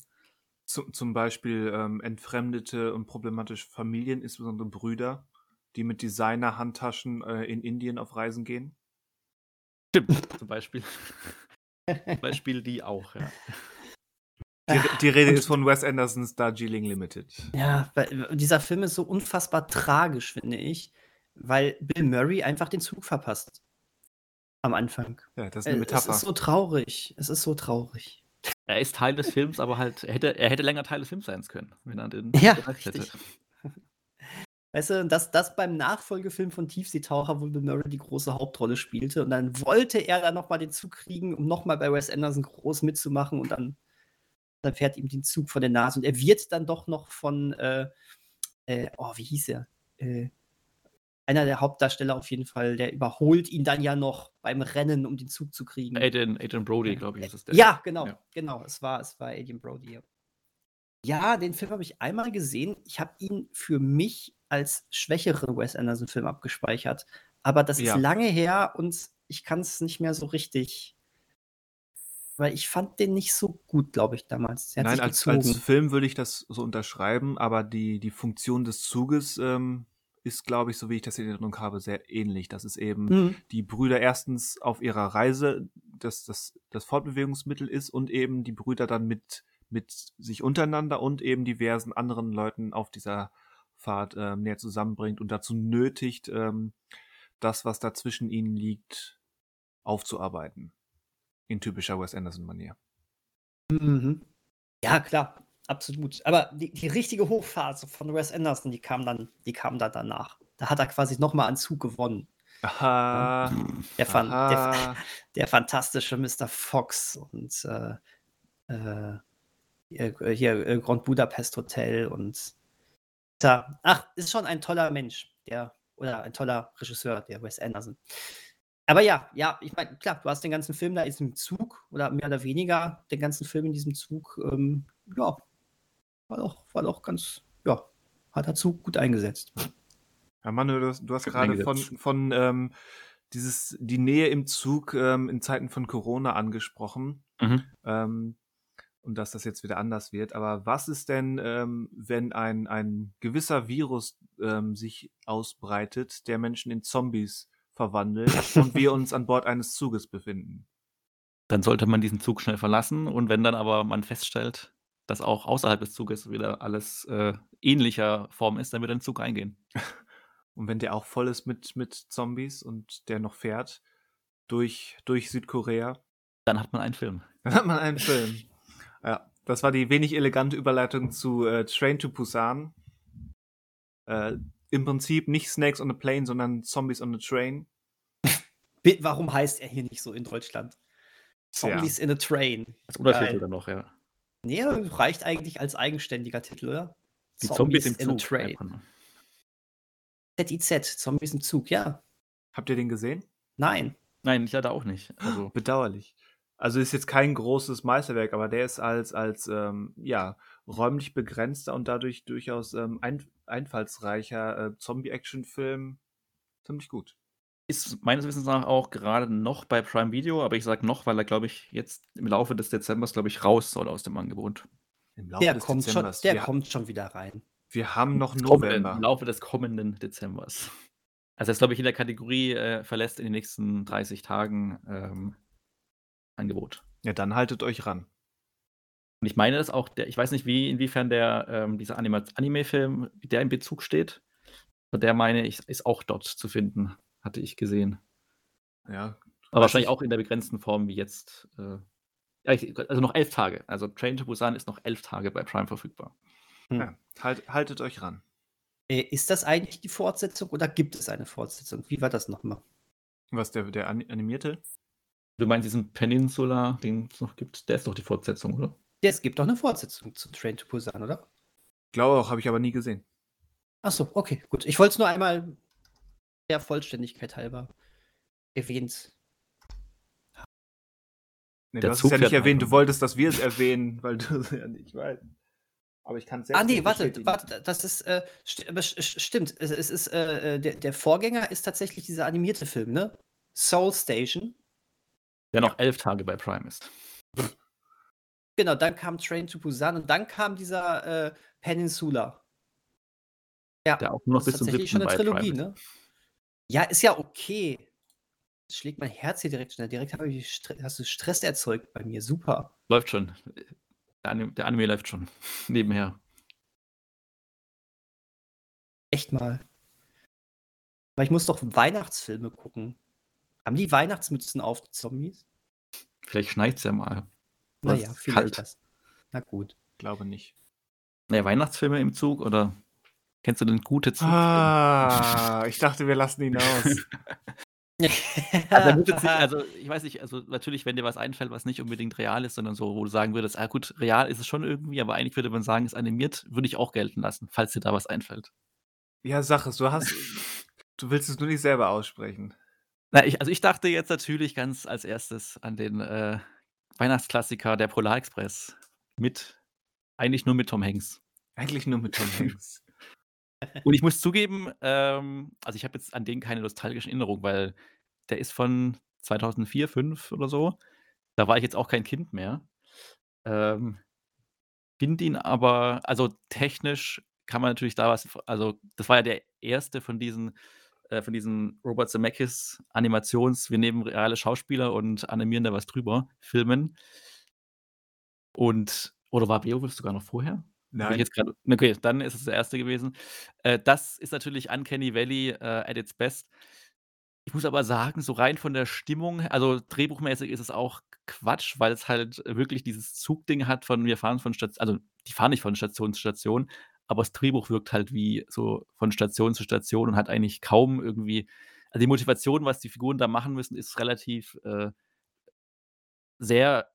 A: Zu, zum Beispiel ähm, entfremdete und problematische Familien, insbesondere Brüder, die mit Designer-Handtaschen äh, in Indien auf Reisen gehen.
C: Stimmt, zum Beispiel. (laughs) zum Beispiel die auch, ja.
A: Die, die Rede
B: Und-
A: ist von Wes Andersons Darjeeling Limited.
B: Ja, weil dieser Film ist so unfassbar tragisch, finde ich, weil Bill Murray einfach den Zug verpasst. Am Anfang.
A: Ja, das ist
B: Äh,
A: eine
B: Es
A: Metapher.
B: ist so traurig. Es ist so traurig.
C: Er ist Teil des Films, aber halt, er hätte, er hätte länger Teil des Films sein können, wenn er den
B: Ja,
C: bedacht hätte.
B: richtig. Weißt du, dass das beim Nachfolgefilm von Tiefseetaucher, wo Bill Murray die große Hauptrolle spielte, und dann wollte er dann nochmal den Zug kriegen, um nochmal bei Wes Anderson groß mitzumachen, und dann, dann fährt ihm den Zug vor der Nase. Und er wird dann doch noch von, äh, äh, oh, wie hieß er? Äh, einer der Hauptdarsteller auf jeden Fall, der überholt ihn dann ja noch beim Rennen, um den Zug zu kriegen.
C: Adrian, Adrian Brody, glaube ich, ist es der.
B: Ja, genau,
C: Ja.
B: genau. Es war, es war Adrian Brody. Ja, ja den Film habe ich einmal gesehen. Ich habe ihn für mich als schwächeren Wes Anderson-Film abgespeichert. Aber das
A: Ja.
B: ist lange her und ich kann es nicht mehr so richtig. Weil ich fand den nicht so gut, glaube ich, damals.
A: Nein, als, als Film würde ich das so unterschreiben, aber die, die Funktion des Zuges ähm, ist, glaube ich, so wie ich das in Erinnerung habe, sehr ähnlich. Das ist eben
B: Mhm.
A: die Brüder erstens auf ihrer Reise das, das, das Fortbewegungsmittel ist und eben die Brüder dann mit, mit sich untereinander und eben diversen anderen Leuten auf dieser Fahrt ähm, näher zusammenbringt und dazu nötigt, ähm, das, was da zwischen ihnen liegt, aufzuarbeiten. In typischer Wes Anderson-Manier.
B: Mhm. Ja, klar, absolut. Aber die, die richtige Hochphase von Wes Anderson, die kam dann, die kam dann danach. Da hat er quasi nochmal an Zug gewonnen.
A: Aha.
B: Der, fan, der,
A: aha. (laughs)
B: der fantastische Mr. Fox und äh, äh, hier, hier äh, Grand Budapest Hotel und da, ach, ist schon ein toller Mensch, der oder ein toller Regisseur, der Wes Anderson. Aber ja, ja, ich meine, klar, du hast den ganzen Film da in diesem Zug oder mehr oder weniger den ganzen Film in diesem Zug, ähm, ja, war doch, war doch ganz, ja, hat der Zug gut eingesetzt.
A: Ja, Manu, du hast, du hast gerade von, von ähm, dieses, die Nähe im Zug ähm, in Zeiten von Corona angesprochen.
C: Mhm.
A: Ähm, und dass das jetzt wieder anders wird. Aber was ist denn, ähm, wenn ein, ein gewisser Virus ähm, sich ausbreitet, der Menschen in Zombies verwandelt und wir uns an Bord eines Zuges befinden?
C: Dann sollte man diesen Zug schnell verlassen und wenn dann aber man feststellt, dass auch außerhalb des Zuges wieder alles äh, ähnlicher Form ist, dann wird ein Zug eingehen. (laughs)
A: Und wenn der auch voll ist mit, mit Zombies und der noch fährt durch, durch Südkorea,
C: Dann hat man einen Film. (laughs)
A: Dann hat man einen Film. Ja, das war die wenig elegante Überleitung zu äh, Train to Busan. Äh, Im Prinzip nicht Snakes on a Plane, sondern Zombies on a Train.
B: Warum heißt er hier nicht so in Deutschland? Zombies in a Train.
C: Als Untertitel
B: Geil.
C: dann noch, ja.
B: Nee, reicht eigentlich als eigenständiger Titel, oder?
C: Die Zombies, im
B: in a
C: Zug.
B: Train. ZIZ, Zombies im Zug, ja.
A: Habt ihr den gesehen?
B: Nein.
C: Nein, ich leider auch nicht. Also, (laughs)
A: Bedauerlich. Also ist jetzt kein großes Meisterwerk, aber der ist als, als ähm, ja, räumlich begrenzter und dadurch durchaus ähm, ein, einfallsreicher äh, Zombie-Action-Film ziemlich gut.
C: ist meines Wissens nach auch gerade noch bei Prime Video, aber ich sage noch, weil er, glaube ich, jetzt im Laufe des Dezembers, glaube ich, raus soll aus dem Angebot.
A: Im Laufe
B: Der,
A: des
B: kommt schon,
A: Dezembers.
B: der
A: wir,
B: kommt schon wieder rein.
A: wir haben noch
C: Kommenden,
A: November.
C: Im Laufe des kommenden Dezembers. Also, er ist, glaube ich, in der Kategorie äh, verlässt in den nächsten 30 Tagen ähm, Angebot.
A: Ja, dann haltet euch ran.
C: Und ich meine, dass auch der, ich weiß nicht, wie, inwiefern der, ähm, dieser Anime-Film, wie der in Bezug steht. Aber der meine ich, ist auch dort zu finden, hatte ich gesehen.
A: Ja,
C: Aber wahrscheinlich
A: ich-
C: auch in der begrenzten Form wie jetzt. Äh, also noch elf Tage. Also Train to Busan ist noch elf Tage bei Prime verfügbar.
A: ja halt, haltet euch ran.
B: Äh, ist das eigentlich die Fortsetzung oder gibt es eine Fortsetzung? Wie war das nochmal?
A: Was, der, der animierte?
C: Du meinst diesen Peninsula, den es noch gibt? Der ist doch die Fortsetzung, oder?
B: Ja, es gibt doch eine Fortsetzung zu Train to Busan, oder?
A: Glaube auch, habe ich aber nie gesehen.
B: Achso, okay, gut. Ich wollte es nur einmal der Vollständigkeit halber erwähnt.
A: Nee, du hast es ja nicht erwähnt, du wolltest, dass wir es erwähnen, (laughs) weil du es ja nicht weißt. Aber ich kann es
B: Ah, nee, warte, warte, das ist, äh, st stimmt, es, es ist, äh, äh, der, der Vorgänger ist tatsächlich dieser animierte Film, ne? Soul Station.
C: Der noch elf Tage bei Prime ist.
B: Genau, dann kam Train to Busan und dann kam dieser äh, Peninsula.
C: Ja, der auch nur noch bis zum
B: tatsächlich schon eine Trilogie, ne? Ja, ist ja okay. Das schlägt mein Herz hier direkt schnell. Direkt ich, hast du Stress erzeugt bei mir. Super.
C: Läuft schon. Der Anime, der Anime läuft schon. (laughs) Nebenher.
B: Echt mal. Weil ich muss doch Weihnachtsfilme gucken. Haben die Weihnachtsmützen auf, die Zombies?
C: Vielleicht schneit es ja mal.
B: Naja, vielleicht kalt. das. Na gut.
A: Glaube nicht.
C: Naja, Weihnachtsfilme im Zug oder kennst du denn gute
A: Zugfilme? Ah, ich dachte, wir lassen ihn aus. (laughs)
C: also, also, ich weiß nicht, also natürlich, wenn dir was einfällt, was nicht unbedingt real ist, sondern so, wo du sagen würdest, ah gut, real ist es schon irgendwie, aber eigentlich würde man sagen, es animiert, würde ich auch gelten lassen, falls dir da was einfällt.
A: Ja, sag es, du hast, du willst es nur nicht selber aussprechen.
C: Na, ich, also ich dachte jetzt natürlich ganz als erstes an den äh, Weihnachtsklassiker der Polarexpress mit, eigentlich nur mit Tom Hanks.
A: Eigentlich nur mit Tom (laughs) Hanks.
C: Und ich muss zugeben, ähm, also ich habe jetzt an den keine nostalgischen Erinnerungen, weil der ist von 2004, 2005 oder so. Da war ich jetzt auch kein Kind mehr. Ähm, finde ihn aber, also technisch kann man natürlich da was, also das war ja der erste von diesen, äh, von diesen Robert Zemeckis Animations, wir nehmen reale Schauspieler und animieren da was drüber, Filmen. Und, oder war Beowulf sogar noch vorher?
A: Nein.
C: Grad, okay, dann ist es der erste gewesen. Äh, das ist natürlich Uncanny Valley äh, at its best. Ich muss aber sagen, so rein von der Stimmung, also drehbuchmäßig ist es auch Quatsch, weil es halt wirklich dieses Zugding hat von wir fahren von Station, also die fahren nicht von Station zu Station, aber das Drehbuch wirkt halt wie so von Station zu Station und hat eigentlich kaum irgendwie, also die Motivation, was die Figuren da machen müssen, ist relativ äh, sehr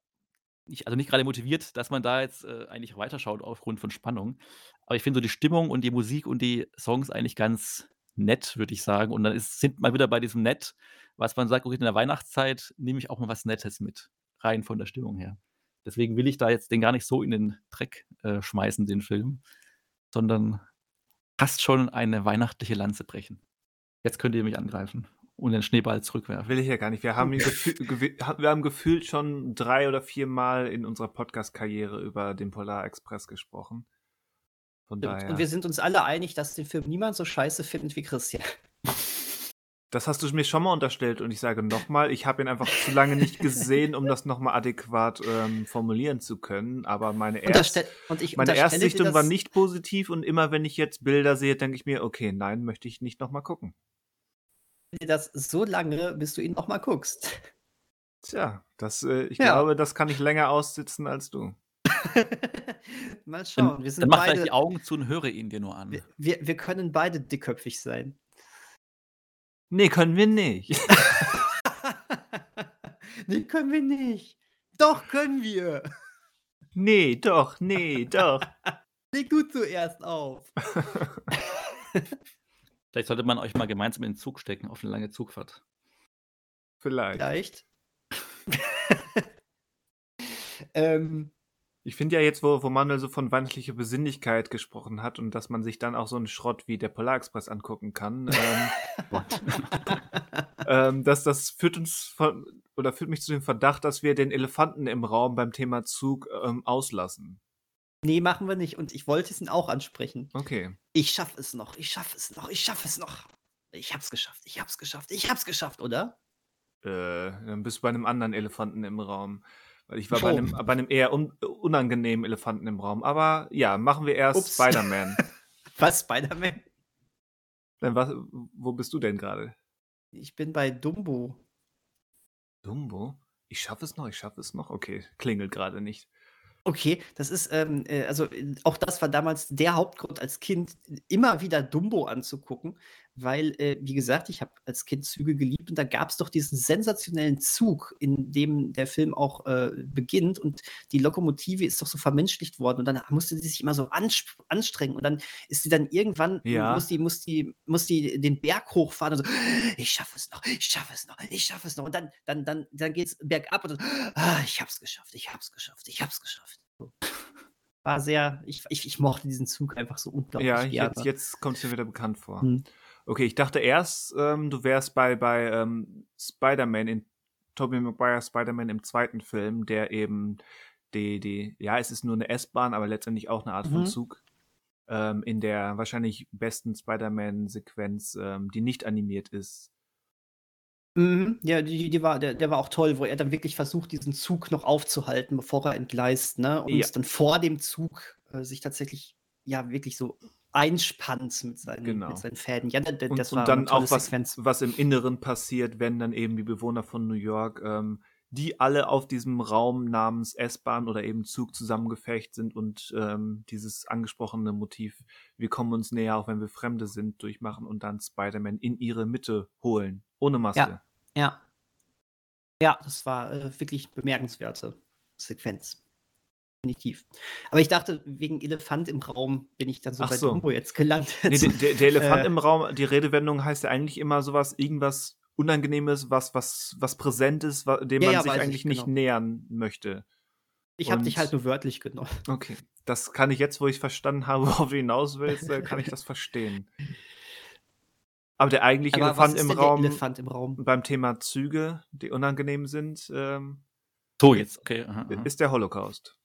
C: nicht, also nicht gerade motiviert, dass man da jetzt äh, eigentlich weiterschaut aufgrund von Spannung. Aber ich finde so die Stimmung und die Musik und die Songs eigentlich ganz nett, würde ich sagen. Und dann ist, sind mal wieder bei diesem Nett, was man sagt, okay, in der Weihnachtszeit nehme ich auch mal was Nettes mit, rein von der Stimmung her. Deswegen will ich da jetzt den gar nicht so in den Dreck äh, schmeißen, den Film, sondern fast schon eine weihnachtliche Lanze brechen. Jetzt könnt ihr mich angreifen und den Schneeball zurückwerfen.
A: Will ich ja gar nicht. Wir haben, (laughs) wir haben gefühlt schon drei oder vier Mal in unserer Podcast-Karriere über den Polar Express gesprochen.
B: Von daher. Und wir sind uns alle einig, dass den Film niemand so scheiße findet wie Christian. (laughs)
A: Das hast du mir schon mal unterstellt und ich sage nochmal, ich habe ihn einfach zu lange nicht gesehen, um das nochmal adäquat ähm, formulieren zu können. Aber meine, Erst meine Erstsichtung war nicht positiv und immer wenn ich jetzt Bilder sehe, denke ich mir, okay, nein, möchte ich nicht nochmal gucken
B: dir das so lange, bis du ihn noch mal guckst.
A: Tja, das, äh, ich ja. glaube, das kann ich länger aussitzen als du. (laughs)
B: Mal schauen. Wir
C: sind dann mach beide, vielleicht die Augen zu und höre ihn dir nur an.
B: Wir, wir, wir können beide dickköpfig sein.
A: Nee, können wir nicht. (laughs)
B: nee, können wir nicht. Doch, können wir.
A: Nee, doch, nee, doch. (laughs)
B: Leg du zuerst auf. (laughs)
C: Vielleicht sollte man euch mal gemeinsam in den Zug stecken auf eine lange Zugfahrt.
A: Vielleicht.
B: Vielleicht. ähm,
A: ich finde ja jetzt, wo, wo Manuel so von weihnachtlicher Besinnlichkeit gesprochen hat und dass man sich dann auch so einen Schrott wie der Polarexpress angucken kann, (laughs) ähm, (laughs) ähm, dass das führt uns von, oder führt mich zu dem Verdacht, dass wir den Elefanten im Raum beim Thema Zug ähm, auslassen.
B: Nee, machen wir nicht. Und ich wollte es ihn auch ansprechen.
A: Okay.
B: Ich schaffe es noch, ich schaffe es noch, ich schaffe es noch. Ich hab's geschafft, ich hab's geschafft, ich hab's geschafft, oder?
A: Äh, dann bist du bei einem anderen Elefanten im Raum. Weil ich war bei einem, bei einem, eher un unangenehmen Elefanten im Raum. Aber ja, machen wir erst Spider-Man. (laughs)
B: was, Spider-Man?
A: Dann was, wo bist du denn gerade?
B: Ich bin bei Dumbo.
A: Dumbo? Ich schaffe es noch, ich schaffe es noch. Okay, klingelt gerade nicht.
B: Okay, das ist, ähm, äh, also äh, auch das war damals der Hauptgrund als Kind, immer wieder Dumbo anzugucken, weil, äh, wie gesagt, ich habe als Kind Züge geliebt und da gab es doch diesen sensationellen Zug, in dem der Film auch äh, beginnt und die Lokomotive ist doch so vermenschlicht worden und dann musste sie sich immer so anstrengen und dann ist sie dann irgendwann,
A: Ja.
B: muss die, muss die, muss die den Berg hochfahren und so, ich schaffe es noch, ich schaffe es noch, ich schaffe es noch und dann, dann, dann, dann geht es bergab und dann, ah, ich habe es geschafft, ich habe es geschafft, ich habe es geschafft. So. War sehr, ich, ich, ich mochte diesen Zug einfach so unglaublich
A: Ja, jetzt, jetzt kommt es mir wieder bekannt vor.
B: Hm.
A: Okay, ich dachte erst, ähm, du wärst bei, bei ähm, Spider-Man in Tobey Maguire Spider-Man im zweiten Film, der eben die, die, ja, es ist nur eine S-Bahn, aber letztendlich auch eine Art von
B: Mhm.
A: Zug, ähm, in der wahrscheinlich besten Spider-Man-Sequenz, ähm, die nicht animiert ist.
B: Mhm, ja, die, die war, der, der war auch toll, wo er dann wirklich versucht, diesen Zug noch aufzuhalten, bevor er entgleist, ne? Und
A: Ja.
B: dann vor dem Zug äh, sich tatsächlich ja wirklich so einspannt mit seinen,
A: Genau.
B: mit seinen Fäden. Ja,
A: Und,
B: das
A: und
B: war
A: dann
B: eine tolle
A: auch was,
B: Sequenz.
A: was im Inneren passiert, wenn dann eben die Bewohner von New York, ähm, die alle auf diesem Raum namens S-Bahn oder eben Zug zusammengefecht sind und ähm, dieses angesprochene Motiv, wir kommen uns näher, auch wenn wir Fremde sind, durchmachen und dann Spider-Man in ihre Mitte holen. Ohne Maske.
B: Ja. Ja, das war äh, wirklich bemerkenswerte Sequenz. Definitiv. Aber ich dachte, wegen Elefant im Raum bin ich dann so
A: Ach
B: bei
A: so.
B: Dumbo jetzt gelandet.
A: Nee, der, der, der (laughs) Elefant
B: Äh.
A: im Raum, die Redewendung heißt ja eigentlich immer sowas, irgendwas Unangenehmes, was, was, was Präsentes, wa- dem
B: Ja,
A: man
B: ja,
A: sich eigentlich nicht
B: genau.
A: nähern möchte.
B: ich habe dich halt nur wörtlich genommen.
A: Okay. Das kann ich jetzt, wo ich verstanden habe, (laughs) worauf du hinaus willst, äh, kann ich das verstehen. Aber der eigentliche
B: Aber was
A: Elefant
B: ist
A: im
B: denn
A: Raum
B: der Elefant im Raum?
A: beim Thema Züge, die unangenehm sind, ähm,
C: So, jetzt, okay. Aha, aha.
A: ist der Holocaust.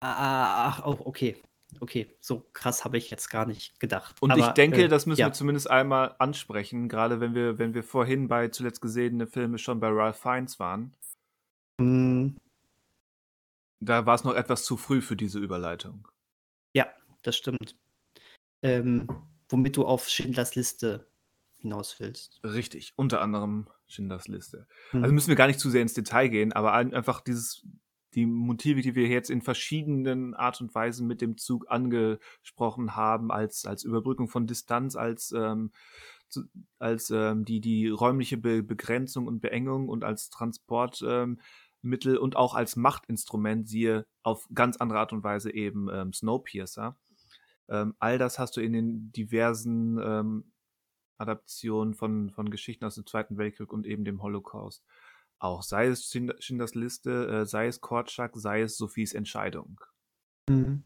B: Ah, Ach, oh, okay. Okay, so krass habe ich jetzt gar nicht gedacht.
A: Und ich
B: Aber,
A: denke,
B: äh,
A: das müssen
B: ja.
A: wir zumindest einmal ansprechen, gerade wenn wir, wenn wir vorhin bei zuletzt gesehene Filme schon bei Ralph Fiennes waren.
B: Mm,
A: Da war es noch etwas zu früh für diese Überleitung.
B: Ja, das stimmt. Ähm, womit du auf Schindlers Liste hinaus willst.
A: Richtig, unter anderem Schindlers Liste.
B: Hm.
A: Also müssen wir gar nicht zu sehr ins Detail gehen, aber ein- einfach dieses, die Motive, die wir jetzt in verschiedenen Art und Weisen mit dem Zug angesprochen haben, als, als Überbrückung von Distanz, als, ähm, als ähm, die, die räumliche Be Begrenzung und Beengung und als Transportmittel ähm, und auch als Machtinstrument, siehe auf ganz andere Art und Weise eben ähm, Snowpiercer. Ähm, all das hast du in den diversen ähm, Adaptionen von, von Geschichten aus dem Zweiten Weltkrieg und eben dem Holocaust. Auch sei es Schind- Schindlers Liste, äh, sei es Kortschak, sei es Sophies Entscheidung.
B: Mhm.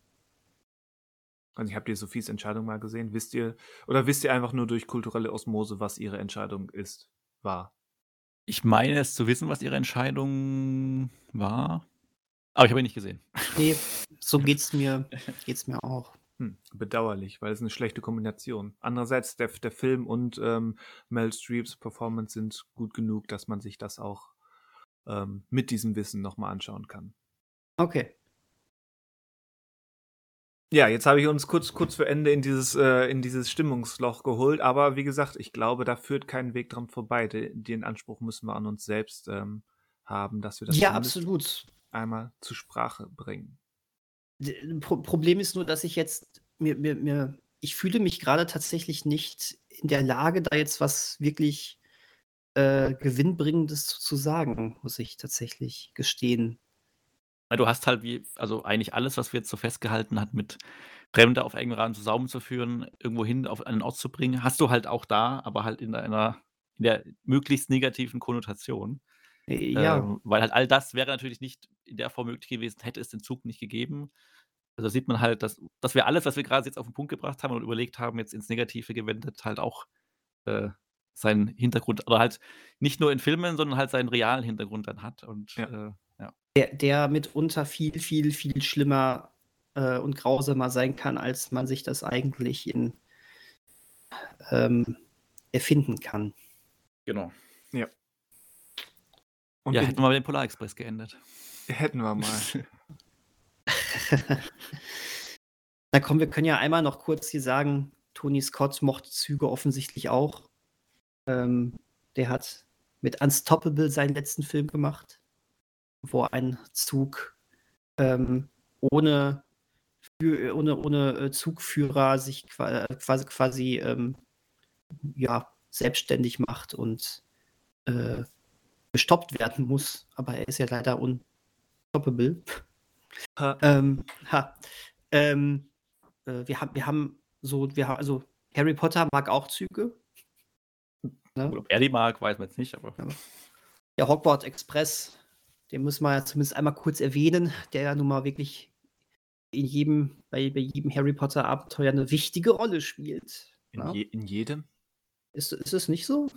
A: Also, habt ihr Sophies Entscheidung mal gesehen? Wisst ihr, oder wisst ihr einfach nur durch kulturelle Osmose, was ihre Entscheidung ist, war?
C: Ich meine es zu wissen, was ihre Entscheidung war. Aber ich habe ihn nicht gesehen.
B: Nee, so geht's mir, (laughs) geht's mir auch.
A: Hm, bedauerlich, weil es eine schlechte Kombination. Andererseits, der, der Film und ähm, Mel Streeps Performance sind gut genug, dass man sich das auch ähm, mit diesem Wissen nochmal anschauen kann.
B: Okay.
A: Ja, jetzt habe ich uns kurz, kurz vor Ende in dieses, äh, in dieses Stimmungsloch geholt, aber wie gesagt, ich glaube, da führt kein Weg dran vorbei. De, den Anspruch müssen wir an uns selbst ähm, haben, dass wir das
B: Ja, absolut.
A: einmal zur Sprache bringen.
B: Pro Problem ist nur, dass ich jetzt mir, mir, mir, ich fühle mich gerade tatsächlich nicht in der Lage, da jetzt was wirklich äh, Gewinnbringendes zu, sagen, muss ich tatsächlich gestehen.
C: Du hast halt wie, also eigentlich alles, was wir jetzt so festgehalten hat, mit Fremde auf engem Rahmen zusammenzuführen, irgendwo hin auf einen Ort zu bringen, hast du halt auch da, aber halt in einer, in der möglichst negativen Konnotation.
B: Äh, Ja,
C: Ähm, weil halt all das wäre natürlich nicht in der Form möglich gewesen, hätte es den Zug nicht gegeben. Also sieht man halt, dass, dass wir alles, was wir gerade jetzt auf den Punkt gebracht haben und überlegt haben, jetzt ins Negative gewendet, halt auch äh, seinen Hintergrund, oder halt nicht nur in Filmen, sondern halt seinen realen Hintergrund dann hat. Und
A: Ja.
C: äh, ja.
B: der, der mitunter viel, viel, viel schlimmer äh, und grausamer sein kann, als man sich das eigentlich in, ähm, erfinden kann.
C: Genau.
A: Und
C: ja, hätten wir mal den Polarexpress geendet.
A: hätten wir mal. (laughs)
B: Na komm, wir können ja einmal noch kurz hier sagen, Tony Scott mochte Züge offensichtlich auch. Ähm, der hat mit Unstoppable seinen letzten Film gemacht, wo ein Zug ähm, ohne, ohne, ohne äh, Zugführer sich qua- quasi, quasi ähm, ja, selbstständig macht und äh, gestoppt werden muss. Aber er ist ja leider unstoppable. Ha. (laughs) Ähm, ha. Ähm, äh, wir, haben, wir haben so, wir haben, also Harry Potter mag auch Züge.
C: Ne? Ob er die mag, weiß man jetzt nicht, aber.
B: Der Hogwarts Express, den muss man ja zumindest einmal kurz erwähnen, der ja nun mal wirklich in jedem, bei, bei jedem Harry Potter Abenteuer eine wichtige Rolle spielt.
A: In, ne? je, in jedem?
B: Ist, ist es nicht so?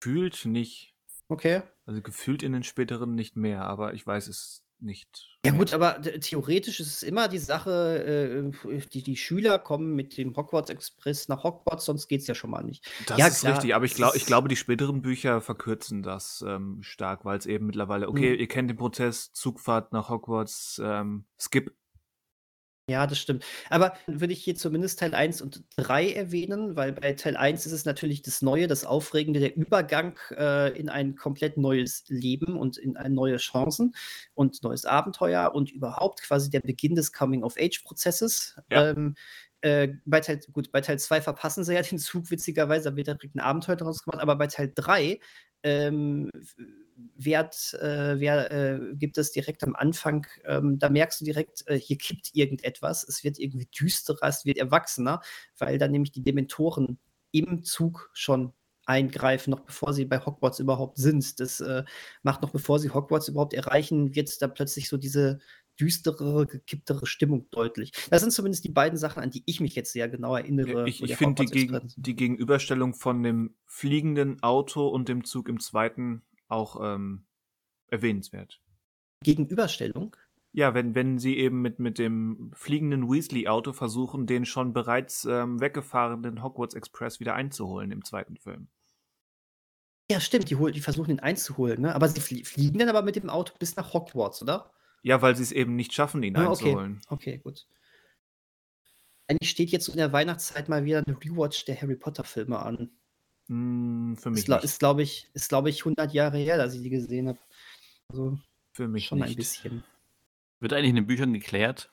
A: Fühlt nicht.
B: Okay.
A: Also gefühlt in den späteren nicht mehr, aber ich weiß es nicht.
B: Ja gut, aber theoretisch ist es immer die Sache, äh, die, die Schüler kommen mit dem Hogwarts Express nach Hogwarts, sonst geht es ja schon mal nicht.
A: Das
B: ja,
A: ist klar, richtig, aber ich, glaub, ich glaube, die späteren Bücher verkürzen das ähm, stark, weil es eben mittlerweile, okay, mhm. ihr kennt den Prozess, Zugfahrt nach Hogwarts, ähm, Skip
B: ja, das stimmt. Aber würde ich hier zumindest Teil 1 und 3 erwähnen, weil bei Teil 1 ist es natürlich das Neue, das Aufregende, der Übergang äh, in ein komplett neues Leben und in ein neue Chancen und neues Abenteuer und überhaupt quasi der Beginn des Coming-of-Age-Prozesses. Ja. Ähm, äh, bei Teil, gut, bei Teil 2 verpassen sie ja den Zug, witzigerweise, da wird direkt ein Abenteuer daraus gemacht, aber bei Teil 3 ähm, Wert, äh, wer, äh, gibt es direkt am Anfang, ähm, da merkst du direkt, äh, hier kippt irgendetwas, es wird irgendwie düsterer, es wird erwachsener, weil dann nämlich die Dementoren im Zug schon eingreifen, noch bevor sie bei Hogwarts überhaupt sind. Das äh, macht noch bevor sie Hogwarts überhaupt erreichen, wird da plötzlich so diese düstere, gekipptere Stimmung deutlich. Das sind zumindest die beiden Sachen, an die ich mich jetzt sehr genau erinnere.
A: Ich, ich finde die, gegen, die Gegenüberstellung von dem fliegenden Auto und dem Zug im zweiten auch ähm, erwähnenswert.
B: Gegenüberstellung?
A: Ja, wenn, wenn sie eben mit, mit dem fliegenden Weasley-Auto versuchen, den schon bereits ähm, weggefahrenen Hogwarts Express wieder einzuholen im zweiten Film.
B: Ja, stimmt, die, die versuchen ihn einzuholen, ne? Aber sie fliegen dann aber mit dem Auto bis nach Hogwarts, oder?
A: Ja, weil sie es eben nicht schaffen, ihn ah, einzuholen.
B: Okay. okay, gut. Eigentlich steht jetzt in der Weihnachtszeit mal wieder ein Rewatch der Harry Potter-Filme an.
A: Mm, für mich
B: ist, nicht. Ist, glaube ich, ist, glaube ich, 100 Jahre her, dass ich die gesehen habe. Also,
A: für mich
B: schon
A: nicht.
B: ein bisschen.
C: Wird eigentlich in den Büchern geklärt,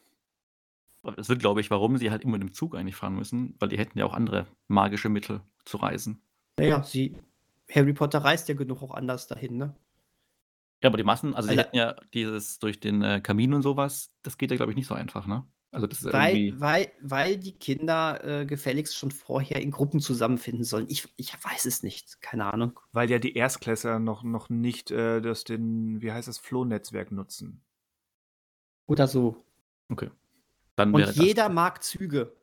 C: es wird, glaube ich, warum sie halt immer mit dem Zug eigentlich fahren müssen, weil die hätten ja auch andere magische Mittel zu reisen.
B: Naja, sie, Harry Potter reist ja genug auch anders dahin, ne?
C: Ja, aber die Massen, also sie hatten ja dieses durch den äh, Kamin und sowas, das geht ja, glaube ich, nicht so einfach, ne? Also das ist
B: Weil, weil, weil die Kinder äh, gefälligst schon vorher in Gruppen zusammenfinden sollen. Ich, ich weiß es nicht, keine Ahnung.
A: Weil ja die Erstklässler noch, noch nicht äh, das den, wie heißt das, Flohnetzwerk nutzen.
B: Oder so.
C: Okay.
B: Dann Und jeder mag Züge.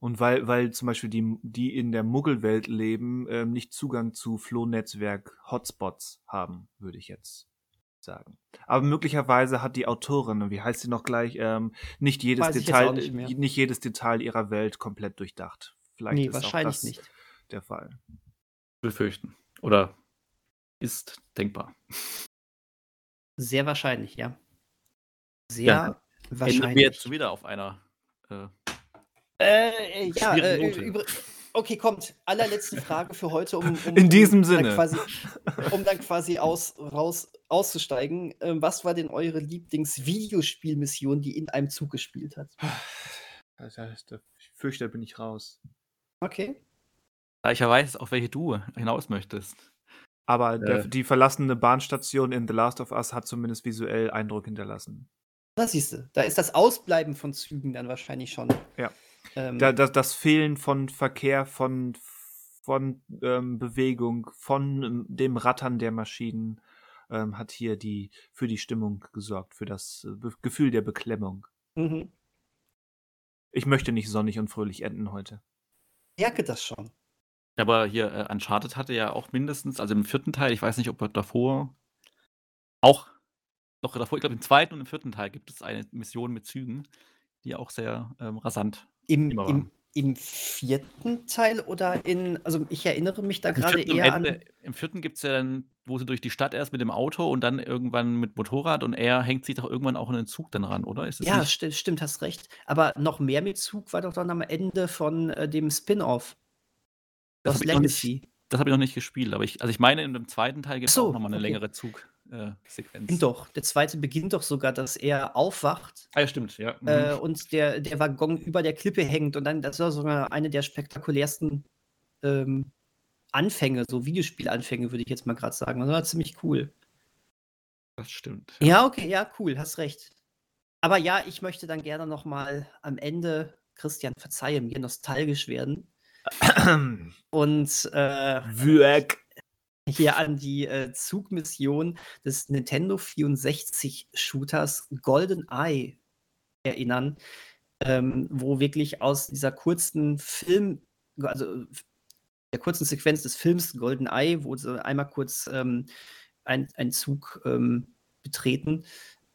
A: Und weil, weil zum Beispiel die, die in der Muggelwelt leben, ähm, nicht Zugang zu Flohnetzwerk-Hotspots haben, würde ich jetzt sagen. Aber möglicherweise hat die Autorin, wie heißt sie noch gleich, ähm, nicht jedes Weiß Detail, nicht, nicht, jedes Detail ihrer Welt komplett durchdacht.
B: Vielleicht nee, ist wahrscheinlich auch das nicht.
A: der Fall.
C: Befürchten. Oder ist denkbar.
B: Sehr wahrscheinlich, ja. Sehr
C: ja,
B: wahrscheinlich.
C: Enden wir jetzt wieder auf einer äh,
B: äh, ja, äh, Okay, kommt. Allerletzte Frage für heute, um, um (laughs)
A: in diesem um Sinne,
B: quasi, um dann quasi aus, raus auszusteigen. Ähm, was war denn eure Lieblings-Videospielmission, die in einem Zug gespielt hat?
A: Das heißt, ich fürchte, da bin ich raus.
B: Okay.
C: Da ich ja weiß, auf welche du hinaus möchtest.
A: Aber äh. der, die verlassene Bahnstation in The Last of Us hat zumindest visuell Eindruck hinterlassen.
B: Das siehst du. Da ist das Ausbleiben von Zügen dann wahrscheinlich schon.
A: Ja. Ähm, da, das, das Fehlen von Verkehr, von, von ähm, Bewegung, von ähm, dem Rattern der Maschinen ähm, hat hier die für die Stimmung gesorgt, für das äh, Gefühl der Beklemmung. Mhm. Ich möchte nicht sonnig und fröhlich enden heute.
B: Merke das schon.
C: Aber hier äh, Uncharted hatte ja auch mindestens, also im vierten Teil, ich weiß nicht, ob davor auch, doch davor, ich glaube im zweiten und im vierten Teil gibt es eine Mission mit Zügen, die auch sehr ähm, rasant
B: im, im, Im vierten Teil oder in, also ich erinnere mich da gerade eher
C: Ende, an. Im vierten gibt es ja dann, wo sie durch die Stadt erst mit dem Auto und dann irgendwann mit Motorrad und er hängt sich doch irgendwann auch in den Zug dann ran, oder?
B: ja, st stimmt, hast recht. Aber noch mehr mit Zug war doch dann am Ende von äh, dem Spin-off.
C: Das Legacy. Das habe ich noch nicht gespielt, aber ich, also ich meine, in dem zweiten Teil gibt es so, auch nochmal eine okay. längere Zugsequenz.
B: Äh, doch, der zweite beginnt doch sogar, dass er aufwacht.
C: Ah, ja, stimmt, ja.
B: Mhm. Äh, und der, der Waggon über der Klippe hängt und dann, das war sogar eine der spektakulärsten ähm, Anfänge, so Videospielanfänge, würde ich jetzt mal gerade sagen. Das war ziemlich cool.
C: Das stimmt.
B: Ja, okay, ja, cool, hast recht. Aber ja, ich möchte dann gerne noch mal am Ende, Christian, verzeihe mir, nostalgisch werden und äh. Hier an die äh, Zugmission des Nintendo 64 Shooters Golden Eye erinnern, ähm, wo wirklich aus dieser kurzen Film, also der kurzen Sequenz des Films Golden Eye, wo sie einmal kurz ähm, ein, ein Zug ähm, betreten,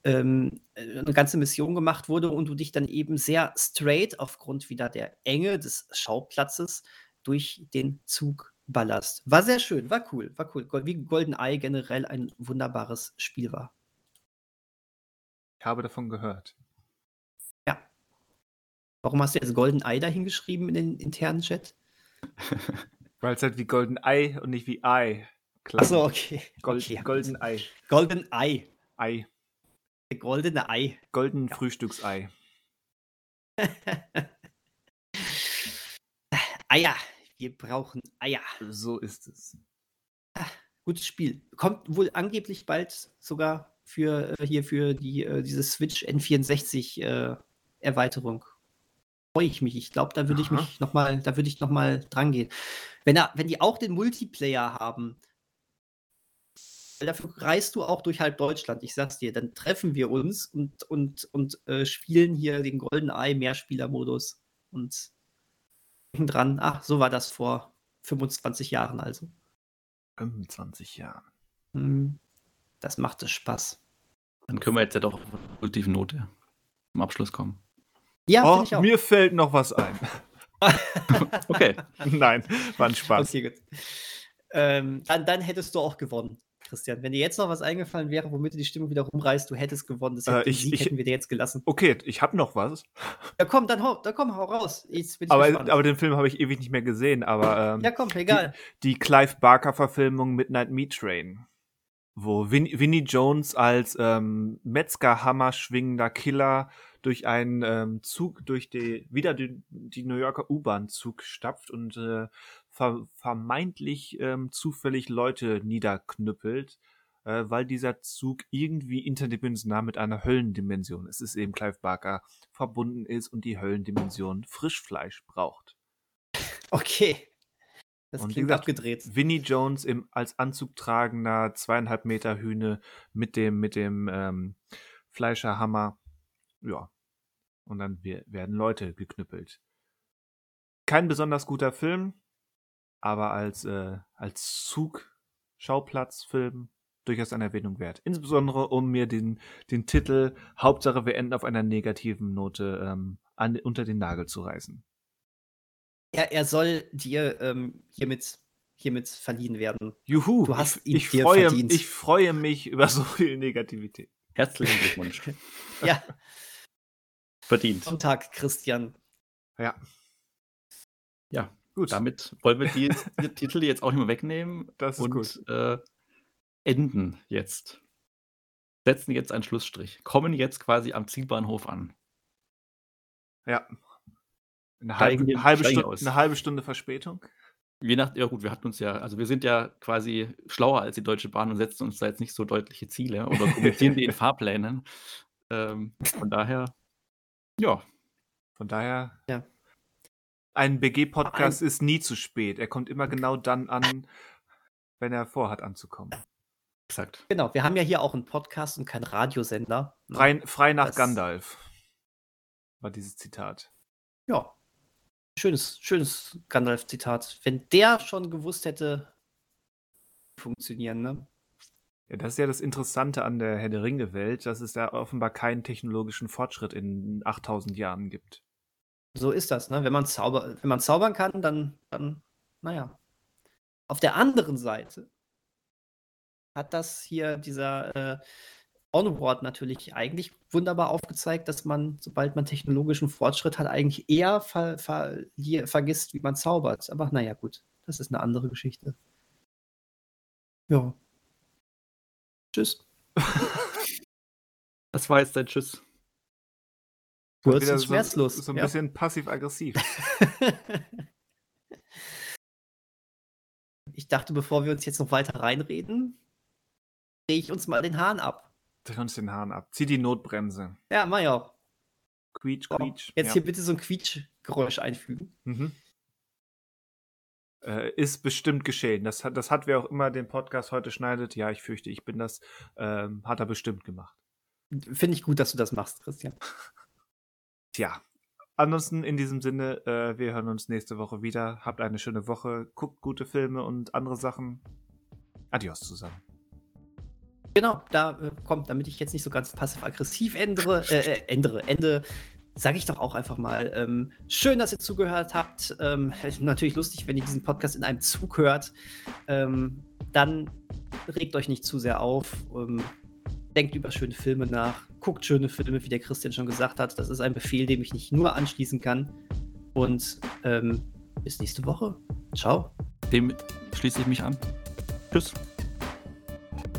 B: ähm, eine ganze Mission gemacht wurde und du dich dann eben sehr straight aufgrund wieder der Enge des Schauplatzes durch den Zug ballerst. War sehr schön, war cool, war cool. Wie Golden Eye generell ein wunderbares Spiel war.
A: Ich habe davon gehört.
B: Ja. Warum hast du jetzt Golden Eye dahingeschrieben in den internen Chat? (laughs)
A: Weil es halt wie Golden Eye und nicht wie Ei.
B: Achso, okay.
A: Gold,
B: okay.
A: Golden Ei.
B: Golden Eye.
A: Ei.
B: Der goldene Ei.
A: Golden
B: Ja.
A: Frühstücksei. (laughs)
B: Eier. Wir brauchen Eier.
A: So ist es.
B: Gutes Spiel. Kommt wohl angeblich bald sogar für äh, hier für die äh, diese Switch N64 äh, Erweiterung. Freue ich mich. Ich glaube, da würde ich mich noch mal, da würde ich noch mal dran gehen. Wenn er, wenn die auch den Multiplayer haben, dafür reist du auch durch halb Deutschland. Ich sag's dir, dann treffen wir uns und und und äh, spielen hier den Golden Eye Mehrspielermodus und dran. Ach, so war das vor 25 Jahren also.
A: 25 Jahren.
B: Hm, Das machte Spaß.
C: Dann können wir jetzt ja doch auf eine positive Note zum Abschluss kommen.
B: Ja,
A: Oh,
B: ich auch.
A: mir fällt noch was ein. (laughs)
C: Okay. (laughs)
A: Nein, war ein Spaß.
B: Okay, gut. Ähm, dann, dann hättest du auch gewonnen, Christian. Wenn dir jetzt noch was eingefallen wäre, womit du die Stimmung wieder rumreißt, du hättest gewonnen. Das
A: Äh,
B: hätte, den
A: ich- ich-
B: hätten wir dir jetzt gelassen.
A: Okay, ich habe noch was.
B: Ja, komm, dann hau, dann komm, hau raus.
A: Aber,
B: gespannt.
A: aber den Film habe ich ewig nicht mehr gesehen. Aber ähm,
B: ja, komm, egal.
A: die Clive Barker-Verfilmung Midnight Meat Train, wo Vin Vinnie Jones als ähm, Metzgerhammer schwingender Killer durch einen ähm, Zug, durch die, wieder die, die New Yorker U-Bahn-Zug stapft und äh, ver vermeintlich ähm, zufällig Leute niederknüppelt, äh, weil dieser Zug irgendwie interdimensional mit einer Höllendimension, es ist eben Clive Barker, verbunden ist und die Höllendimension Frischfleisch braucht.
B: Okay. Das
A: Und
B: klingt
A: gesagt,
B: abgedreht.
A: Vinnie Jones im, als Anzug tragender zweieinhalb Meter Hühne mit dem, mit dem ähm, Fleischerhammer. Ja. Und dann werden Leute geknüppelt. Kein besonders guter Film, aber als, äh, als Zug-Schauplatzfilm durchaus eine Erwähnung wert. Insbesondere, um mir den, den Titel Hauptsache wir enden auf einer negativen Note ähm, an, unter den Nagel zu reißen.
B: Er, er soll dir ähm, hiermit, hiermit verliehen werden.
A: Juhu,
B: Du hast
A: ich,
B: ihn
A: ich,
B: dir
A: freue,
B: verdient.
A: ich freue mich über so viel Negativität.
C: Herzlichen Glückwunsch. (laughs)
B: Ja,
C: Verdient.
B: guten Tag, Christian.
A: Ja.
C: Ja,
A: Gut,
C: damit wollen wir die, (laughs) die Titel jetzt auch nicht mehr wegnehmen
A: das ist
C: und
A: gut.
C: Äh, enden jetzt. Setzen jetzt einen Schlussstrich. Kommen jetzt quasi am Zielbahnhof an.
A: Ja. Eine halbe,
C: wir-
A: halbe, Stunde, eine halbe Stunde Verspätung.
C: Je nach, ja gut, wir hatten uns ja, also wir sind ja quasi schlauer als die Deutsche Bahn und setzen uns da jetzt nicht so deutliche Ziele oder kommunizieren die in (laughs) Fahrplänen. Ähm, von daher, ja,
A: Von daher,
B: Ja.
A: Ein BG-Podcast ist nie zu spät. Er kommt immer genau dann an, wenn er vorhat anzukommen.
C: exakt.
B: Genau, wir haben ja hier auch einen Podcast und keinen Radiosender. ne?
A: Frei, frei nach
B: Das-
A: Gandalf. War dieses Zitat.
B: Ja. Schönes, schönes Gandalf-Zitat. Wenn der schon gewusst hätte, funktionieren, ne?
A: Ja, das ist ja das Interessante an der Herr der Ringe-Welt, dass es da offenbar keinen technologischen Fortschritt in 8000 Jahren gibt.
B: So ist das, ne? Wenn man, zauber wenn man zaubern kann, dann, dann, naja. Auf der anderen Seite hat das hier dieser äh, Onward natürlich eigentlich wunderbar aufgezeigt, dass man, sobald man technologischen Fortschritt hat, eigentlich eher ver verli- vergisst, wie man zaubert. Aber naja, gut, das ist eine andere Geschichte. Ja. Tschüss. (laughs)
C: Das war jetzt dein Tschüss.
B: Kurz
A: Wieder
B: und
A: so-
B: schmerzlos.
A: So, ein
B: ja.
A: bisschen passiv-aggressiv. (laughs)
B: ich dachte, bevor wir uns jetzt noch weiter reinreden, drehe ich uns mal den Hahn ab.
A: Dreh uns den Hahn ab. Zieh die Notbremse.
B: Ja, mach ich auch.
A: Quietsch,
B: So,
A: quietsch.
B: Jetzt
A: ja.
B: hier bitte so ein Quietschgeräusch einfügen.
A: Mhm. Äh, ist bestimmt geschehen. Das hat, das hat wer auch immer den Podcast heute schneidet. Ja, ich fürchte, ich bin das. Ähm, hat er bestimmt gemacht.
B: Finde ich gut, dass du das machst, Christian. (laughs)
A: Tja. Ansonsten in diesem Sinne, äh, wir hören uns nächste Woche wieder. Habt eine schöne Woche. Guckt gute Filme und andere Sachen. Adios zusammen.
B: Genau, da äh, kommt, damit ich jetzt nicht so ganz passiv-aggressiv ändere, äh, äh, ändere, ende, sage ich doch auch einfach mal, ähm, schön, dass ihr zugehört habt. Ähm, natürlich lustig, wenn ihr diesen Podcast in einem Zug hört. Ähm, dann regt euch nicht zu sehr auf. Ähm, denkt über schöne Filme nach. Guckt schöne Filme, wie der Christian schon gesagt hat. Das ist ein Befehl, dem ich nicht nur anschließen kann. Und ähm, bis nächste Woche. Ciao.
C: Dem schließe ich mich an. Tschüss.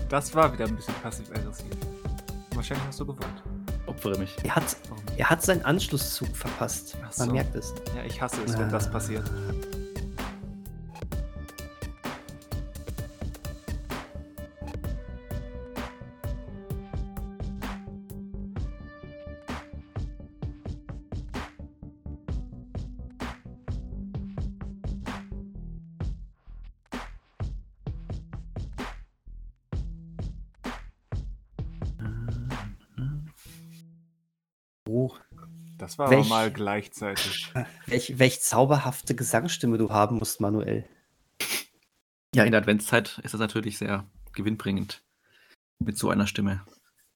A: Das war wieder ein bisschen passiv-aggressiv. Wahrscheinlich hast du gewollt.
C: Opfere mich.
B: Er hat, er hat seinen Anschlusszug verpasst.
A: Ach
B: Man
A: so.
B: merkt es.
A: Ja, ich hasse es, wenn das
B: Ah.
A: passiert. Das war
B: Welch-
A: aber mal gleichzeitig. (laughs)
B: welch, welch zauberhafte Gesangsstimme du haben musst, Manuel.
C: Ja, in der Adventszeit ist das natürlich sehr gewinnbringend. Mit so einer Stimme.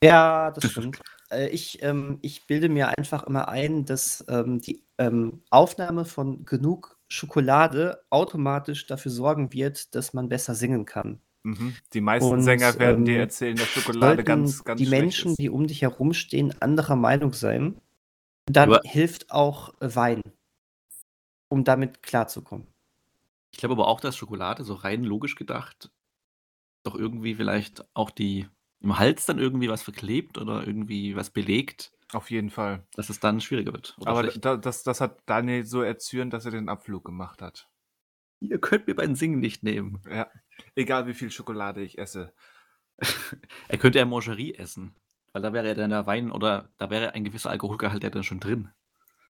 B: Ja, das stimmt. (laughs) Äh, ich, ähm, ich bilde mir einfach immer ein, dass ähm, die ähm, Aufnahme von genug Schokolade automatisch dafür sorgen wird, dass man besser singen kann.
A: Mhm. Die meisten
B: Und,
A: Sänger werden dir
B: ähm,
A: erzählen, dass Schokolade ganz, ganz
B: die Menschen,
A: ist.
B: die um dich herumstehen, anderer Meinung sein, dann
C: Aber-
B: hilft auch Wein, um damit klarzukommen.
C: Ich glaube aber auch, dass Schokolade so rein logisch gedacht doch irgendwie vielleicht auch die im Hals dann irgendwie was verklebt oder irgendwie was belegt,
A: Auf jeden Fall.
C: dass es dann schwieriger wird. Oder
A: Aber da, das, das hat Daniel so erzürnt, dass er den Abflug gemacht hat.
C: ihr könnt mir beim Singen nicht nehmen.
A: Ja. Egal wie viel Schokolade ich esse. (laughs)
C: Er könnte ja Mangerie essen, weil da wäre ja dann der Wein oder da wäre ein gewisser Alkoholgehalt ja dann schon drin.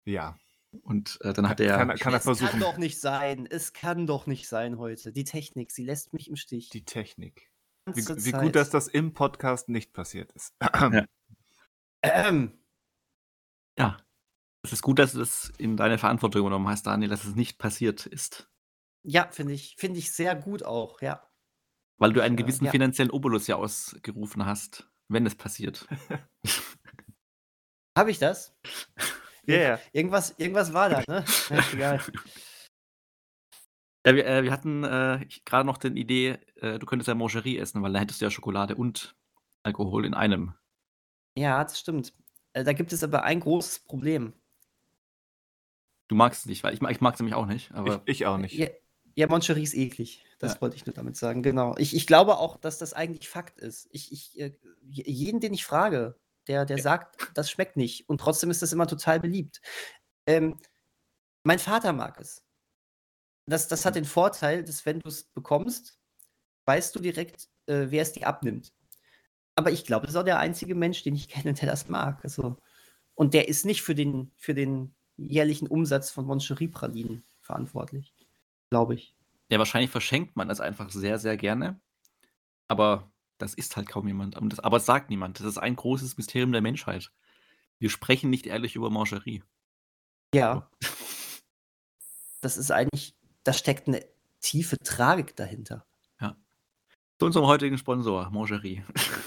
A: Ja.
C: Und äh, dann hat er
A: Kann, kann er
B: es kann
A: versuchen.
B: doch nicht sein. Es kann doch nicht sein heute. Die Technik, sie lässt mich im Stich.
A: Die Technik. Wie, wie gut, dass das im Podcast nicht passiert ist. (clears throat)
B: Ähm,
C: Ja. Es ist gut, dass du das in deine Verantwortung genommen hast, Daniel, dass es nicht passiert ist.
B: ja, finde ich, finde ich sehr gut auch, ja.
C: Weil du einen
B: Ja,
C: gewissen
B: ja.
C: finanziellen Obolus ja ausgerufen hast, wenn es passiert. (laughs)
B: Habe ich das?
A: Ja, ja.
B: Irgendwas, irgendwas war da, ne? (laughs) Ist egal.
C: Ja, wir, äh, wir hatten äh, gerade noch die Idee, äh, du könntest ja Mangerie essen, weil da hättest du ja Schokolade und Alkohol in einem.
B: Ja, das stimmt. Äh, da gibt es aber ein großes Problem.
C: Du magst es nicht, weil ich, mag- ich mag es nämlich auch nicht, aber
A: Ich, ich auch nicht.
B: Ja, ja Moncherie ist eklig. Das
C: Ja.
B: wollte ich nur damit sagen, genau. Ich, ich glaube auch, dass das eigentlich Fakt ist. Ich, ich, äh, je- jeden, den ich frage, der, der sagt, das schmeckt nicht. Und trotzdem ist das immer total beliebt. Ähm, mein Vater mag es. Das, das hat den Vorteil, dass wenn du es bekommst, weißt du direkt, äh, wer es dir abnimmt. Aber ich glaube, das ist auch der einzige Mensch, den ich kenne, der das mag. Also, und der ist nicht für den, für den jährlichen Umsatz von Moncherie-Pralinen verantwortlich. Glaube ich.
C: ja, wahrscheinlich verschenkt man das einfach sehr, sehr gerne. Aber das ist halt kaum jemand. Aber das, aber es sagt niemand. Das ist ein großes Mysterium der Menschheit. Wir sprechen nicht ehrlich über Mangerie.
B: Ja. (laughs) Das ist eigentlich, da steckt eine tiefe Tragik dahinter.
C: Zu unserem heutigen Sponsor, Mangerie.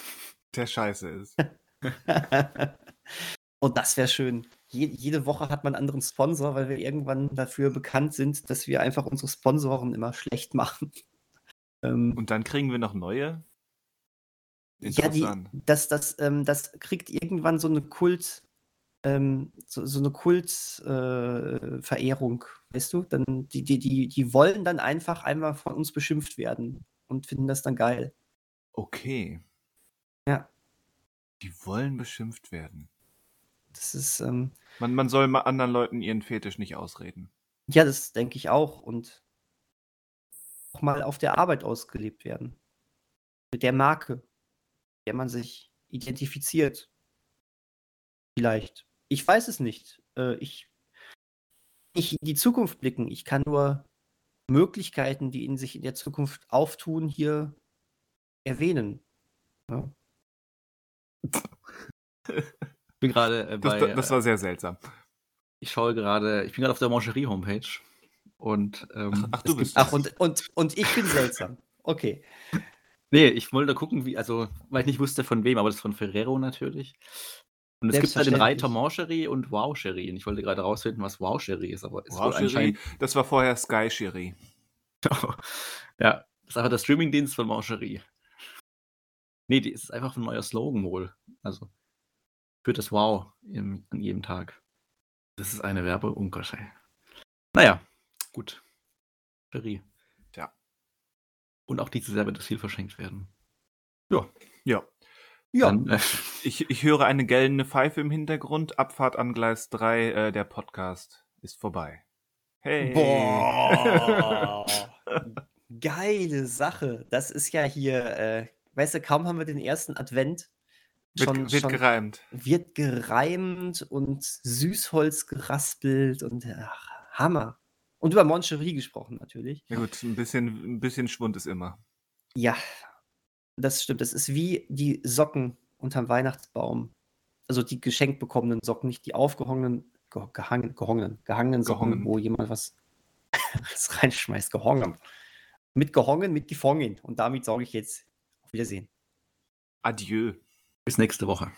C: (laughs)
A: Der scheiße ist. (laughs)
B: Und das wäre schön. Je, jede Woche hat man einen anderen Sponsor, weil wir irgendwann dafür bekannt sind, dass wir einfach unsere Sponsoren immer schlecht machen. (laughs) Ähm,
A: Und dann kriegen wir noch neue?
B: ja, die, das, das, ähm, das kriegt irgendwann so eine Kult, ähm, so, so eine Kultverehrung, äh, weißt du? Dann, die, die, die, die wollen dann einfach einmal von uns beschimpft werden und finden das dann geil.
A: Okay.
B: Ja.
A: Die wollen beschimpft werden.
B: Das ist, ähm,
A: Man, man soll mal anderen Leuten ihren Fetisch nicht ausreden.
B: ja, das denke ich auch. Und auch mal auf der Arbeit ausgelebt werden. Mit der Marke, mit der man sich identifiziert. Vielleicht. Ich weiß es nicht. Äh, ich nicht in die Zukunft blicken. Ich kann nur Möglichkeiten, die in sich in der Zukunft auftun, hier erwähnen. Ja. (laughs)
C: Ich bin gerade äh, bei.
A: Das, das, war sehr seltsam.
C: Ich schaue gerade, ich bin gerade auf der Mancherie-Homepage und. Ähm,
B: ach, du bist. Ach, und, und, und ich bin seltsam. Okay.
C: Nee, ich wollte gucken, wie, also, weil ich nicht wusste von wem, aber das ist von Ferrero natürlich. Und es gibt halt den Reiter Mancherie und Wow Cherie. Und ich wollte gerade rausfinden, was Wow Cherie ist, aber
A: es wow Cherie, das war vorher Sky Cherie. (laughs)
C: ja, das ist einfach der Streamingdienst von Mancherie. Nee, das ist einfach ein neuer Slogan wohl. Also für das Wow im, an jedem Tag. Das ist eine Werbeunkersche. Naja, gut. Cherie.
A: Ja.
C: Und auch dieses Jahr wird das viel verschenkt werden.
A: Ja. Ja. Ja. Dann, äh, (laughs) ich, ich höre eine gellende Pfeife im Hintergrund. Abfahrt an Gleis 3. Äh, der Podcast ist vorbei.
B: Hey. Boah. (laughs) Geile Sache. Das ist ja hier, äh, weißt du, kaum haben wir den ersten Advent.
A: Schon, wird, schon gereimt.
B: Wird gereimt und Süßholz geraspelt und ach, Hammer. Und über Moncherie gesprochen natürlich.
A: Ja gut, ein bisschen, ein bisschen Schwund ist immer.
B: Ja, das stimmt. Das ist wie die Socken unterm Weihnachtsbaum. Also die geschenkt bekommenen Socken, nicht die aufgehongenen, gehangen, gehongenen, gehangenen Socken, Gehongen. wo jemand was, (laughs) was reinschmeißt. Gehongen. Mit gehongen, mit gefangen. Und damit sage ich jetzt auf Wiedersehen.
A: Adieu.
C: Bis nächste Woche.